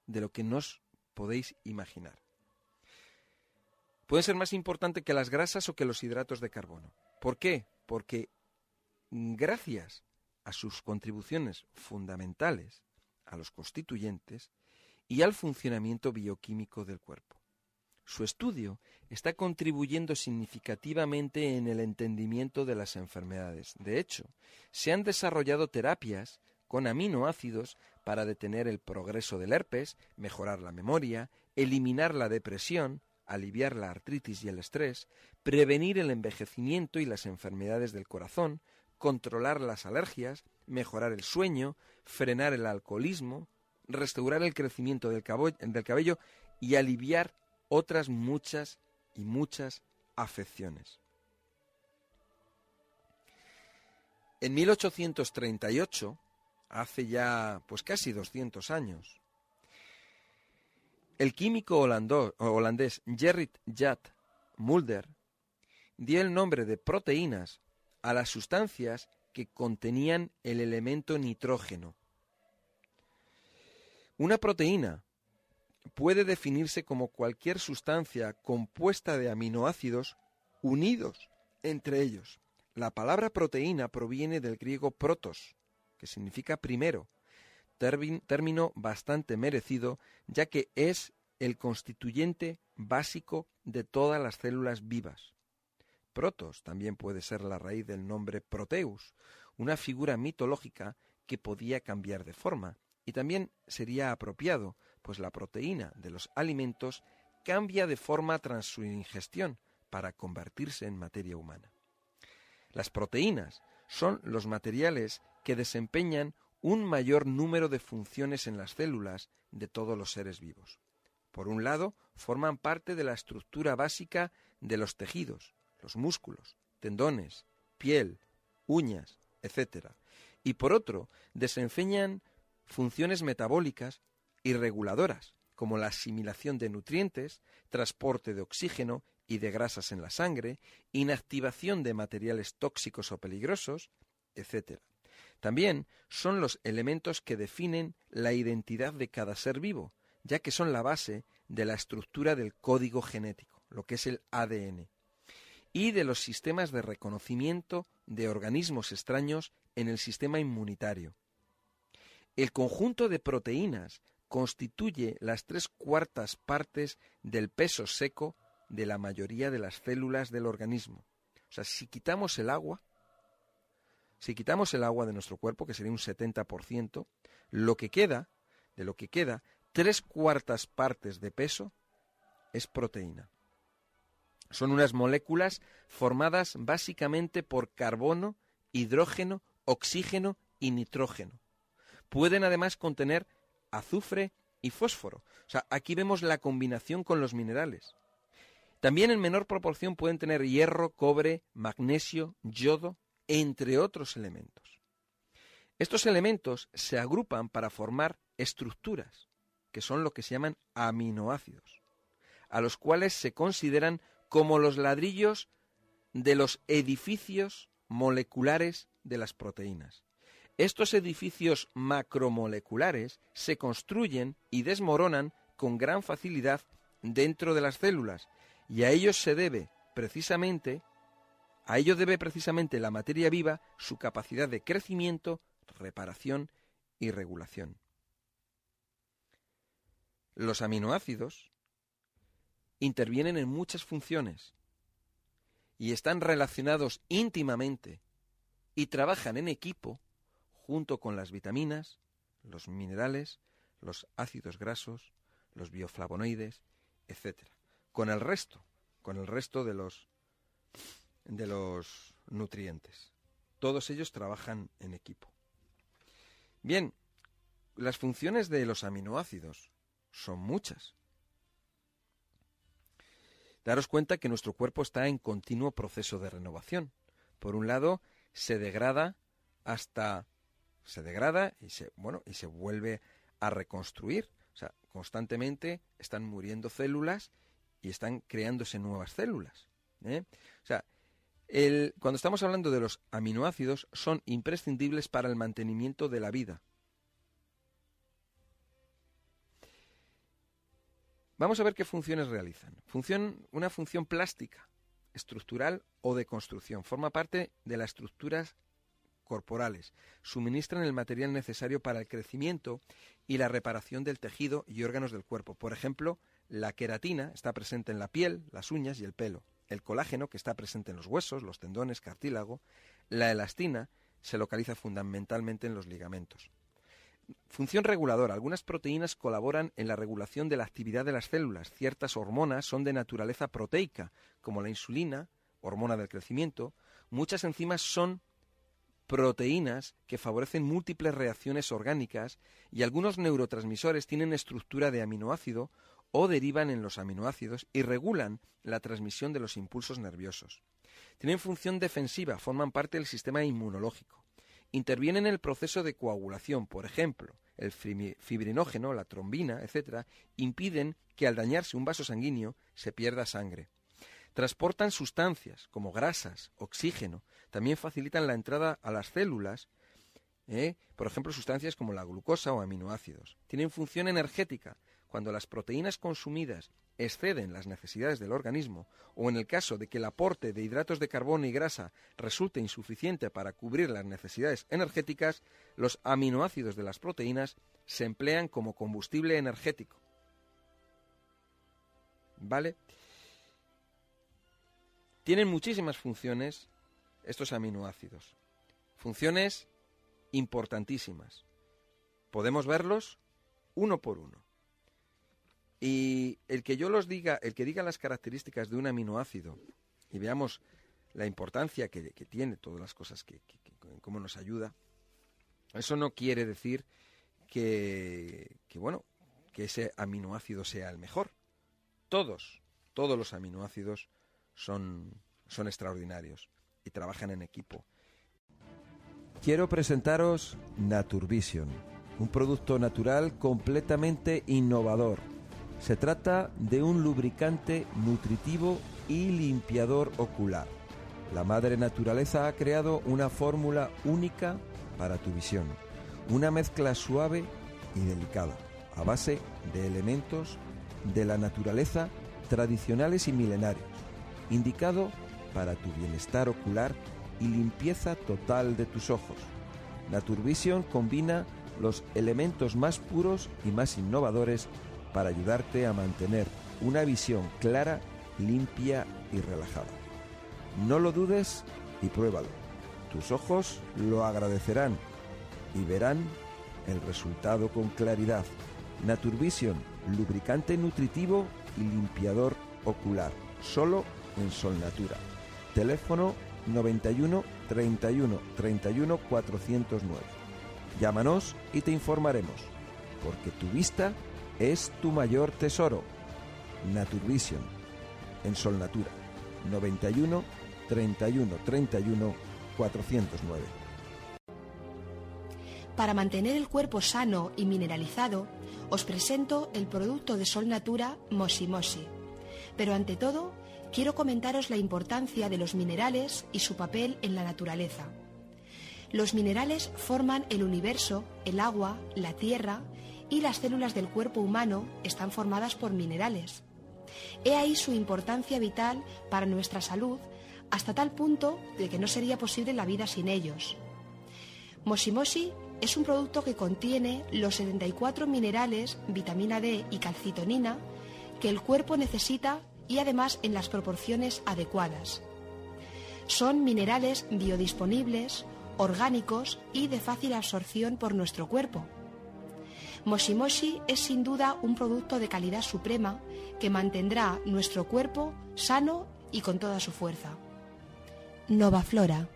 de lo que nos podéis imaginar. Pueden ser más importante que las grasas o que los hidratos de carbono. ¿Por qué? Porque gracias a sus contribuciones fundamentales, a los constituyentes y al funcionamiento bioquímico del cuerpo. Su estudio está contribuyendo significativamente en el entendimiento de las enfermedades. De hecho, se han desarrollado terapias con aminoácidos para detener el progreso del herpes, mejorar la memoria, eliminar la depresión, aliviar la artritis y el estrés, prevenir el envejecimiento y las enfermedades del corazón, controlar las alergias, mejorar el sueño, frenar el alcoholismo, restaurar el crecimiento del cabello, y aliviar otras muchas y muchas afecciones. En 1838, hace ya pues casi 200 años, el químico holandés Gerrit Jan Mulder dio el nombre de proteínas a las sustancias que contenían el elemento nitrógeno. Una proteína puede definirse como cualquier sustancia compuesta de aminoácidos unidos entre ellos. La palabra proteína proviene del griego protos, que significa primero, término bastante merecido, ya que es el constituyente básico de todas las células vivas. Protos también puede ser la raíz del nombre Proteus, una figura mitológica que podía cambiar de forma, y también sería apropiado, pues la proteína de los alimentos cambia de forma tras su ingestión para convertirse en materia humana. Las proteínas son los materiales que desempeñan un mayor número de funciones en las células de todos los seres vivos. Por un lado, forman parte de la estructura básica de los tejidos, los músculos, tendones, piel, uñas, etc. Y por otro, desempeñan funciones metabólicas y reguladoras, como la asimilación de nutrientes, transporte de oxígeno y de grasas en la sangre, inactivación de materiales tóxicos o peligrosos, etc. También son los elementos que definen la identidad de cada ser vivo, ya que son la base de la estructura del código genético, lo que es el ADN, y de los sistemas de reconocimiento de organismos extraños en el sistema inmunitario. El conjunto de proteínas constituye las tres cuartas partes del peso seco de la mayoría de las células del organismo. O sea, si quitamos el agua, si quitamos el agua de nuestro cuerpo, que sería un 70%, lo que queda, de lo que queda, tres cuartas partes de peso es proteína. Son unas moléculas formadas básicamente por carbono, hidrógeno, oxígeno y nitrógeno. Pueden además contener azufre y fósforo. O sea, aquí vemos la combinación con los minerales. También en menor proporción pueden tener hierro, cobre, magnesio, yodo entre otros elementos. Estos elementos se agrupan para formar estructuras, que son lo que se llaman aminoácidos, a los cuales se consideran como los ladrillos de los edificios moleculares de las proteínas. Estos edificios macromoleculares se construyen y desmoronan con gran facilidad dentro de las células, y a ellos se debe, precisamente, A ello debe precisamente la materia viva su capacidad de crecimiento, reparación y regulación. Los aminoácidos intervienen en muchas funciones y están relacionados íntimamente y trabajan en equipo junto con las vitaminas, los minerales, los ácidos grasos, los bioflavonoides, etc. Con el resto, con el resto de los de los nutrientes. Todos ellos trabajan en equipo. Bien, las funciones de los aminoácidos son muchas. Daros cuenta que nuestro cuerpo está en continuo proceso de renovación. Por un lado, se degrada hasta se degrada y se bueno y se vuelve a reconstruir. O sea, constantemente están muriendo células y están creándose nuevas células. ¿eh? O sea, el, cuando estamos hablando de los aminoácidos, son imprescindibles para el mantenimiento de la vida. Vamos a ver qué funciones realizan. Una función plástica, estructural o de construcción. Forma parte de las estructuras corporales. Suministran el material necesario para el crecimiento y la reparación del tejido y órganos del cuerpo. Por ejemplo, la queratina está presente en la piel, las uñas y el pelo. El colágeno, que está presente en los huesos, los tendones, cartílago. La elastina se localiza fundamentalmente en los ligamentos. Función reguladora. Algunas proteínas colaboran en la regulación de la actividad de las células. Ciertas hormonas son de naturaleza proteica, como la insulina, hormona del crecimiento. Muchas enzimas son proteínas que favorecen múltiples reacciones orgánicas y algunos neurotransmisores tienen estructura de aminoácido o derivan en los aminoácidos y regulan la transmisión de los impulsos nerviosos. Tienen función defensiva, forman parte del sistema inmunológico. Intervienen en el proceso de coagulación, por ejemplo, el fibrinógeno, la trombina, etc., impiden que al dañarse un vaso sanguíneo se pierda sangre. Transportan sustancias como grasas, oxígeno, también facilitan la entrada a las células, ¿eh? por ejemplo, sustancias como la glucosa o aminoácidos. Tienen función energética. Cuando las proteínas consumidas exceden las necesidades del organismo, o en el caso de que el aporte de hidratos de carbono y grasa resulte insuficiente para cubrir las necesidades energéticas, los aminoácidos de las proteínas se emplean como combustible energético. ¿Vale? Tienen muchísimas funciones estos aminoácidos. Funciones importantísimas. Podemos verlos uno por uno. Y el que yo los diga, el que diga las características de un aminoácido y veamos la importancia que, tiene, todas las cosas que, cómo nos ayuda, eso no quiere decir que, que, bueno, que ese aminoácido sea el mejor. Todos, todos los aminoácidos son, son extraordinarios y trabajan en equipo. Quiero presentaros Naturvision, un producto natural completamente innovador. Se trata de un lubricante nutritivo y limpiador ocular. La madre naturaleza ha creado una fórmula única para tu visión, una mezcla suave y delicada, a base de elementos de la naturaleza tradicionales y milenarios, indicado para tu bienestar ocular y limpieza total de tus ojos. Naturvision combina los elementos más puros y más innovadores para ayudarte a mantener una visión clara, limpia y relajada. No lo dudes y pruébalo. Tus ojos lo agradecerán y verán el resultado con claridad. Naturvision, lubricante nutritivo y limpiador ocular, solo en Sol Natura. Teléfono 91 31 31 409. Llámanos y te informaremos, porque tu vista es tu mayor tesoro. Naturvision, en Sol Natura, 91 31 31 409. Para mantener el cuerpo sano y mineralizado, os presento el producto de Sol Natura Mosi Mosi. Pero ante todo, quiero comentaros la importancia de los minerales y su papel en la naturaleza. Los minerales forman el universo, el agua, la tierra y las células del cuerpo humano están formadas por minerales. He ahí su importancia vital para nuestra salud hasta tal punto de que no sería posible la vida sin ellos. Moshimoshi es un producto que contiene los 74 minerales, vitamina D y calcitonina que el cuerpo necesita y además en las proporciones adecuadas. Son minerales biodisponibles, orgánicos y de fácil absorción por nuestro cuerpo. Moshimoshi es sin duda un producto de calidad suprema que mantendrá nuestro cuerpo sano y con toda su fuerza. Nova Flora.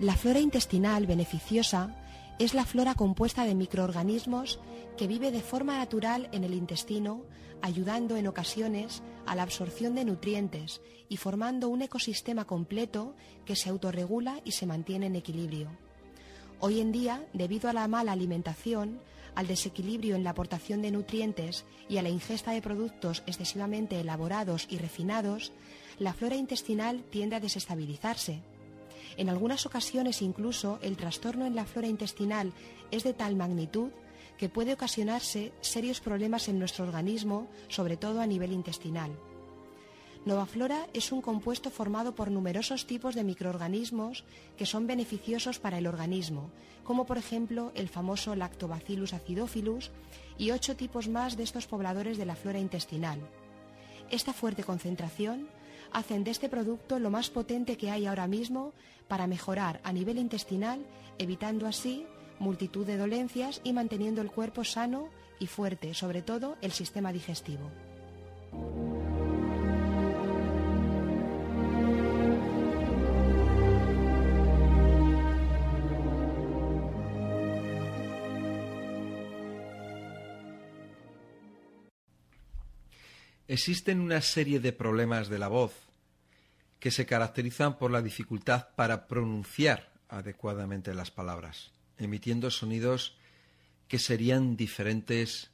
La flora intestinal beneficiosa es la flora compuesta de microorganismos que vive de forma natural en el intestino, ayudando en ocasiones a la absorción de nutrientes y formando un ecosistema completo que se autorregula y se mantiene en equilibrio. Hoy en día, debido a la mala alimentación, al desequilibrio en la aportación de nutrientes y a la ingesta de productos excesivamente elaborados y refinados, la flora intestinal tiende a desestabilizarse. En algunas ocasiones incluso el trastorno en la flora intestinal es de tal magnitud que puede ocasionarse serios problemas en nuestro organismo, sobre todo a nivel intestinal. Novaflora es un compuesto formado por numerosos tipos de microorganismos que son beneficiosos para el organismo, como por ejemplo el famoso Lactobacillus acidophilus y ocho tipos más de estos pobladores de la flora intestinal. Esta fuerte concentración hacen de este producto lo más potente que hay ahora mismo para mejorar a nivel intestinal, evitando así multitud de dolencias y manteniendo el cuerpo sano y fuerte, sobre todo el sistema digestivo. Existen una serie de problemas de la voz que se caracterizan por la dificultad para pronunciar adecuadamente las palabras, emitiendo sonidos que serían diferentes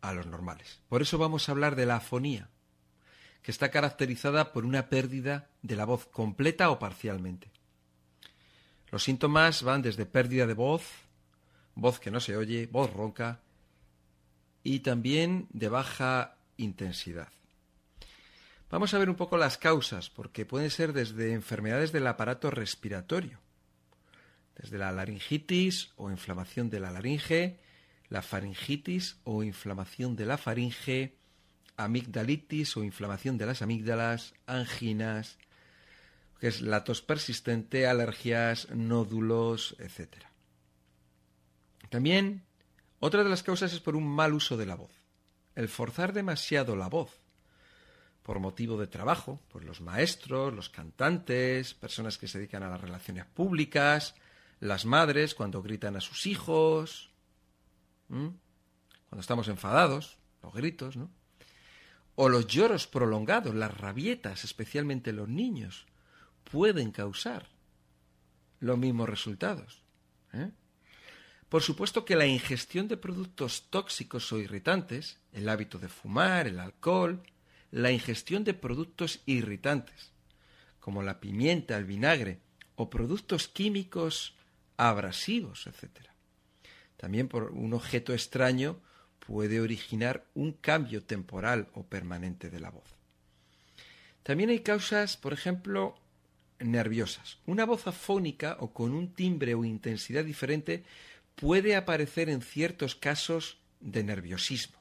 a los normales. Por eso vamos a hablar de la afonía, que está caracterizada por una pérdida de la voz completa o parcialmente. Los síntomas van desde pérdida de voz, voz que no se oye, voz ronca y también de baja intensidad. Vamos a ver un poco las causas, porque pueden ser desde enfermedades del aparato respiratorio, desde la laringitis o inflamación de la laringe, la faringitis o inflamación de la faringe, amigdalitis o inflamación de las amígdalas, anginas, que es la tos persistente, alergias, nódulos, etc. También otra de las causas es por un mal uso de la voz. El forzar demasiado la voz por motivo de trabajo, pues los maestros, los cantantes, personas que se dedican a las relaciones públicas, las madres cuando gritan a sus hijos, cuando estamos enfadados, los gritos, ¿no? O los lloros prolongados, las rabietas, especialmente los niños, pueden causar los mismos resultados. ¿eh? Por supuesto que la ingestión de productos tóxicos o irritantes, el hábito de fumar, el alcohol, la ingestión de productos irritantes, como la pimienta, el vinagre, o productos químicos abrasivos, etc. También por un objeto extraño puede originar un cambio temporal o permanente de la voz. También hay causas, por ejemplo, nerviosas. Una voz afónica o con un timbre o intensidad diferente puede aparecer en ciertos casos de nerviosismo.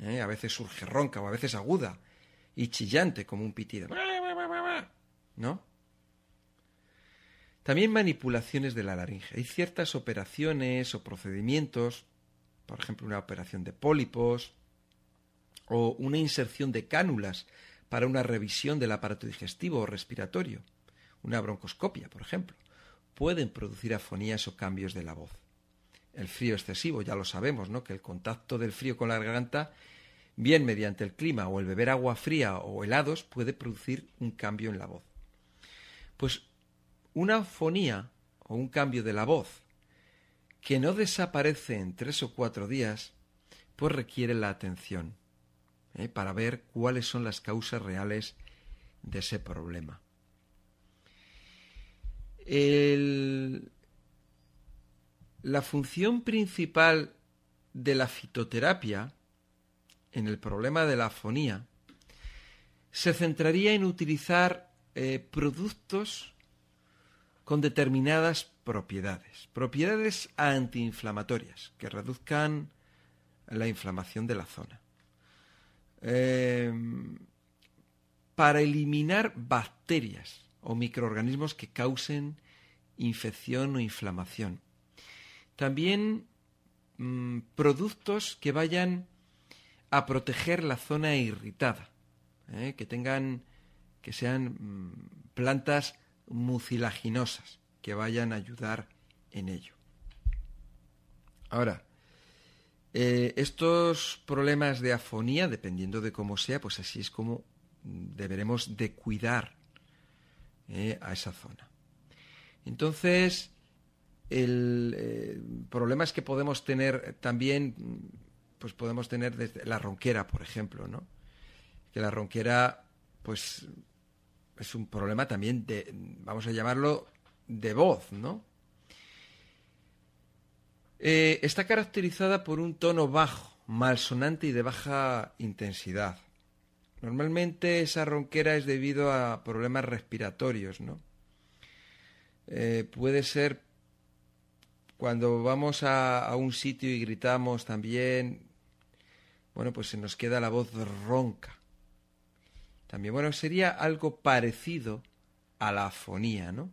¿eh? A veces surge ronca o a veces aguda y chillante como un pitido. ¿No? También manipulaciones de la laringe. Hay ciertas operaciones o procedimientos, por ejemplo una operación de pólipos o una inserción de cánulas para una revisión del aparato digestivo o respiratorio, una broncoscopia, por ejemplo, pueden producir afonías o cambios de la voz el frío excesivo, ya lo sabemos, ¿no? Que el contacto del frío con la garganta, bien mediante el clima o el beber agua fría o helados, puede producir un cambio en la voz. Pues una fonía o un cambio de la voz que no desaparece en tres o cuatro días, pues requiere la atención ¿eh? para ver cuáles son las causas reales de ese problema. El, la función principal de la fitoterapia en el problema de la afonía se centraría en utilizar eh, productos con determinadas propiedades, propiedades antiinflamatorias que reduzcan la inflamación de la zona. Eh, para eliminar bacterias o microorganismos que causen infección o inflamación. También mm, productos que vayan a proteger la zona irritada, ¿eh? que tengan, que sean mm, plantas mucilaginosas, que vayan a ayudar en ello. Ahora, eh, estos problemas de afonía, dependiendo de cómo sea, pues así es como deberemos de cuidar eh, a esa zona. Entonces, el problema es que podemos tener también pues podemos tener desde la ronquera, por ejemplo, ¿no? Que la ronquera, pues, es un problema también de, vamos a llamarlo, de voz, ¿no? Eh, está caracterizada por un tono bajo, malsonante y de baja intensidad. Normalmente esa ronquera es debido a problemas respiratorios, ¿no? Eh, puede ser cuando vamos a, un sitio y gritamos también, bueno, pues se nos queda la voz ronca. También, bueno, sería algo parecido a la afonía, ¿no?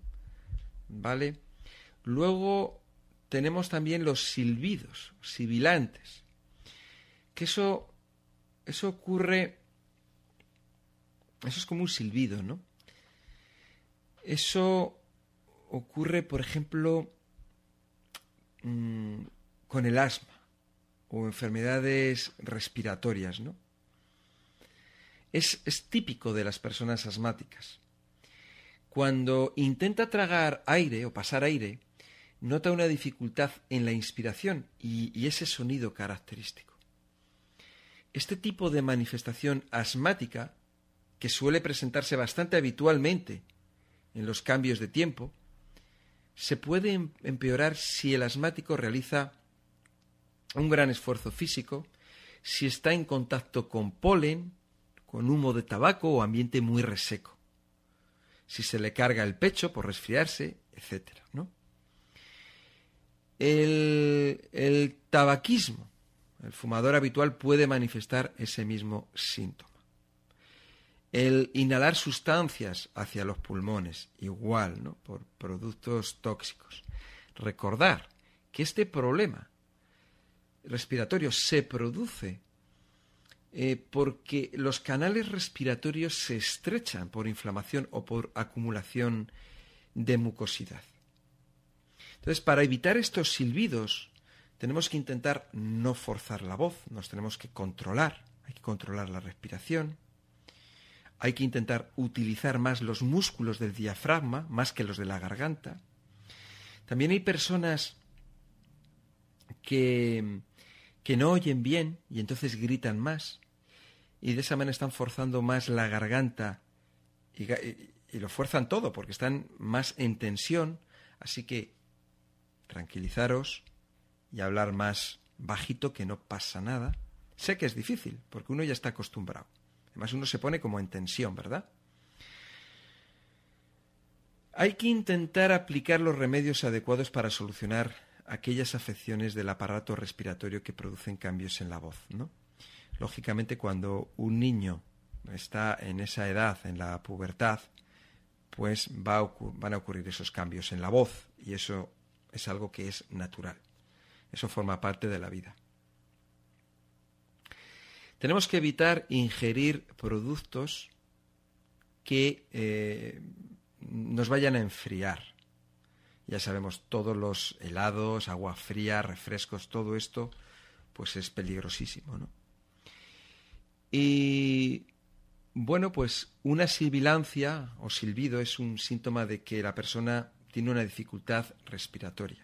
¿Vale? Luego tenemos también los silbidos, sibilantes. Que eso, eso ocurre, eso es como un silbido, ¿no? Eso ocurre, por ejemplo, mm, con el asma o enfermedades respiratorias, ¿no? Es, es típico de las personas asmáticas. Cuando intenta tragar aire o pasar aire, nota una dificultad en la inspiración y, y, ese sonido característico. Este tipo de manifestación asmática, que suele presentarse bastante habitualmente en los cambios de tiempo, se puede em, empeorar si el asmático realiza un gran esfuerzo físico, si está en contacto con polen, con humo de tabaco o ambiente muy reseco, si se le carga el pecho por resfriarse, etc. ¿no? El, el tabaquismo, el fumador habitual puede manifestar ese mismo síntoma. El inhalar sustancias hacia los pulmones, igual, ¿no? por productos tóxicos. Recordar que este problema respiratorio se produce eh, porque los canales respiratorios se estrechan por inflamación o por acumulación de mucosidad. Entonces, para evitar estos silbidos, tenemos que intentar no forzar la voz, nos tenemos que controlar, hay que controlar la respiración, hay que intentar utilizar más los músculos del diafragma, más que los de la garganta. También hay personas que que no oyen bien y entonces gritan más y de esa manera están forzando más la garganta y, lo fuerzan todo porque están más en tensión, así que tranquilizaros y hablar más bajito que no pasa nada. Sé que es difícil porque uno ya está acostumbrado. Además uno se pone como en tensión, ¿verdad? Hay que intentar aplicar los remedios adecuados para solucionar aquellas afecciones del aparato respiratorio que producen cambios en la voz, ¿no? Lógicamente, cuando un niño está en esa edad, en la pubertad, pues va van a ocurrir esos cambios en la voz y eso es algo que es natural. Eso forma parte de la vida. Tenemos que evitar ingerir productos que eh, nos vayan a enfriar. Ya sabemos, todos los helados, agua fría, refrescos, todo esto, pues es peligrosísimo, ¿no? Y bueno, pues una sibilancia o silbido es un síntoma de que la persona tiene una dificultad respiratoria.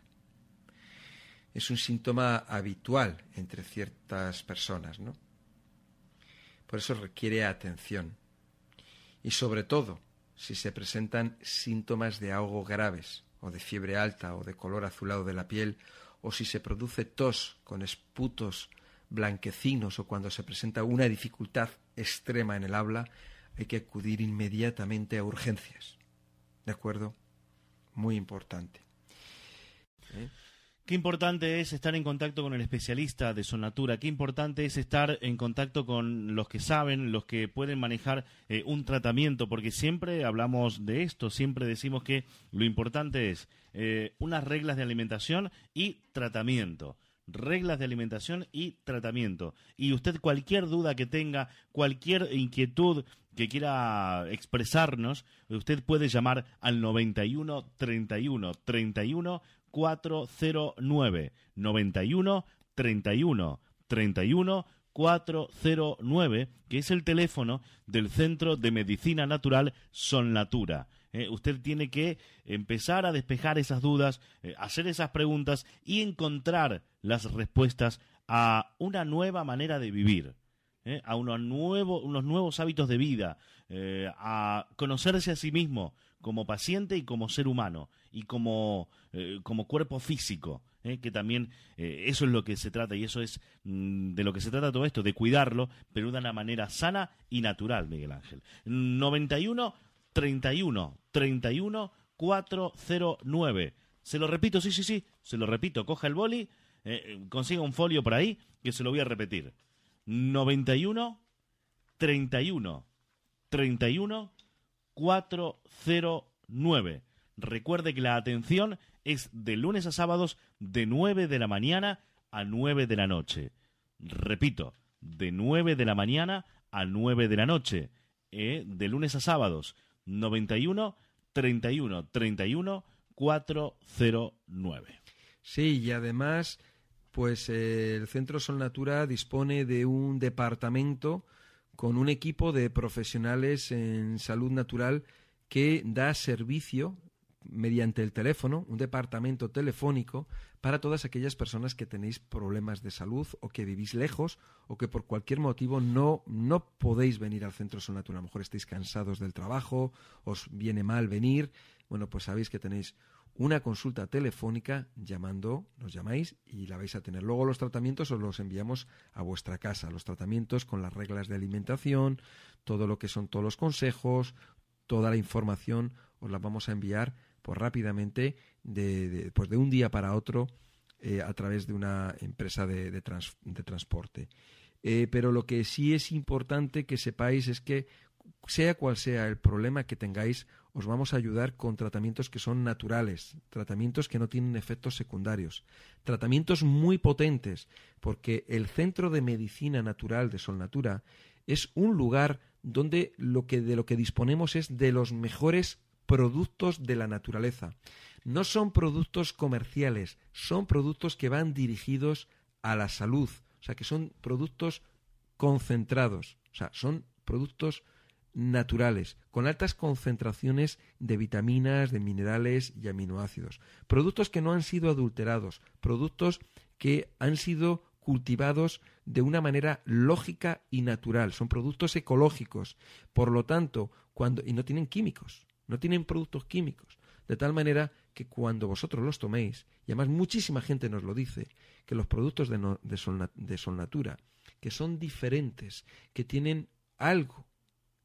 Es un síntoma habitual entre ciertas personas, ¿no? Por eso requiere atención. Y sobre todo, si se presentan síntomas de ahogo graves, o de fiebre alta o de color azulado de la piel, o si se produce tos con esputos blanquecinos o cuando se presenta una dificultad extrema en el habla, hay que acudir inmediatamente a urgencias. ¿De acuerdo? Muy importante. ¿Eh? Qué importante es estar en contacto con el especialista de Sonatura, qué importante es estar en contacto con los que saben, los que pueden manejar eh, un tratamiento, porque siempre hablamos de esto, siempre decimos que lo importante es eh, unas reglas de alimentación y tratamiento reglas de alimentación y tratamiento. Y usted cualquier duda que tenga, cualquier inquietud que quiera expresarnos, usted puede llamar al 91 31 31 409 91 31 31 409, que es el teléfono del Centro de Medicina Natural Son Natura. Eh, usted tiene que empezar a despejar esas dudas, eh, hacer esas preguntas y encontrar las respuestas a una nueva manera de vivir. Eh, a unos, unos nuevos hábitos de vida, a conocerse a sí mismo como paciente y como ser humano y como, como cuerpo físico. que también eso es lo que se trata y eso es mm, de lo que se trata todo esto, de cuidarlo, pero de una manera sana y natural, Miguel Ángel. 91 31 31 409. Se lo repito, sí, sí, sí, se lo repito. Coja el boli, eh, consiga un folio por ahí que se lo voy a repetir. 91 31 31 409. Recuerde que la atención es de lunes a sábados de 9 de la mañana a 9 de la noche. Repito, de 9 de la mañana a 9 de la noche. Eh, de lunes a sábados. 91 31 31 409. Sí, y además, pues eh, el Centro Sol Natura dispone de un departamento con un equipo de profesionales en salud natural que da servicio mediante el teléfono, un departamento telefónico para todas aquellas personas que tenéis problemas de salud o que vivís lejos o que por cualquier motivo no, no podéis venir al centro Sonatura. A lo mejor estáis cansados del trabajo, os viene mal venir. Bueno, pues sabéis que tenéis una consulta telefónica llamando, nos llamáis y la vais a tener. Luego los tratamientos os los enviamos a vuestra casa, los tratamientos con las reglas de alimentación, todo lo que son todos los consejos, toda la información os la vamos a enviar pues rápidamente de, pues de un día para otro eh, a través de una empresa de, de, transporte. Eh, pero lo que sí es importante que sepáis es que sea cual sea el problema que tengáis, os vamos a ayudar con tratamientos que son naturales, tratamientos que no tienen efectos secundarios, tratamientos muy potentes, porque el Centro de Medicina Natural de Solnatura es un lugar donde lo que de lo que disponemos es de los mejores productos de la naturaleza. No son productos comerciales, son productos que van dirigidos a la salud, o sea, que son productos concentrados, o sea, son productos naturales, con altas concentraciones de vitaminas, de minerales y aminoácidos. Productos que no han sido adulterados, productos que han sido cultivados de una manera lógica y natural, son productos ecológicos, por lo tanto, cuando y no tienen químicos no tienen productos químicos, de tal manera que cuando vosotros los toméis, y además muchísima gente nos lo dice, que los productos de, de, Sol, Natura, que son diferentes, que tienen algo,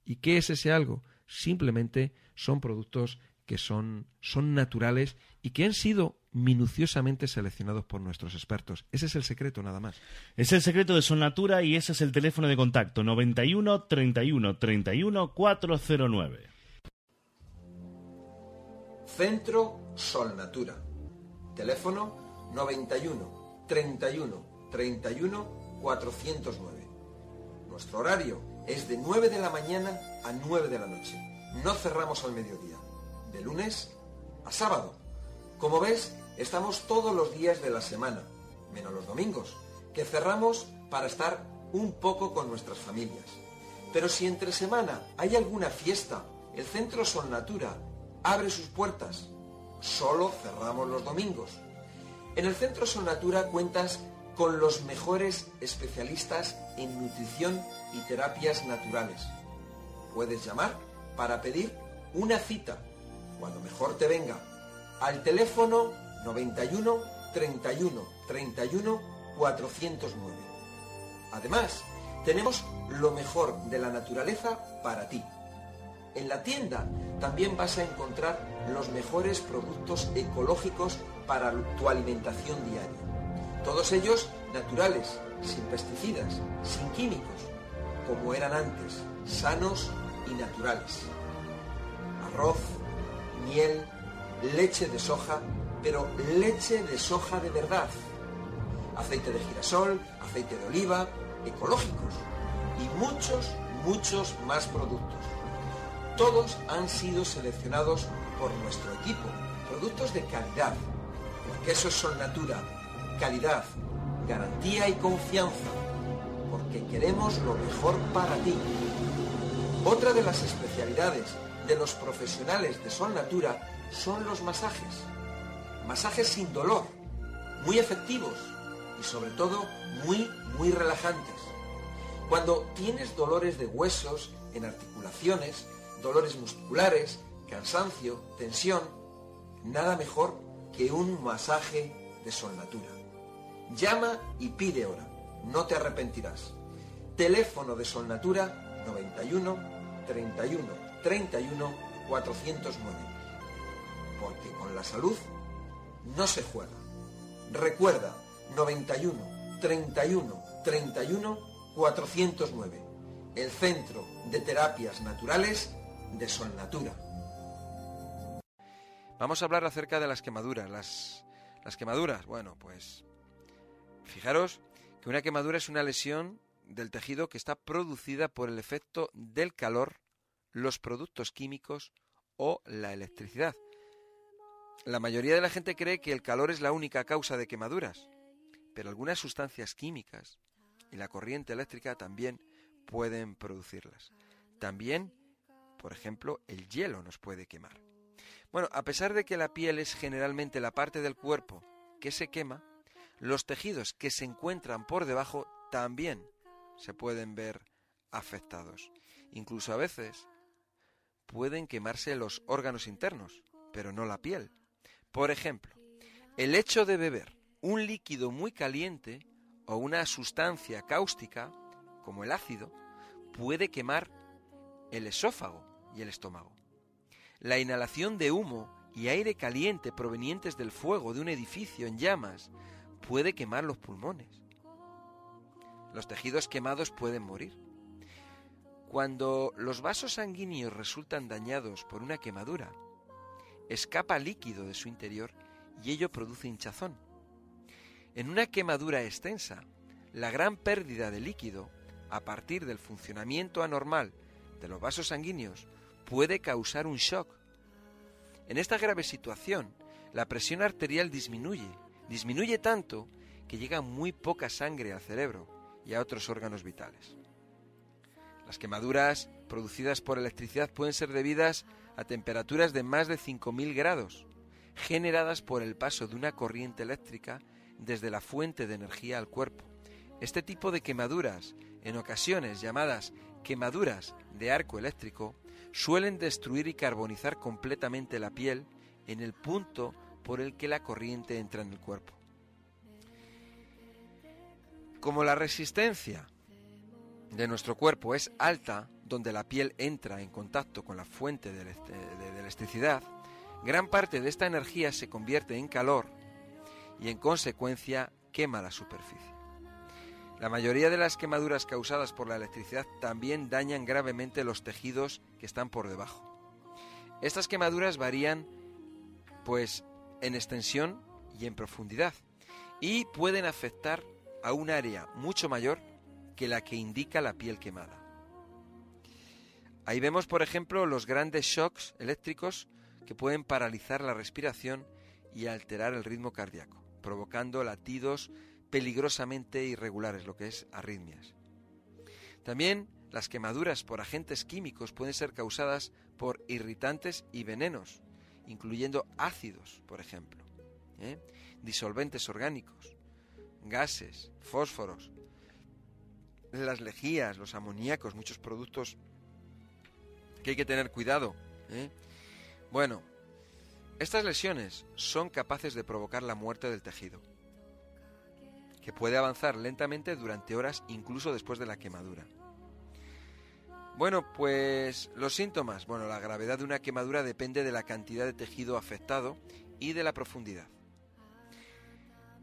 ¿y qué es ese algo? Simplemente son productos que son, son naturales y que han sido minuciosamente seleccionados por nuestros expertos. Ese es el secreto nada más. Es el secreto de Son Natura y ese es el teléfono de contacto 91 31 31 409. Centro Sol Natura. Teléfono 91 31 31 409. Nuestro horario es de 9 de la mañana a 9 de la noche. No cerramos al mediodía. De lunes a sábado. Como ves, estamos todos los días de la semana, menos los domingos, que cerramos para estar un poco con nuestras familias. Pero si entre semana hay alguna fiesta, el Centro Sol Natura abre sus puertas. Solo cerramos los domingos. En el Centro Sonatura cuentas con los mejores especialistas en nutrición y terapias naturales. Puedes llamar para pedir una cita, cuando mejor te venga, al teléfono 91 31 31 409. Además, tenemos lo mejor de la naturaleza para ti En la tienda también vas a encontrar los mejores productos ecológicos para tu alimentación diaria. Todos ellos naturales, sin pesticidas, sin químicos, como eran antes, sanos y naturales. Arroz, miel, leche de soja, pero leche de soja de verdad. Aceite de girasol, aceite de oliva, ecológicos y muchos, muchos más productos. Todos han sido seleccionados por nuestro equipo, productos de calidad. Porque esos son natura, calidad, garantía y confianza, porque queremos lo mejor para ti. Otra de las especialidades de los profesionales de Sol Natura son los masajes. Masajes sin dolor, muy efectivos y sobre todo muy, muy relajantes. Cuando tienes dolores de huesos, en articulaciones, dolores musculares, cansancio, tensión, nada mejor que un masaje de Sol Natura. Llama y pide hora, no te arrepentirás. Teléfono de Sol Natura 91 31 31 409. Porque con la salud no se juega. Recuerda 91 31 31 409. El Centro de Terapias Naturales de Sol Natura. Vamos a hablar acerca de las quemaduras. Las, las quemaduras, bueno, pues fijaros que una quemadura es una lesión del tejido que está producida por el efecto del calor, los productos químicos o la electricidad. La mayoría de la gente cree que el calor es la única causa de quemaduras, pero algunas sustancias químicas y la corriente eléctrica también pueden producirlas. También, por ejemplo, el hielo nos puede quemar. Bueno, a pesar de que la piel es generalmente la parte del cuerpo que se quema, los tejidos que se encuentran por debajo también se pueden ver afectados. Incluso a veces pueden quemarse los órganos internos, pero no la piel. Por ejemplo, el hecho de beber un líquido muy caliente o una sustancia cáustica, como el ácido, puede quemar el esófago el estómago. La inhalación de humo y aire caliente provenientes del fuego de un edificio en llamas puede quemar los pulmones. Los tejidos quemados pueden morir. Cuando los vasos sanguíneos resultan dañados por una quemadura, escapa líquido de su interior y ello produce hinchazón. En una quemadura extensa, la gran pérdida de líquido, a partir del funcionamiento anormal de los vasos sanguíneos, puede causar un shock. En esta grave situación, la presión arterial disminuye, disminuye tanto que llega muy poca sangre al cerebro y a otros órganos vitales. Las quemaduras producidas por electricidad pueden ser debidas a temperaturas de más de 5.000 grados, generadas por el paso de una corriente eléctrica desde la fuente de energía al cuerpo. Este tipo de quemaduras, en ocasiones llamadas quemaduras de arco eléctrico, suelen destruir y carbonizar completamente la piel en el punto por el que la corriente entra en el cuerpo. Como la resistencia de nuestro cuerpo es alta, donde la piel entra en contacto con la fuente de, electricidad, gran parte de esta energía se convierte en calor y en consecuencia quema la superficie. La mayoría de las quemaduras causadas por la electricidad también dañan gravemente los tejidos que están por debajo. Estas quemaduras varían pues en extensión y en profundidad y pueden afectar a un área mucho mayor que la que indica la piel quemada. Ahí vemos, por ejemplo, los grandes shocks eléctricos que pueden paralizar la respiración y alterar el ritmo cardíaco, provocando latidos peligrosamente irregulares, lo que es arritmias. También las quemaduras por agentes químicos pueden ser causadas por irritantes y venenos, incluyendo ácidos, por ejemplo, ¿eh? disolventes orgánicos, gases, fósforos, las lejías, los amoníacos, muchos productos que hay que tener cuidado. ¿eh? Bueno, estas lesiones son capaces de provocar la muerte del tejido, que puede avanzar lentamente durante horas incluso después de la quemadura. Bueno, pues los síntomas. Bueno, la gravedad de una quemadura depende de la cantidad de tejido afectado y de la profundidad.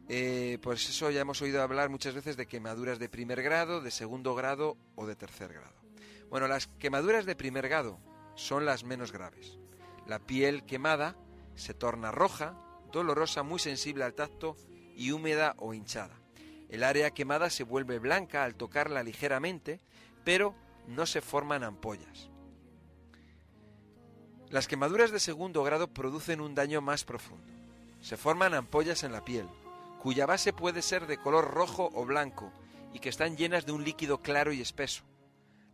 Eh, pues eso ya hemos oído hablar muchas veces de quemaduras de primer grado, de segundo grado o de tercer grado. Bueno, las quemaduras de primer grado son las menos graves. La piel quemada se torna roja, dolorosa, muy sensible al tacto y húmeda o hinchada. El área quemada se vuelve blanca al tocarla ligeramente, pero no se forman ampollas. Las quemaduras de segundo grado producen un daño más profundo. Se forman ampollas en la piel, cuya base puede ser de color rojo o blanco y que están llenas de un líquido claro y espeso.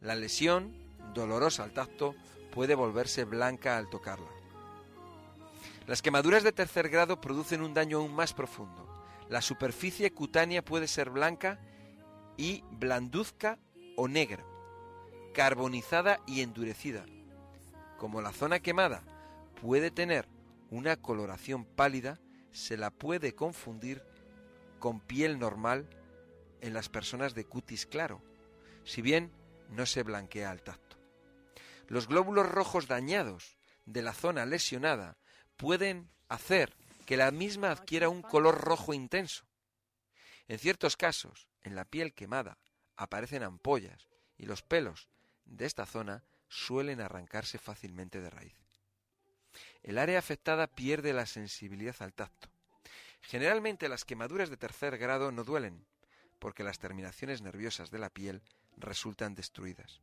La lesión, dolorosa al tacto, puede volverse blanca al tocarla. Las quemaduras de tercer grado producen un daño aún más profundo. La superficie cutánea puede ser blanca y blanduzca o negra, carbonizada y endurecida. Como la zona quemada puede tener una coloración pálida, se la puede confundir con piel normal en las personas de cutis claro, si bien no se blanquea al tacto. Los glóbulos rojos dañados de la zona lesionada pueden hacer que la misma adquiera un color rojo intenso. En ciertos casos, en la piel quemada aparecen ampollas y los pelos de esta zona suelen arrancarse fácilmente de raíz. El área afectada pierde la sensibilidad al tacto. Generalmente las quemaduras de tercer grado no duelen, porque las terminaciones nerviosas de la piel resultan destruidas.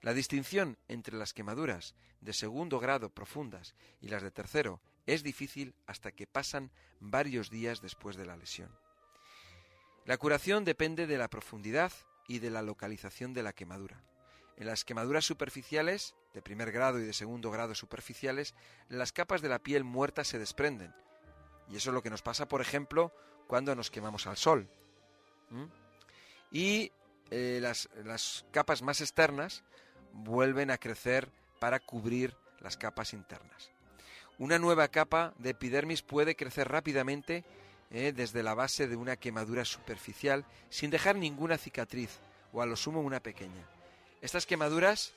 La distinción entre las quemaduras de segundo grado profundas y las de tercero es difícil hasta que pasan varios días después de la lesión. La curación depende de la profundidad y de la localización de la quemadura. En las quemaduras superficiales, de primer grado y de segundo grado superficiales, las capas de la piel muerta se desprenden, y eso es lo que nos pasa, por ejemplo, cuando nos quemamos al sol. Y eh, las, las capas más externas vuelven a crecer para cubrir las capas internas. Una nueva capa de epidermis puede crecer rápidamente eh, desde la base de una quemadura superficial sin dejar ninguna cicatriz o a lo sumo una pequeña. Estas quemaduras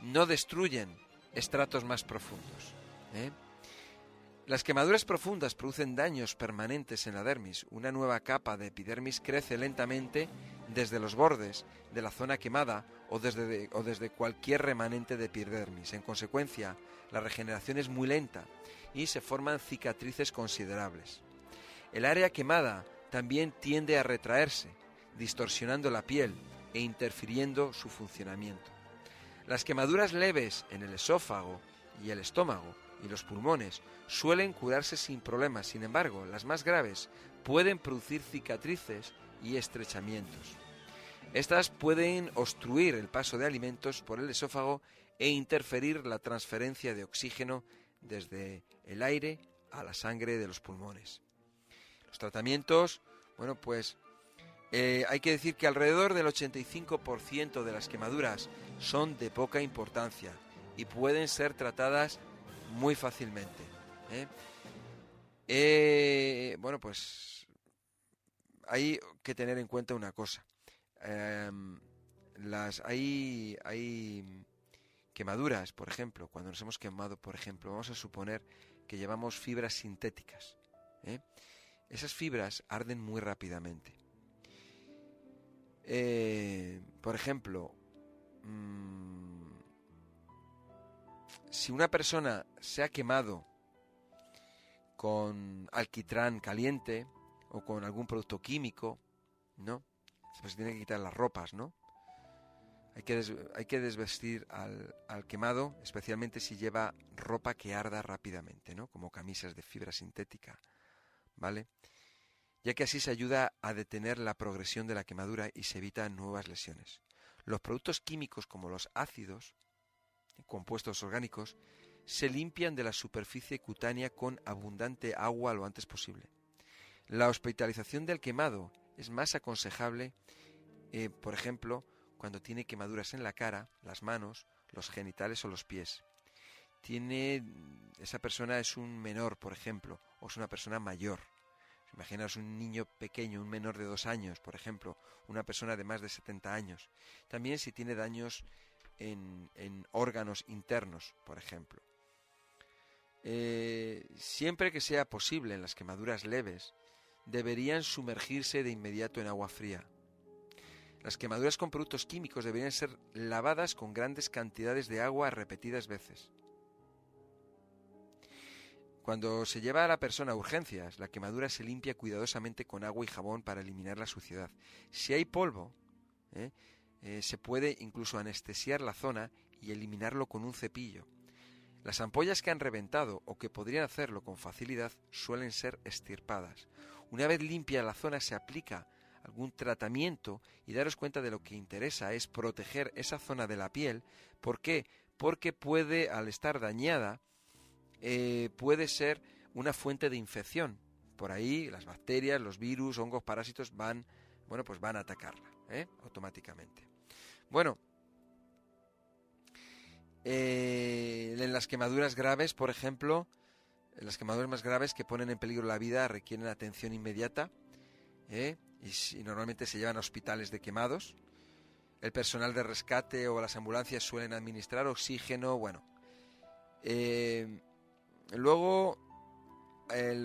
no destruyen estratos más profundos. ¿eh? Las quemaduras profundas producen daños permanentes en la dermis. Una nueva capa de epidermis crece lentamente desde los bordes de la zona quemada o desde, o desde cualquier remanente de epidermis. En consecuencia, la regeneración es muy lenta y se forman cicatrices considerables. El área quemada también tiende a retraerse, distorsionando la piel e interfiriendo su funcionamiento. Las quemaduras leves en el esófago y el estómago y los pulmones suelen curarse sin problemas, sin embargo, las más graves pueden producir cicatrices y estrechamientos. Estas pueden obstruir el paso de alimentos por el esófago e interferir la transferencia de oxígeno desde el aire a la sangre de los pulmones. Los tratamientos, bueno, pues eh, hay que decir que alrededor del 85% de las quemaduras son de poca importancia y pueden ser tratadas muy fácilmente. ¿eh? Eh, bueno, pues hay que tener en cuenta una cosa. Em, las hay, hay quemaduras, por ejemplo, cuando nos hemos quemado, por ejemplo, vamos a suponer que llevamos fibras sintéticas. ¿eh? Esas fibras arden muy rápidamente. por ejemplo, mm, si una persona se ha quemado con alquitrán caliente o con algún producto químico, ¿no? Pues tiene que quitar las ropas, ¿no? Hay que, hay que desvestir al, al, quemado, especialmente si lleva ropa que arda rápidamente, ¿no? Como camisas de fibra sintética, ¿vale? Ya que así se ayuda a detener la progresión de la quemadura y se evitan nuevas lesiones. Los productos químicos como los ácidos compuestos orgánicos, se limpian de la superficie cutánea con abundante agua lo antes posible. La hospitalización del quemado es más aconsejable, eh, por ejemplo, cuando tiene quemaduras en la cara, las manos, los genitales o los pies. Tiene esa persona es un menor, por ejemplo, o es una persona mayor. Imaginaos un niño pequeño, un menor de dos años, por ejemplo, una persona de más de 70 años. También si tiene daños en, órganos internos, por ejemplo. Eh, siempre que sea posible en las quemaduras leves, deberían sumergirse de inmediato en agua fría. Las quemaduras con productos químicos deberían ser lavadas con grandes cantidades de agua repetidas veces. Cuando se lleva a la persona a urgencias, la quemadura se limpia cuidadosamente con agua y jabón para eliminar la suciedad. Si hay polvo, ¿eh? Eh, se puede incluso anestesiar la zona y eliminarlo con un cepillo. Las ampollas que han reventado o que podrían hacerlo con facilidad suelen ser estirpadas. Una vez limpia la zona se aplica algún tratamiento y daros cuenta de lo que interesa es proteger esa zona de la piel. ¿Por qué? Porque puede, al estar dañada, eh, puede ser una fuente de infección. Por ahí las bacterias, los virus, hongos, parásitos van, bueno, pues van a atacarla ¿eh? automáticamente. Bueno, eh, en las quemaduras graves, por ejemplo, las quemaduras más graves que ponen en peligro la vida requieren atención inmediata y, y, normalmente se llevan a hospitales de quemados. El personal de rescate o las ambulancias suelen administrar oxígeno, bueno. Luego,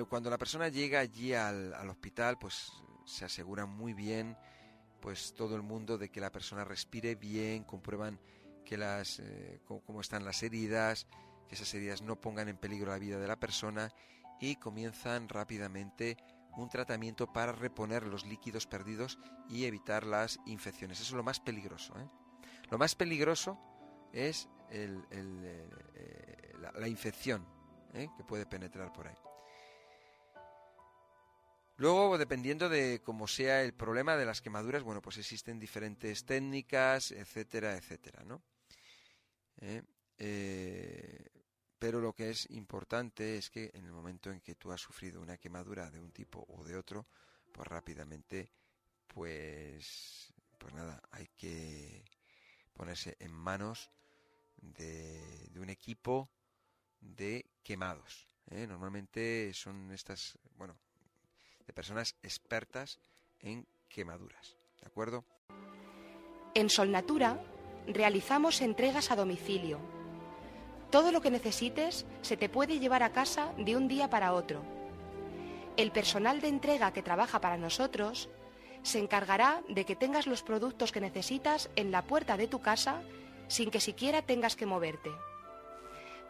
cuando la persona llega allí al, hospital, pues se asegura muy bien, pues todo el mundo de que la persona respire bien, comprueban que las, eh, cómo, están las heridas, que esas heridas no pongan en peligro la vida de la persona y comienzan rápidamente un tratamiento para reponer los líquidos perdidos y evitar las infecciones. Eso es lo más peligroso. ¿eh? Lo más peligroso es el, eh, la infección, ¿eh? que puede penetrar por ahí. Luego, dependiendo de cómo sea el problema de las quemaduras, bueno, pues existen diferentes técnicas, etcétera, etcétera, ¿no? ¿Eh? Eh, pero lo que es importante es que en el momento en que tú has sufrido una quemadura de un tipo o de otro, pues rápidamente, pues, pues nada, hay que ponerse en manos de, un equipo de quemados. ¿eh? Normalmente son estas, bueno, de personas expertas en quemaduras. ¿De acuerdo? En Solnatura realizamos entregas a domicilio. Todo lo que necesites se te puede llevar a casa de un día para otro. El personal de entrega que trabaja para nosotros se encargará de que tengas los productos que necesitas en la puerta de tu casa sin que siquiera tengas que moverte.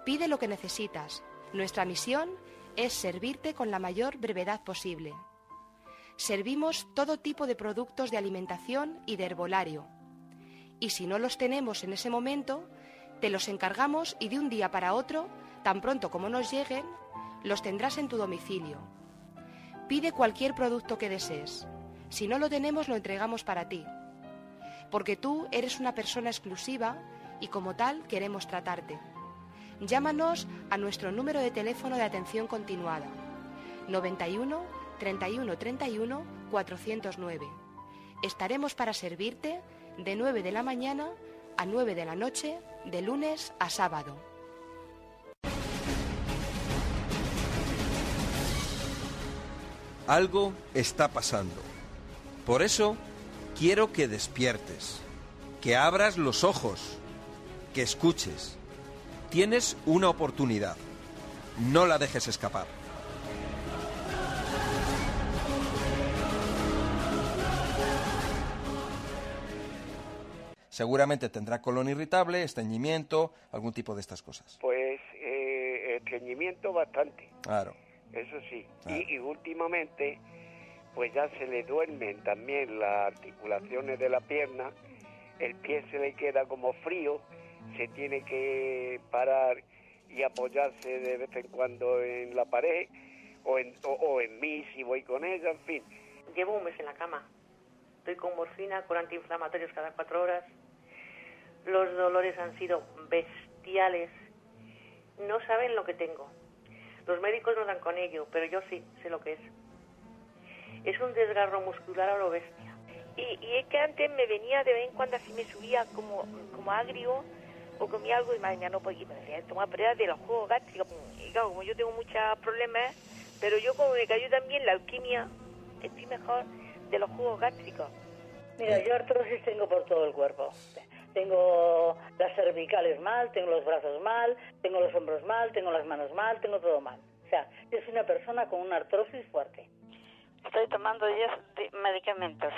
Pide lo que necesitas. Nuestra misión es servirte con la mayor brevedad posible. Servimos todo tipo de productos de alimentación y de herbolario. Y si no los tenemos en ese momento, te los encargamos y de un día para otro, tan pronto como nos lleguen, los tendrás en tu domicilio. Pide cualquier producto que desees. Si no lo tenemos, lo entregamos para ti. Porque tú eres una persona exclusiva y como tal queremos tratarte. Llámanos a nuestro número de teléfono de atención continuada 91 31 31 409. Estaremos para servirte de 9 de la mañana a 9 de la noche, de lunes a sábado. Algo está pasando. Por eso quiero que despiertes, que abras los ojos, que escuches Tienes una oportunidad. No la dejes escapar. Seguramente tendrá colon irritable, estreñimiento, algún tipo de estas cosas. Pues eh, estreñimiento bastante. Claro. Eso sí. Y, y, últimamente, pues ya se le duermen también las articulaciones de la pierna, el pie se le queda como frío se tiene que parar y apoyarse de vez en cuando en la pared o en, o, en mí si voy con ella, en fin. Llevo un mes en la cama. Estoy con morfina, con antiinflamatorios cada cuatro horas. Los dolores han sido bestiales. No saben lo que tengo. Los médicos no dan con ello, pero yo sí sé lo que es. Es un desgarro muscular a lo bestia. Y, y es que antes me venía de vez en cuando así me subía como, como agrio o comí algo y mañana no podía tomar pruebas de los juegos gástricos. Y claro, como yo tengo muchos problemas, pero yo como me cayó también la alquimia, estoy mejor de los jugos gástricos. Mira, yo artrosis tengo por todo el cuerpo. Tengo las cervicales mal, tengo los brazos mal, tengo los hombros mal, tengo las manos mal, tengo todo mal. O sea, yo soy una persona con una artrosis fuerte. Estoy tomando 10 medicamentos.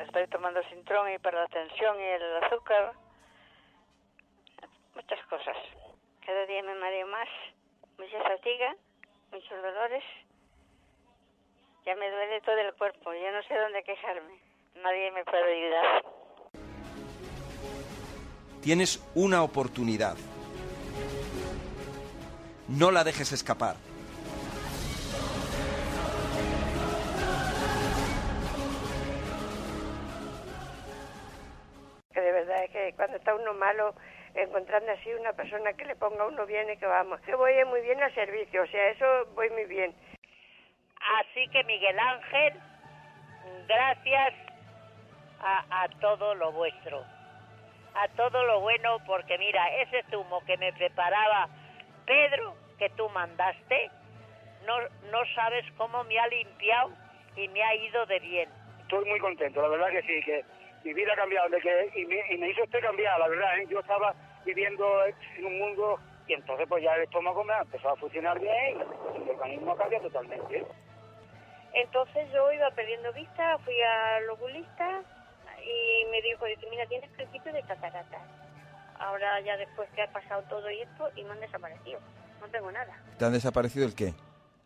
Estoy tomando Sintrón y para la tensión y el azúcar. Muchas cosas. Cada día me mareo más. Mucha fatiga, muchos dolores. Ya me duele todo el cuerpo. Ya no sé dónde quejarme. Nadie me puede ayudar. Tienes una oportunidad. No la dejes escapar. Que de verdad es que cuando está uno malo, encontrando así una persona que le ponga uno bien y que vamos. Yo voy muy bien al servicio, o sea, eso voy muy bien. Así que Miguel Ángel, gracias a, a todo lo vuestro, a todo lo bueno, porque mira, ese zumo que me preparaba Pedro, que tú mandaste, no, no sabes cómo me ha limpiado y me ha ido de bien. Estoy muy contento, la verdad que sí, que mi vida ha cambiado de que, y, me, y me hizo usted cambiar, la verdad. ¿eh? Yo estaba viviendo en un mundo y entonces pues ya el estómago me ha empezado a funcionar bien y el organismo cambia totalmente. Entonces yo iba perdiendo vista, fui al oculista y me dijo, dice, mira, tienes principio de catarata. Ahora ya después que ha pasado todo esto y me han desaparecido, no tengo nada. ¿Te han desaparecido el qué?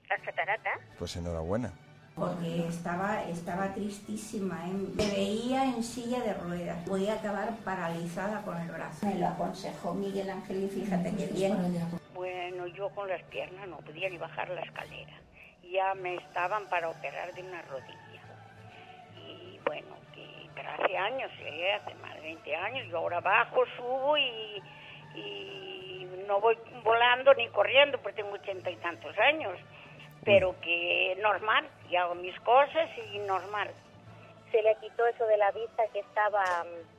Las cataratas. Pues enhorabuena. Porque estaba, estaba tristísima, ¿eh? me veía en silla de ruedas, voy a acabar paralizada con el brazo. Me lo aconsejó Miguel Ángel y fíjate qué bien. Bueno, yo con las piernas no podía ni bajar la escalera. Ya me estaban para operar de una rodilla. Y bueno, que, pero hace años, ¿eh? hace más de 20 años, yo ahora bajo, subo y, y no voy volando ni corriendo porque tengo ochenta y tantos años pero que normal, y hago mis cosas y normal. Se le quitó eso de la vista que estaba,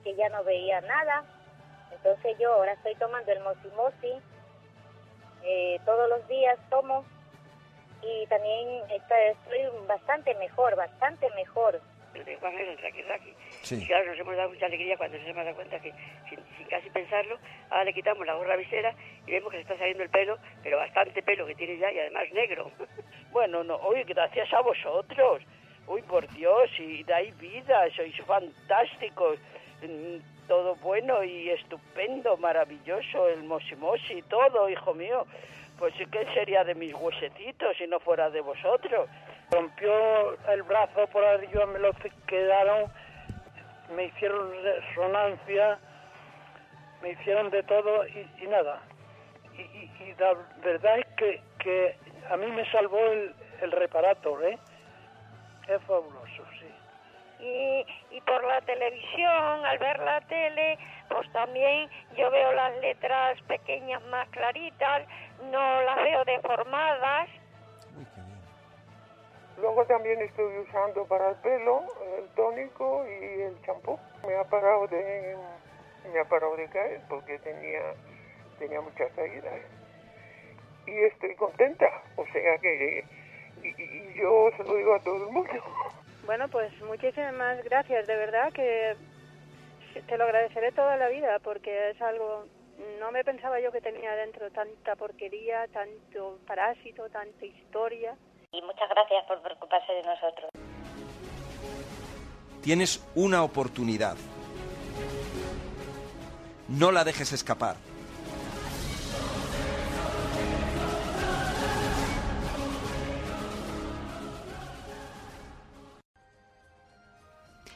que ya no veía nada. Entonces yo ahora estoy tomando el mosimosi, eh, todos los días tomo y también estoy bastante mejor, bastante mejor. De Juan el Raki Raki. Sí. Y claro, nos hemos dado mucha alegría cuando se hemos dado cuenta que, sin, sin casi pensarlo, ahora le quitamos la gorra visera y vemos que le está saliendo el pelo, pero bastante pelo que tiene ya y además negro. <laughs> Bueno, no, oye, gracias a vosotros. Uy, por Dios, y dais vida, sois fantásticos. Mm, Todo bueno y estupendo, maravilloso, el mosimosi y todo, hijo mío. Pues ¿qué sería de mis huesecitos si no fuera de vosotros? Rompió el brazo por arriba, me lo quedaron, me hicieron resonancia, me hicieron de todo y, nada. Y, y- y la verdad es que, que a mí me salvó el, el reparator, ¿eh? Es fabuloso, sí. Y, y por la televisión, al ver la tele, pues también yo veo las letras pequeñas más claritas, no las veo deformadas. Luego también estoy usando para el pelo el tónico y el champú. Me ha parado de me ha parado de caer porque tenía tenía muchas caídas y estoy contenta. O sea que y, y yo se lo digo a todo el mundo. Bueno, pues muchísimas gracias, de verdad que te lo agradeceré toda la vida porque es algo, no me pensaba yo que tenía dentro tanta porquería, tanto parásito, tanta historia. Y muchas gracias por preocuparse de nosotros. Tienes una oportunidad. No la dejes escapar.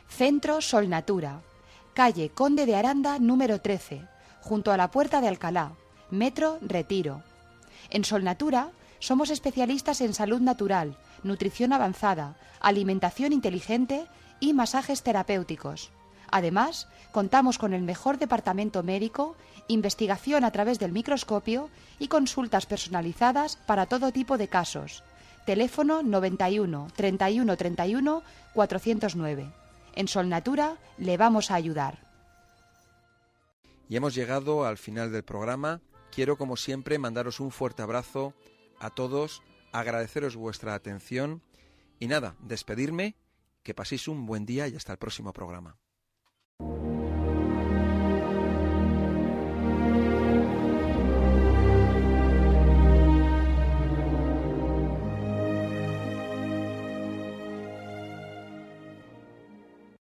Centro Sol Natura, calle Conde de Aranda número 13, junto a la Puerta de Alcalá, Metro Retiro. En Sol Natura somos especialistas en salud natural, nutrición avanzada, alimentación inteligente y masajes terapéuticos. Además, contamos con el mejor departamento médico, investigación a través del microscopio y consultas personalizadas para todo tipo de casos. Teléfono 91 31 31 409. En Sol Natura le vamos a ayudar. Y hemos llegado al final del programa. Quiero, como siempre, mandaros un fuerte abrazo a todos, agradeceros vuestra atención y nada, despedirme, que paséis un buen día y hasta el próximo programa.